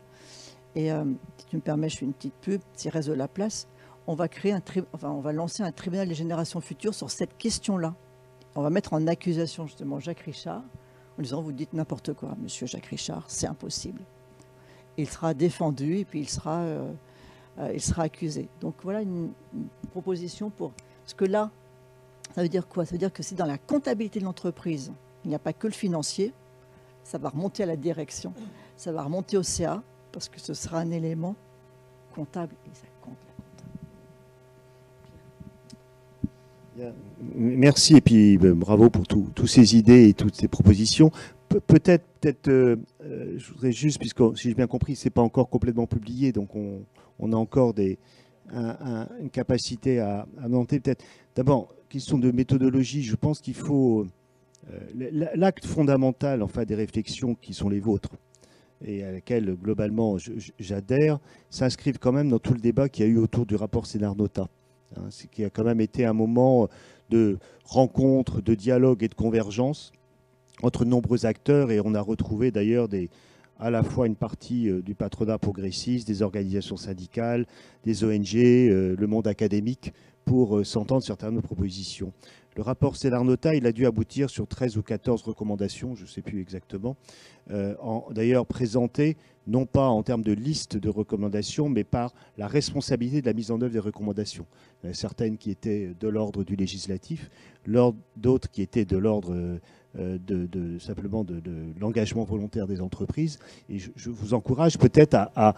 Speaker 4: Et euh, si tu me permets, je fais une petite pub, s'il reste de la place, on va lancer un tribunal des générations futures sur cette question-là. On va mettre en accusation justement Jacques Richard en disant vous dites n'importe quoi, monsieur Jacques Richard, c'est impossible il sera défendu et puis il sera, euh, euh, il sera accusé. Donc voilà une, proposition pour... Parce que là, Ça veut dire quoi? Ça veut dire que si dans la comptabilité de l'entreprise, il n'y a pas que le financier, ça va remonter à la direction, ça va remonter au CA, parce que ce sera un élément comptable et ça compte
Speaker 5: Merci et puis ben, bravo pour toutes ces idées et toutes ces propositions. peut-être, peut-être, euh, euh, je voudrais juste, puisque si j'ai bien compris, c'est pas encore complètement publié, donc on, a encore des, une capacité à, à monter. Peut-être, d'abord, question de méthodologie. Je pense qu'il faut euh, l'acte fondamental, enfin, des réflexions qui sont les vôtres et à laquelle globalement j'adhère, s'inscrivent quand même dans tout le débat qu'il y a eu autour du rapport Sénard-Nota. Hein, ce qui a quand même été un moment de rencontre, de dialogue et de convergence entre nombreux acteurs. Et on a retrouvé d'ailleurs à la fois une partie euh, du patronat progressiste, des organisations syndicales, des ONG, euh, le monde académique, pour euh, s'entendre sur certaines propositions. Le rapport Stellar-Nota, il a dû aboutir sur 13 ou 14 recommandations, je ne sais plus exactement, d'ailleurs présentées non pas en termes de liste de recommandations, mais par la responsabilité de la mise en œuvre des recommandations. certaines qui étaient de l'ordre du législatif, d'autres qui étaient de l'ordre euh, de, simplement de, l'engagement volontaire des entreprises. Et je, vous encourage peut-être à,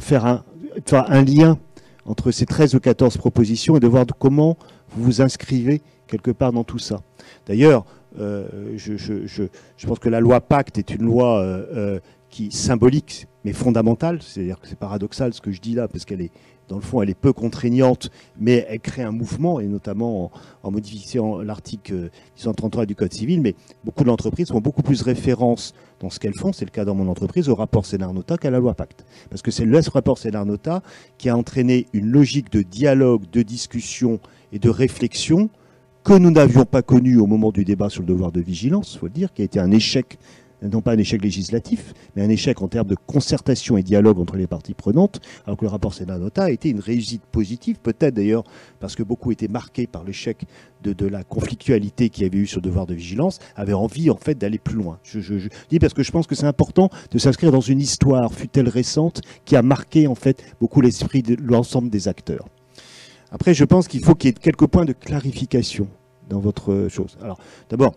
Speaker 5: faire un, lien entre ces 13 ou 14 propositions et de voir comment vous vous inscrivez quelque part dans tout ça. D'ailleurs, euh, je, pense que la loi Pacte est une loi euh, euh, qui symbolique mais fondamentale. C'est-à-dire que c'est paradoxal ce que je dis là, parce qu'elle est, dans le fond, elle est peu contraignante, mais elle crée un mouvement, et notamment en, modifiant l'article 133 du Code civil. Mais beaucoup d'entreprises font beaucoup plus référence dans ce qu'elles font, c'est le cas dans mon entreprise, au rapport Sénat-Nota qu'à la loi Pacte. Parce que c'est le rapport Sénat-Nota qui a entraîné une logique de dialogue, de discussion et de réflexion que nous n'avions pas connu au moment du débat sur le devoir de vigilance, il faut le dire, qui a été un échec, non pas un échec législatif, mais un échec en termes de concertation et dialogue entre les parties prenantes, alors que le rapport Sénat-Nota a été une réussite positive, peut-être d'ailleurs parce que beaucoup étaient marqués par l'échec de, la conflictualité qu'il y avait eu sur le devoir de vigilance, avaient envie en fait d'aller plus loin. Je, je, dis parce que je pense que c'est important de s'inscrire dans une histoire, fut-elle récente, qui a marqué en fait beaucoup l'esprit de l'ensemble des acteurs. Après, je pense qu'il faut qu'il y ait quelques points de clarification dans votre chose. Alors, d'abord,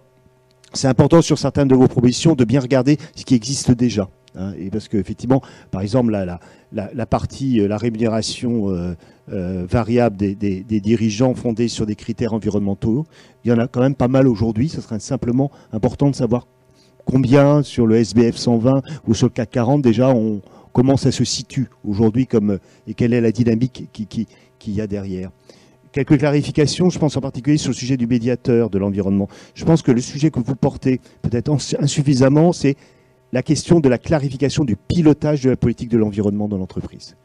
Speaker 5: c'est important sur certaines de vos propositions de bien regarder ce qui existe déjà. Hein, et parce qu'effectivement, par exemple, la, partie, euh, la rémunération euh, euh, variable des, dirigeants fondée sur des critères environnementaux, il y en a quand même pas mal aujourd'hui. Ce serait simplement important de savoir combien sur le SBF 120 ou sur le CAC 40 déjà on commence à se situe aujourd'hui comme et quelle est la dynamique qui, qui, qu'il y a derrière. Quelques clarifications, je pense en particulier sur le sujet du médiateur de l'environnement. Je pense que le sujet que vous portez peut-être insuffisamment, c'est la question de la clarification du pilotage de la politique de l'environnement dans l'entreprise.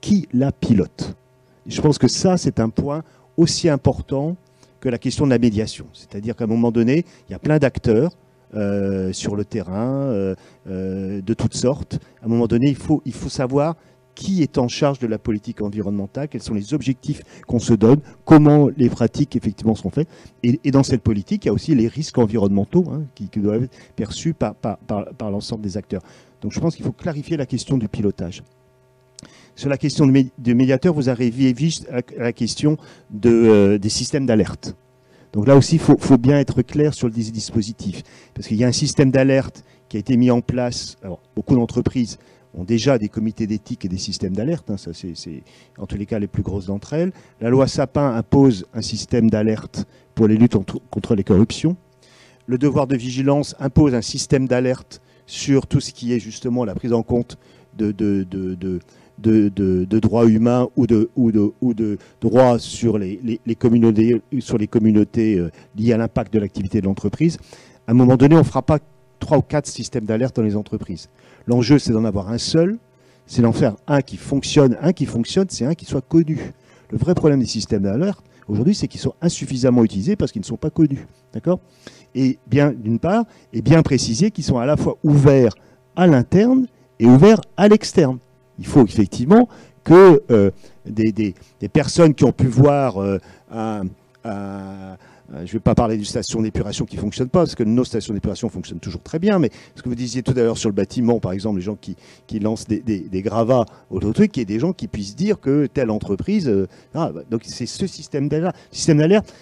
Speaker 5: Qui la pilote? Je pense que ça, c'est un point aussi important que la question de la médiation. C'est-à-dire qu'à un moment donné, il y a plein d'acteurs euh, sur le terrain, euh, euh, de toutes sortes. À un moment donné, il faut, il faut savoir qui est en charge de la politique environnementale, quels sont les objectifs qu'on se donne, comment les pratiques effectivement sont faites? Et, dans cette politique, il y a aussi les risques environnementaux hein, qui, doivent être perçus par, l'ensemble des acteurs. Donc je pense qu'il faut clarifier la question du pilotage. Sur la question de, médiateur, vous arrivez vite à la question euh, des systèmes d'alerte. Donc là aussi, il faut, bien être clair sur le dispositif. Parce qu'il y a un système d'alerte qui a été mis en place. Beaucoup d'entreprises ont déjà des comités d'éthique et des systèmes d'alerte. Hein, ça, c'est en tous les cas les plus grosses d'entre elles. La loi Sapin impose un système d'alerte pour les luttes contre les corruptions. Le devoir de vigilance impose un système d'alerte sur tout ce qui est justement la prise en compte de, droits humains ou de, ou ou de droits sur les, communautés, sur les communautés euh, liées à l'impact de l'activité de l'entreprise. À un moment donné, on ne fera pas trois ou quatre systèmes d'alerte dans les entreprises. L'enjeu, c'est d'en avoir un seul, c'est d'en faire un qui fonctionne. Un qui fonctionne, c'est un qui soit connu. Le vrai problème des systèmes d'alerte, aujourd'hui, c'est qu'ils sont insuffisamment utilisés parce qu'ils ne sont pas connus. D'accord? Et bien, d'une part, et bien préciser qu'ils sont à la fois ouverts à l'interne et ouverts à l'externe. Il faut effectivement que euh, des, personnes qui ont pu voir euh, un je ne vais pas parler d'une station d'épuration qui ne fonctionne pas, parce que nos stations d'épuration fonctionnent toujours très bien, mais ce que vous disiez tout à l'heure sur le bâtiment, par exemple, les gens qui, lancent des, gravats ou d'autres trucs, il y ait des gens qui puissent dire que telle entreprise... Euh, ah, bah, donc c'est ce système d'alerte. Système d'alerte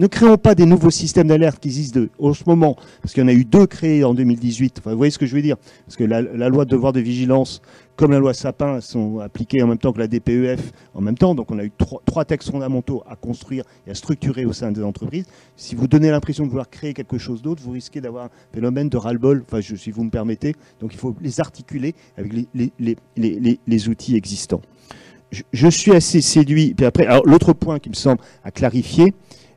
Speaker 5: ne créons pas des nouveaux systèmes d'alerte qui existent en ce moment, parce qu'il y en a eu deux créés en 2018. Enfin, vous voyez ce que je veux dire? Parce que la, loi de devoir de vigilance, comme la loi Sapin, sont appliquées en même temps que la DPEF, en même temps. Donc on a eu trois, textes fondamentaux à construire et à structurer au sein des entreprises. Si vous donnez l'impression de vouloir créer quelque chose d'autre, vous risquez d'avoir un phénomène de ras-le-bol, enfin, si vous me permettez. Donc il faut les articuler avec les, outils existants. Je, suis assez séduit. Après, l'autre point qui me semble à clarifier,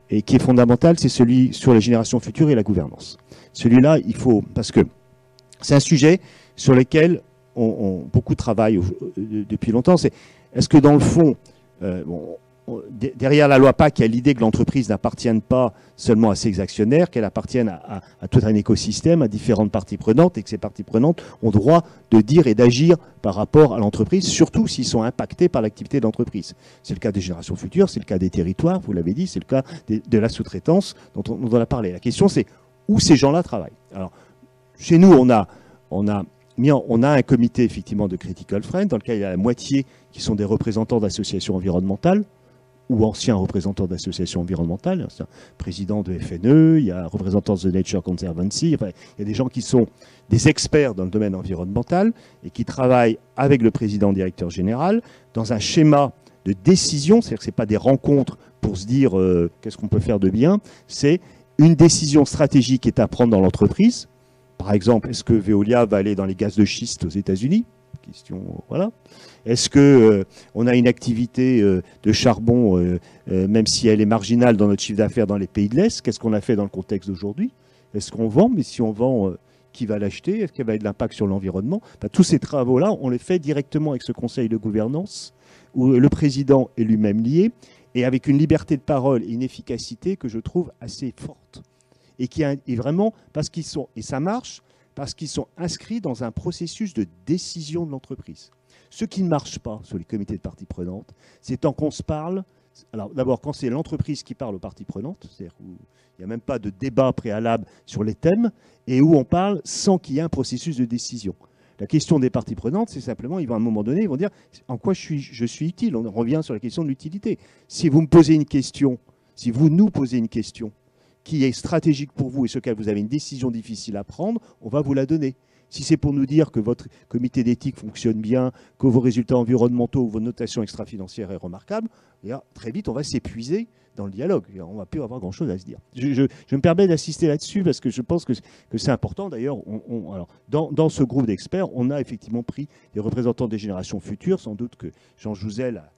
Speaker 5: et qui est fondamental, c'est celui sur les générations futures et la gouvernance. Celui-là, il faut, parce que c'est un sujet sur lequel on, beaucoup travaille euh, depuis longtemps. Est-ce que dans le fond, euh, derrière la loi PAC, il y a l'idée que l'entreprise n'appartienne pas seulement à ses actionnaires, qu'elle appartienne à, tout un écosystème, à différentes parties prenantes, et que ces parties prenantes ont droit de dire et d'agir par rapport à l'entreprise, surtout s'ils sont impactés par l'activité de l'entreprise. C'est le cas des générations futures, c'est le cas des territoires, vous l'avez dit, c'est le cas de la sous-traitance dont on, dont on a parlé. La question, c'est où ces gens-là travaillent? Alors, chez nous, on a on a un comité effectivement de Critical Friends dans lequel il y a la moitié qui sont des représentants d'associations environnementales, ou anciens représentants d'associations environnementales, président de FNE, il y a un représentant de Nature Conservancy, il y a des gens qui sont des experts dans le domaine environnemental et qui travaillent avec le président directeur général dans un schéma de décision, c'est-à-dire que ce pas des rencontres pour se dire euh, qu'est-ce qu'on peut faire de bien, c'est une décision stratégique est à prendre dans l'entreprise. Par exemple, est-ce que Veolia va aller dans les gaz de schiste aux États-Unis? Question, voilà. Est-ce que euh, a une activité euh, de charbon, euh, même si elle est marginale dans notre chiffre d'affaires dans les pays de l'Est Qu'est-ce qu'on a fait dans le contexte d'aujourd'hui? Est-ce qu'on vend? Mais si on vend, qui va l'acheter? Est-ce qu'il va y avoir de l'impact sur l'environnement? Tous ces travaux-là, on les fait directement avec ce conseil de gouvernance, où le président est lui-même lié, et avec une liberté de parole et une efficacité que je trouve assez forte. Et qui est vraiment, parce qu'ils sont, et ça marche, parce qu'ils sont inscrits dans un processus de décision de l'entreprise. Ce qui ne marche pas sur les comités de parties prenantes, c'est tant qu'on se parle. Alors d'abord, quand c'est l'entreprise qui parle aux parties prenantes, c'est-à-dire où il n'y a même pas de débat préalable sur les thèmes, et où on parle sans qu'il y ait un processus de décision. La question des parties prenantes, c'est simplement, ils vont à un moment donné, ils vont dire en quoi je suis, je suis utile? On revient sur la question de l'utilité. Si vous me posez une question, si vous nous posez une question qui est stratégique pour vous et sur laquelle vous avez une décision difficile à prendre, on va vous la donner. Si c'est pour nous dire que votre comité d'éthique fonctionne bien, que vos résultats environnementaux ou vos notations extra-financières est remarquable, eh très vite, on va s'épuiser dans le dialogue. On ne va plus avoir grand-chose à se dire. Je, me permets d'assister là-dessus parce que je pense que, c'est important. D'ailleurs, dans, dans, ce groupe d'experts, on a effectivement pris des représentants des générations futures. Sans doute que Jean Jouzel a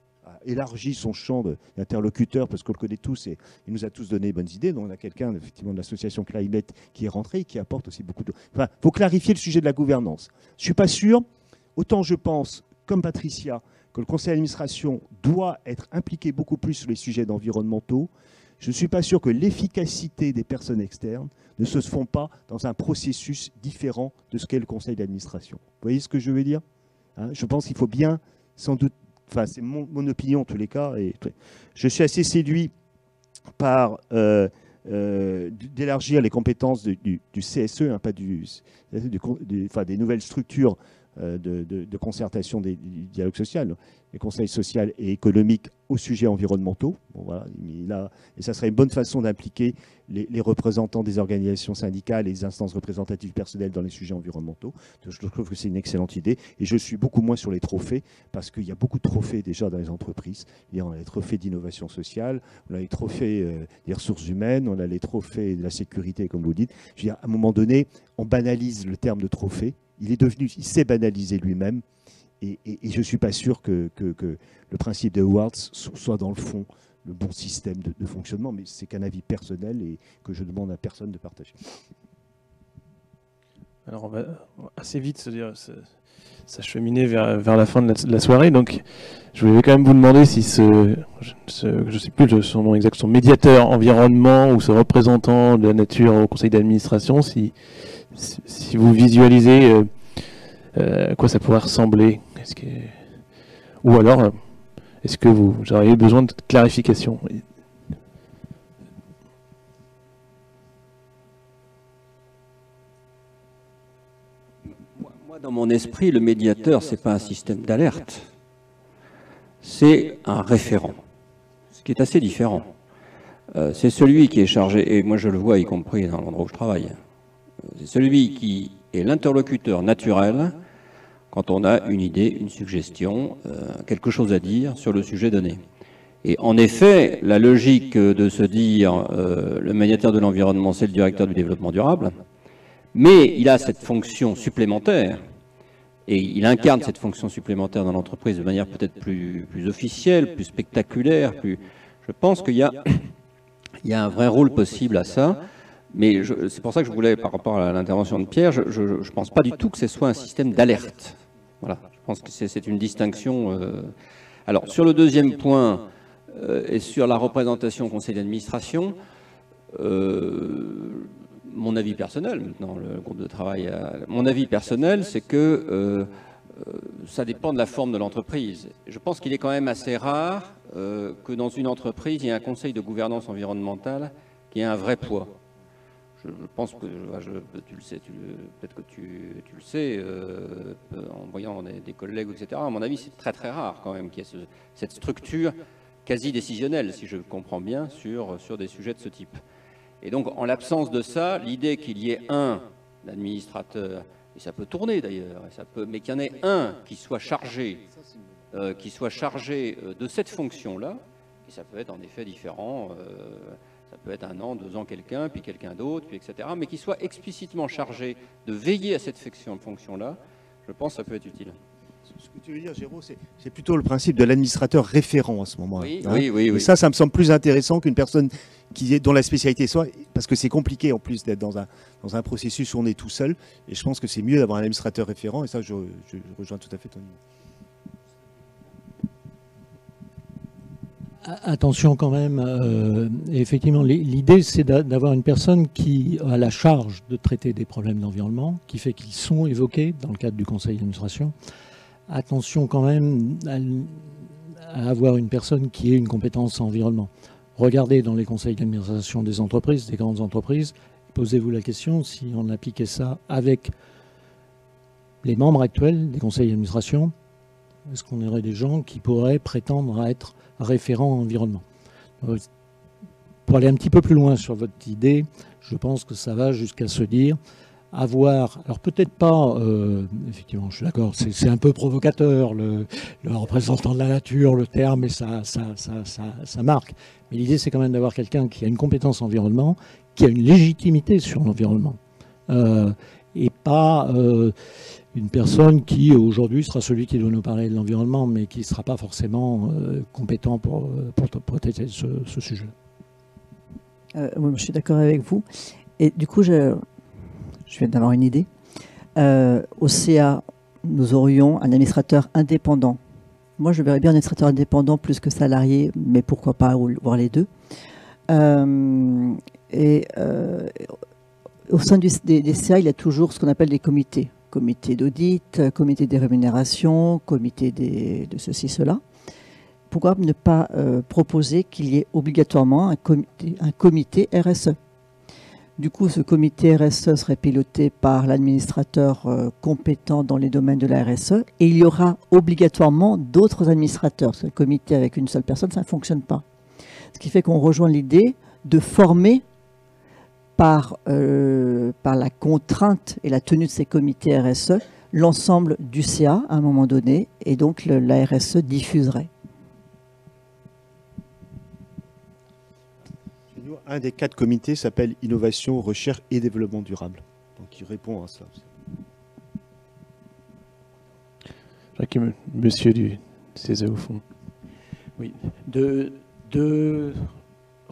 Speaker 5: élargi son champ d'interlocuteurs parce qu'on le connaît tous et il nous a tous donné bonnes idées. Donc on a quelqu'un effectivement de l'association Climate qui est rentré et qui apporte aussi beaucoup de. Enfin, faut clarifier le sujet de la gouvernance. Je suis pas sûr. Autant je pense, comme Patricia, que le conseil d'administration doit être impliqué beaucoup plus sur les sujets environnementaux. Je ne suis pas sûr que l'efficacité des personnes externes ne se font pas dans un processus différent de ce qu'est le conseil d'administration. Vous voyez ce que je veux dire hein? Je pense qu'il faut bien, sans doute, enfin c'est mon, opinion en tous les cas, et je suis assez séduit par euh, euh, d'élargir les compétences du, CSE, hein, pas du, enfin, des nouvelles structures euh, de, concertation des, du dialogue social, les conseils sociaux et économiques aux sujets environnementaux. et ça serait une bonne façon d'impliquer les, représentants des organisations syndicales et les instances représentatives personnelles dans les sujets environnementaux. je trouve que c'est une excellente idée. Et je suis beaucoup moins sur les trophées, parce qu'il y a beaucoup de trophées déjà dans les entreprises. on a les trophées d'innovation sociale, on a les trophées euh, des ressources humaines, on a les trophées de la sécurité, comme vous dites. Je à un moment donné, on banalise le terme de trophée il est devenu, il s'est banalisé lui-même. Et, je ne suis pas sûr que, le principe de Awards soit dans le fond le bon système de, fonctionnement, mais c'est qu'un avis personnel et que je demande à personne de partager.
Speaker 16: Alors on va assez vite se dire, ça cheminait vers, la fin de la, soirée, donc je voulais quand même vous demander si ce, je ne sais plus son nom exact, son médiateur environnement ou ce représentant de la nature au conseil d'administration, si, vous visualisez euh, à quoi ça pourrait ressembler, ou alors euh, est-ce que vous, auriez besoin de clarification?
Speaker 1: Moi, dans mon esprit, le médiateur, c'est pas un système d'alerte, c'est un référent, ce qui est assez différent. c'est celui qui est chargé, et moi je le vois y compris dans l'endroit où je travaille, c'est celui qui est l'interlocuteur naturel quand on a une idée, une suggestion, quelque chose à dire sur le sujet donné. Et en effet, la logique de se dire le médiateur de l'environnement, c'est le directeur du développement durable, mais il a cette fonction supplémentaire, et il incarne cette fonction supplémentaire dans l'entreprise de manière peut-être plus, officielle, plus spectaculaire. Je pense qu'il y, y, a un vrai rôle possible à ça. Mais c'est pour ça que je voulais, par rapport à l'intervention de Pierre, je ne pense pas du tout que ce soit un système d'alerte. Voilà, je pense que c'est une distinction. Euh... Alors, sur le deuxième point, euh, et sur la représentation au conseil d'administration, euh, mon avis personnel, maintenant le groupe de travail, mon avis personnel, c'est que ça dépend de la forme de l'entreprise. Je pense qu'il est quand même assez rare que dans une entreprise, il y ait un conseil de gouvernance environnementale qui ait un vrai poids. Je, pense que, tu le sais, peut-être que tu, le sais, en voyant des, collègues, etc. À mon avis, c'est très très rare quand même qu'il y ait cette structure quasi décisionnelle, si je comprends bien, sur, sur des sujets de ce type. Et donc, en l'absence de ça, l'idée qu'il y ait un administrateur, et ça peut tourner d'ailleurs, mais qu'il y en ait un qui soit chargé, euh, qui soit chargé euh, de cette fonction-là, et ça peut être en effet différent, euh, ça peut être un an, deux ans quelqu'un, puis quelqu'un d'autre, puis etc., mais qui soit explicitement chargé de veiller à cette fonction-là, je pense que ça peut être utile
Speaker 5: ce que tu veux dire, Géraud, c'est plutôt le principe de l'administrateur référent à ce moment-là.
Speaker 1: Oui, hein. oui, oui,
Speaker 5: Et ça, ça me semble plus intéressant qu'une personne qui est, dont la spécialité soit, parce que c'est compliqué en plus d'être dans un, dans un processus où on est tout seul. Et je pense que c'est mieux d'avoir un administrateur référent. Et ça, je, rejoins tout à fait ton idée.
Speaker 14: Attention quand même, euh, effectivement, l'idée c'est d'avoir une personne qui a la charge de traiter des problèmes d'environnement, qui fait qu'ils sont évoqués dans le cadre du conseil d'administration, attention quand même à, avoir une personne qui ait une compétence en environnement. Regardez dans les conseils d'administration des entreprises, des grandes entreprises, posez-vous la question si on appliquait ça avec les membres actuels des conseils d'administration, est-ce qu'on aurait des gens qui pourraient prétendre à être référents en environnement euh, Pour aller un petit peu plus loin sur votre idée, je pense que ça va jusqu'à se dire avoir, alors peut-être pas, euh, effectivement, je suis d'accord, c'est un peu provocateur, le, représentant de la nature, le terme, et ça, marque. Mais l'idée, c'est quand même d'avoir quelqu'un qui a une compétence environnement, qui a une légitimité sur l'environnement. Euh, et pas une personne qui, aujourd'hui, sera celui qui doit nous parler de l'environnement, mais qui ne sera pas forcément compétent pour, pour, protéger ce, sujet.
Speaker 4: Oui, je suis d'accord avec vous. Et du coup, je, viens d'avoir une idée. Euh, au CA, nous aurions un administrateur indépendant. Moi, je verrais bien un administrateur indépendant plus que salarié, mais pourquoi pas voir les deux. Euh, et euh, au sein des, CA, il y a toujours ce qu'on appelle des comités. Comité d'audit, comité des rémunérations, comité de ceci, cela. Pourquoi ne pas proposer qu'il y ait obligatoirement un comité, RSE du coup, ce comité RSE serait piloté par l'administrateur euh, compétent dans les domaines de la RSE et il y aura obligatoirement d'autres administrateurs. Ce comité avec une seule personne, ça ne fonctionne pas. Ce qui fait qu'on rejoint l'idée de former par, euh, par la contrainte et la tenue de ces comités RSE l'ensemble du CA à un moment donné et donc la RSE diffuserait.
Speaker 5: un des quatre comités s'appelle Innovation, Recherche et Développement durable. Donc il répond à ça.
Speaker 16: Monsieur du CESE au fond.
Speaker 11: Oui, deux, deux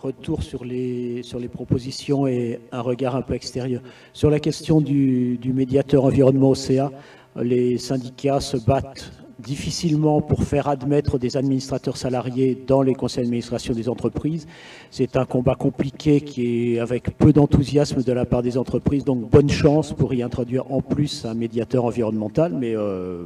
Speaker 11: retours sur les, sur les propositions et un regard un peu extérieur. Sur la question du, du médiateur environnement OCA, les syndicats se battent difficilement pour faire admettre des administrateurs salariés dans les conseils d'administration des entreprises. C'est un combat compliqué qui est avec peu d'enthousiasme de la part des entreprises, donc bonne chance pour y introduire en plus un médiateur environnemental, mais euh,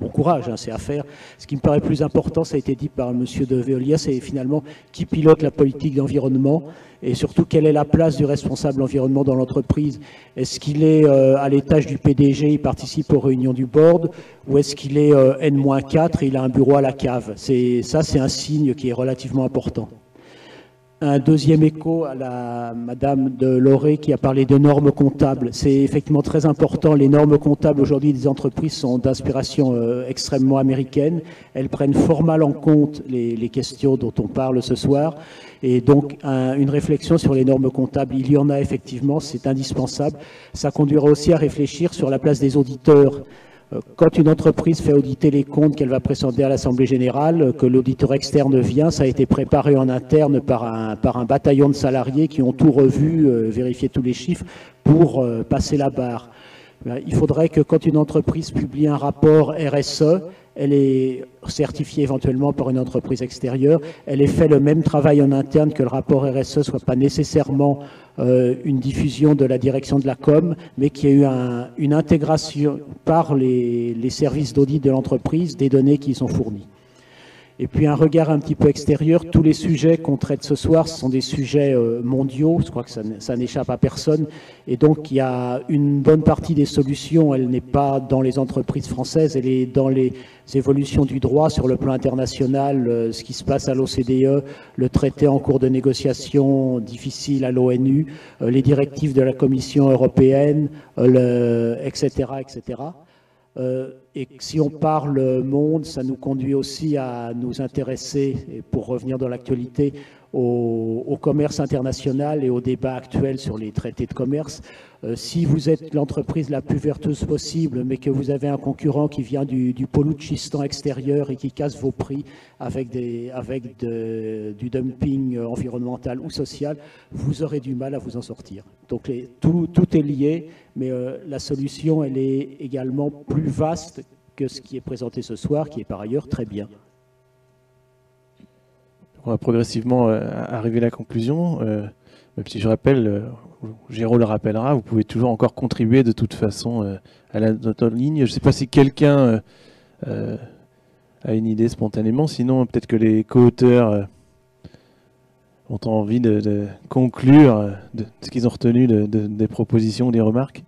Speaker 11: bon courage, hein, c'est à faire. Ce qui me paraît plus important, ça a été dit par M. de Veolia, c'est finalement qui pilote la politique d'environnement et surtout quelle est la place du responsable environnement dans l'entreprise. Est-ce qu'il est, euh, à l'étage du PDG, il participe aux réunions du board, ou est-ce qu'il est, euh, N-4 et il a un bureau à la cave? Ça, c'est un signe qui est relativement important. Un deuxième écho à la Madame de Loré qui a parlé de normes comptables. C'est effectivement très important. Les normes comptables aujourd'hui des entreprises sont d'inspiration euh, extrêmement américaine. Elles prennent fort mal en compte les, questions dont on parle ce soir. Et donc, une réflexion sur les normes comptables, il y en a effectivement, c'est indispensable. Ça conduira aussi à réfléchir sur la place des auditeurs quand une entreprise fait auditer les comptes qu'elle va présenter à l'Assemblée générale, euh, que l'auditeur externe vient, ça a été préparé en interne par un, bataillon de salariés qui ont tout revu, euh, vérifié tous les chiffres pour passer la barre. Il faudrait que quand une entreprise publie un rapport RSE, elle est certifiée éventuellement par une entreprise extérieure, elle ait fait le même travail en interne, que le rapport RSE ne soit pas nécessairement euh, une diffusion de la direction de la com, mais qu'il y ait eu une intégration par les, les services d'audit de l'entreprise des données qui sont fournies. Et puis un regard un petit peu extérieur, tous les sujets qu'on traite ce soir sont des sujets euh, mondiaux, je crois que ça, n'échappe à personne, et donc il y a une bonne partie des solutions, elle n'est pas dans les entreprises françaises, elle est dans les évolutions du droit sur le plan international, euh, ce qui se passe à l'OCDE, le traité en cours de négociation difficile à l'ONU, euh, les directives de la Commission européenne, etc., etc. Euh, et si on parle monde, ça nous conduit aussi à nous intéresser, et pour revenir dans l'actualité, au, commerce international et au débat actuel sur les traités de commerce. Euh, si vous êtes l'entreprise la plus vertueuse possible, mais que vous avez un concurrent qui vient du, du Poloutchistan extérieur et qui casse vos prix avec, des, avec du dumping environnemental ou social, vous aurez du mal à vous en sortir. Donc tout, tout, est lié, mais euh, la solution, elle est également plus vaste que ce qui est présenté ce soir, qui est par ailleurs très bien.
Speaker 16: On va progressivement euh, arriver à la conclusion. Euh, si je rappelle, euh, Géraud le rappellera, vous pouvez toujours encore contribuer de toute façon à la, notre ligne. Je ne sais pas si quelqu'un a une idée spontanément, sinon peut-être que les co-auteurs ont envie de, conclure ce qu'ils ont retenu des propositions, des remarques.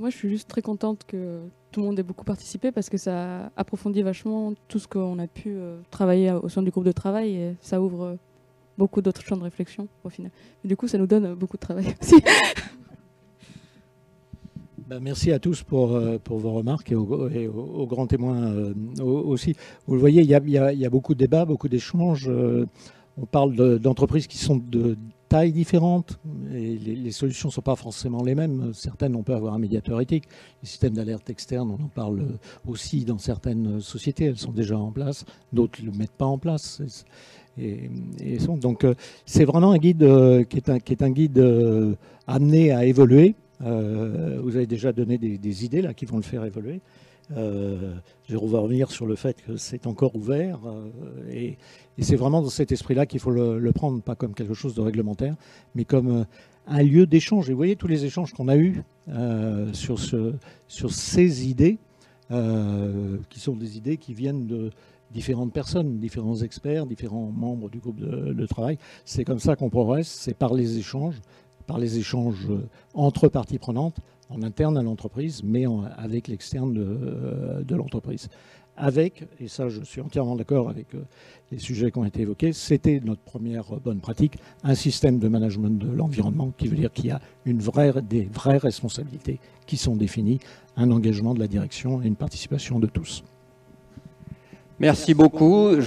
Speaker 3: Moi, je suis juste très contente que tout le monde ait beaucoup participé parce que ça approfondit vachement tout ce qu'on a pu euh, travailler au sein du groupe de travail et ça ouvre beaucoup d'autres champs de réflexion au final. Du coup, ça nous donne beaucoup de travail aussi.
Speaker 14: Ben, merci à tous pour, euh, vos remarques et aux, grands témoins euh, aussi. Vous le voyez, il y a, beaucoup de débats, beaucoup d'échanges. on parle d'entreprises qui sont de tailles différentes et les, solutions ne sont pas forcément les mêmes. Certaines, on peut avoir un médiateur éthique. Les systèmes d'alerte externe, on en parle aussi dans certaines sociétés, elles sont déjà en place. D'autres ne le mettent pas en place. Et, donc, euh, c'est vraiment un guide euh, qui, est un, qui est un guide euh, amené à évoluer. vous avez déjà donné des, des, idées là qui vont le faire évoluer. Euh, Jérôme va revenir sur le fait que c'est encore ouvert euh, et, c'est vraiment dans cet esprit-là qu'il faut le, prendre, pas comme quelque chose de réglementaire, mais comme euh, un lieu d'échange. Et vous voyez tous les échanges qu'on a eus sur, ce, sur ces idées, qui sont des idées qui viennent de différentes personnes, différents experts, différents membres du groupe de travail. C'est comme ça qu'on progresse, c'est par les échanges, par les échanges entre parties prenantes, en interne à l'entreprise, mais avec l'externe de, euh, de l'entreprise. Avec, et ça je suis entièrement d'accord avec euh, les sujets qui ont été évoqués, c'était notre première bonne pratique, un système de management de l'environnement qui veut dire qu'il y a une vraie, des vraies responsabilités qui sont définies, un engagement de la direction et une participation de tous.
Speaker 1: Merci beaucoup.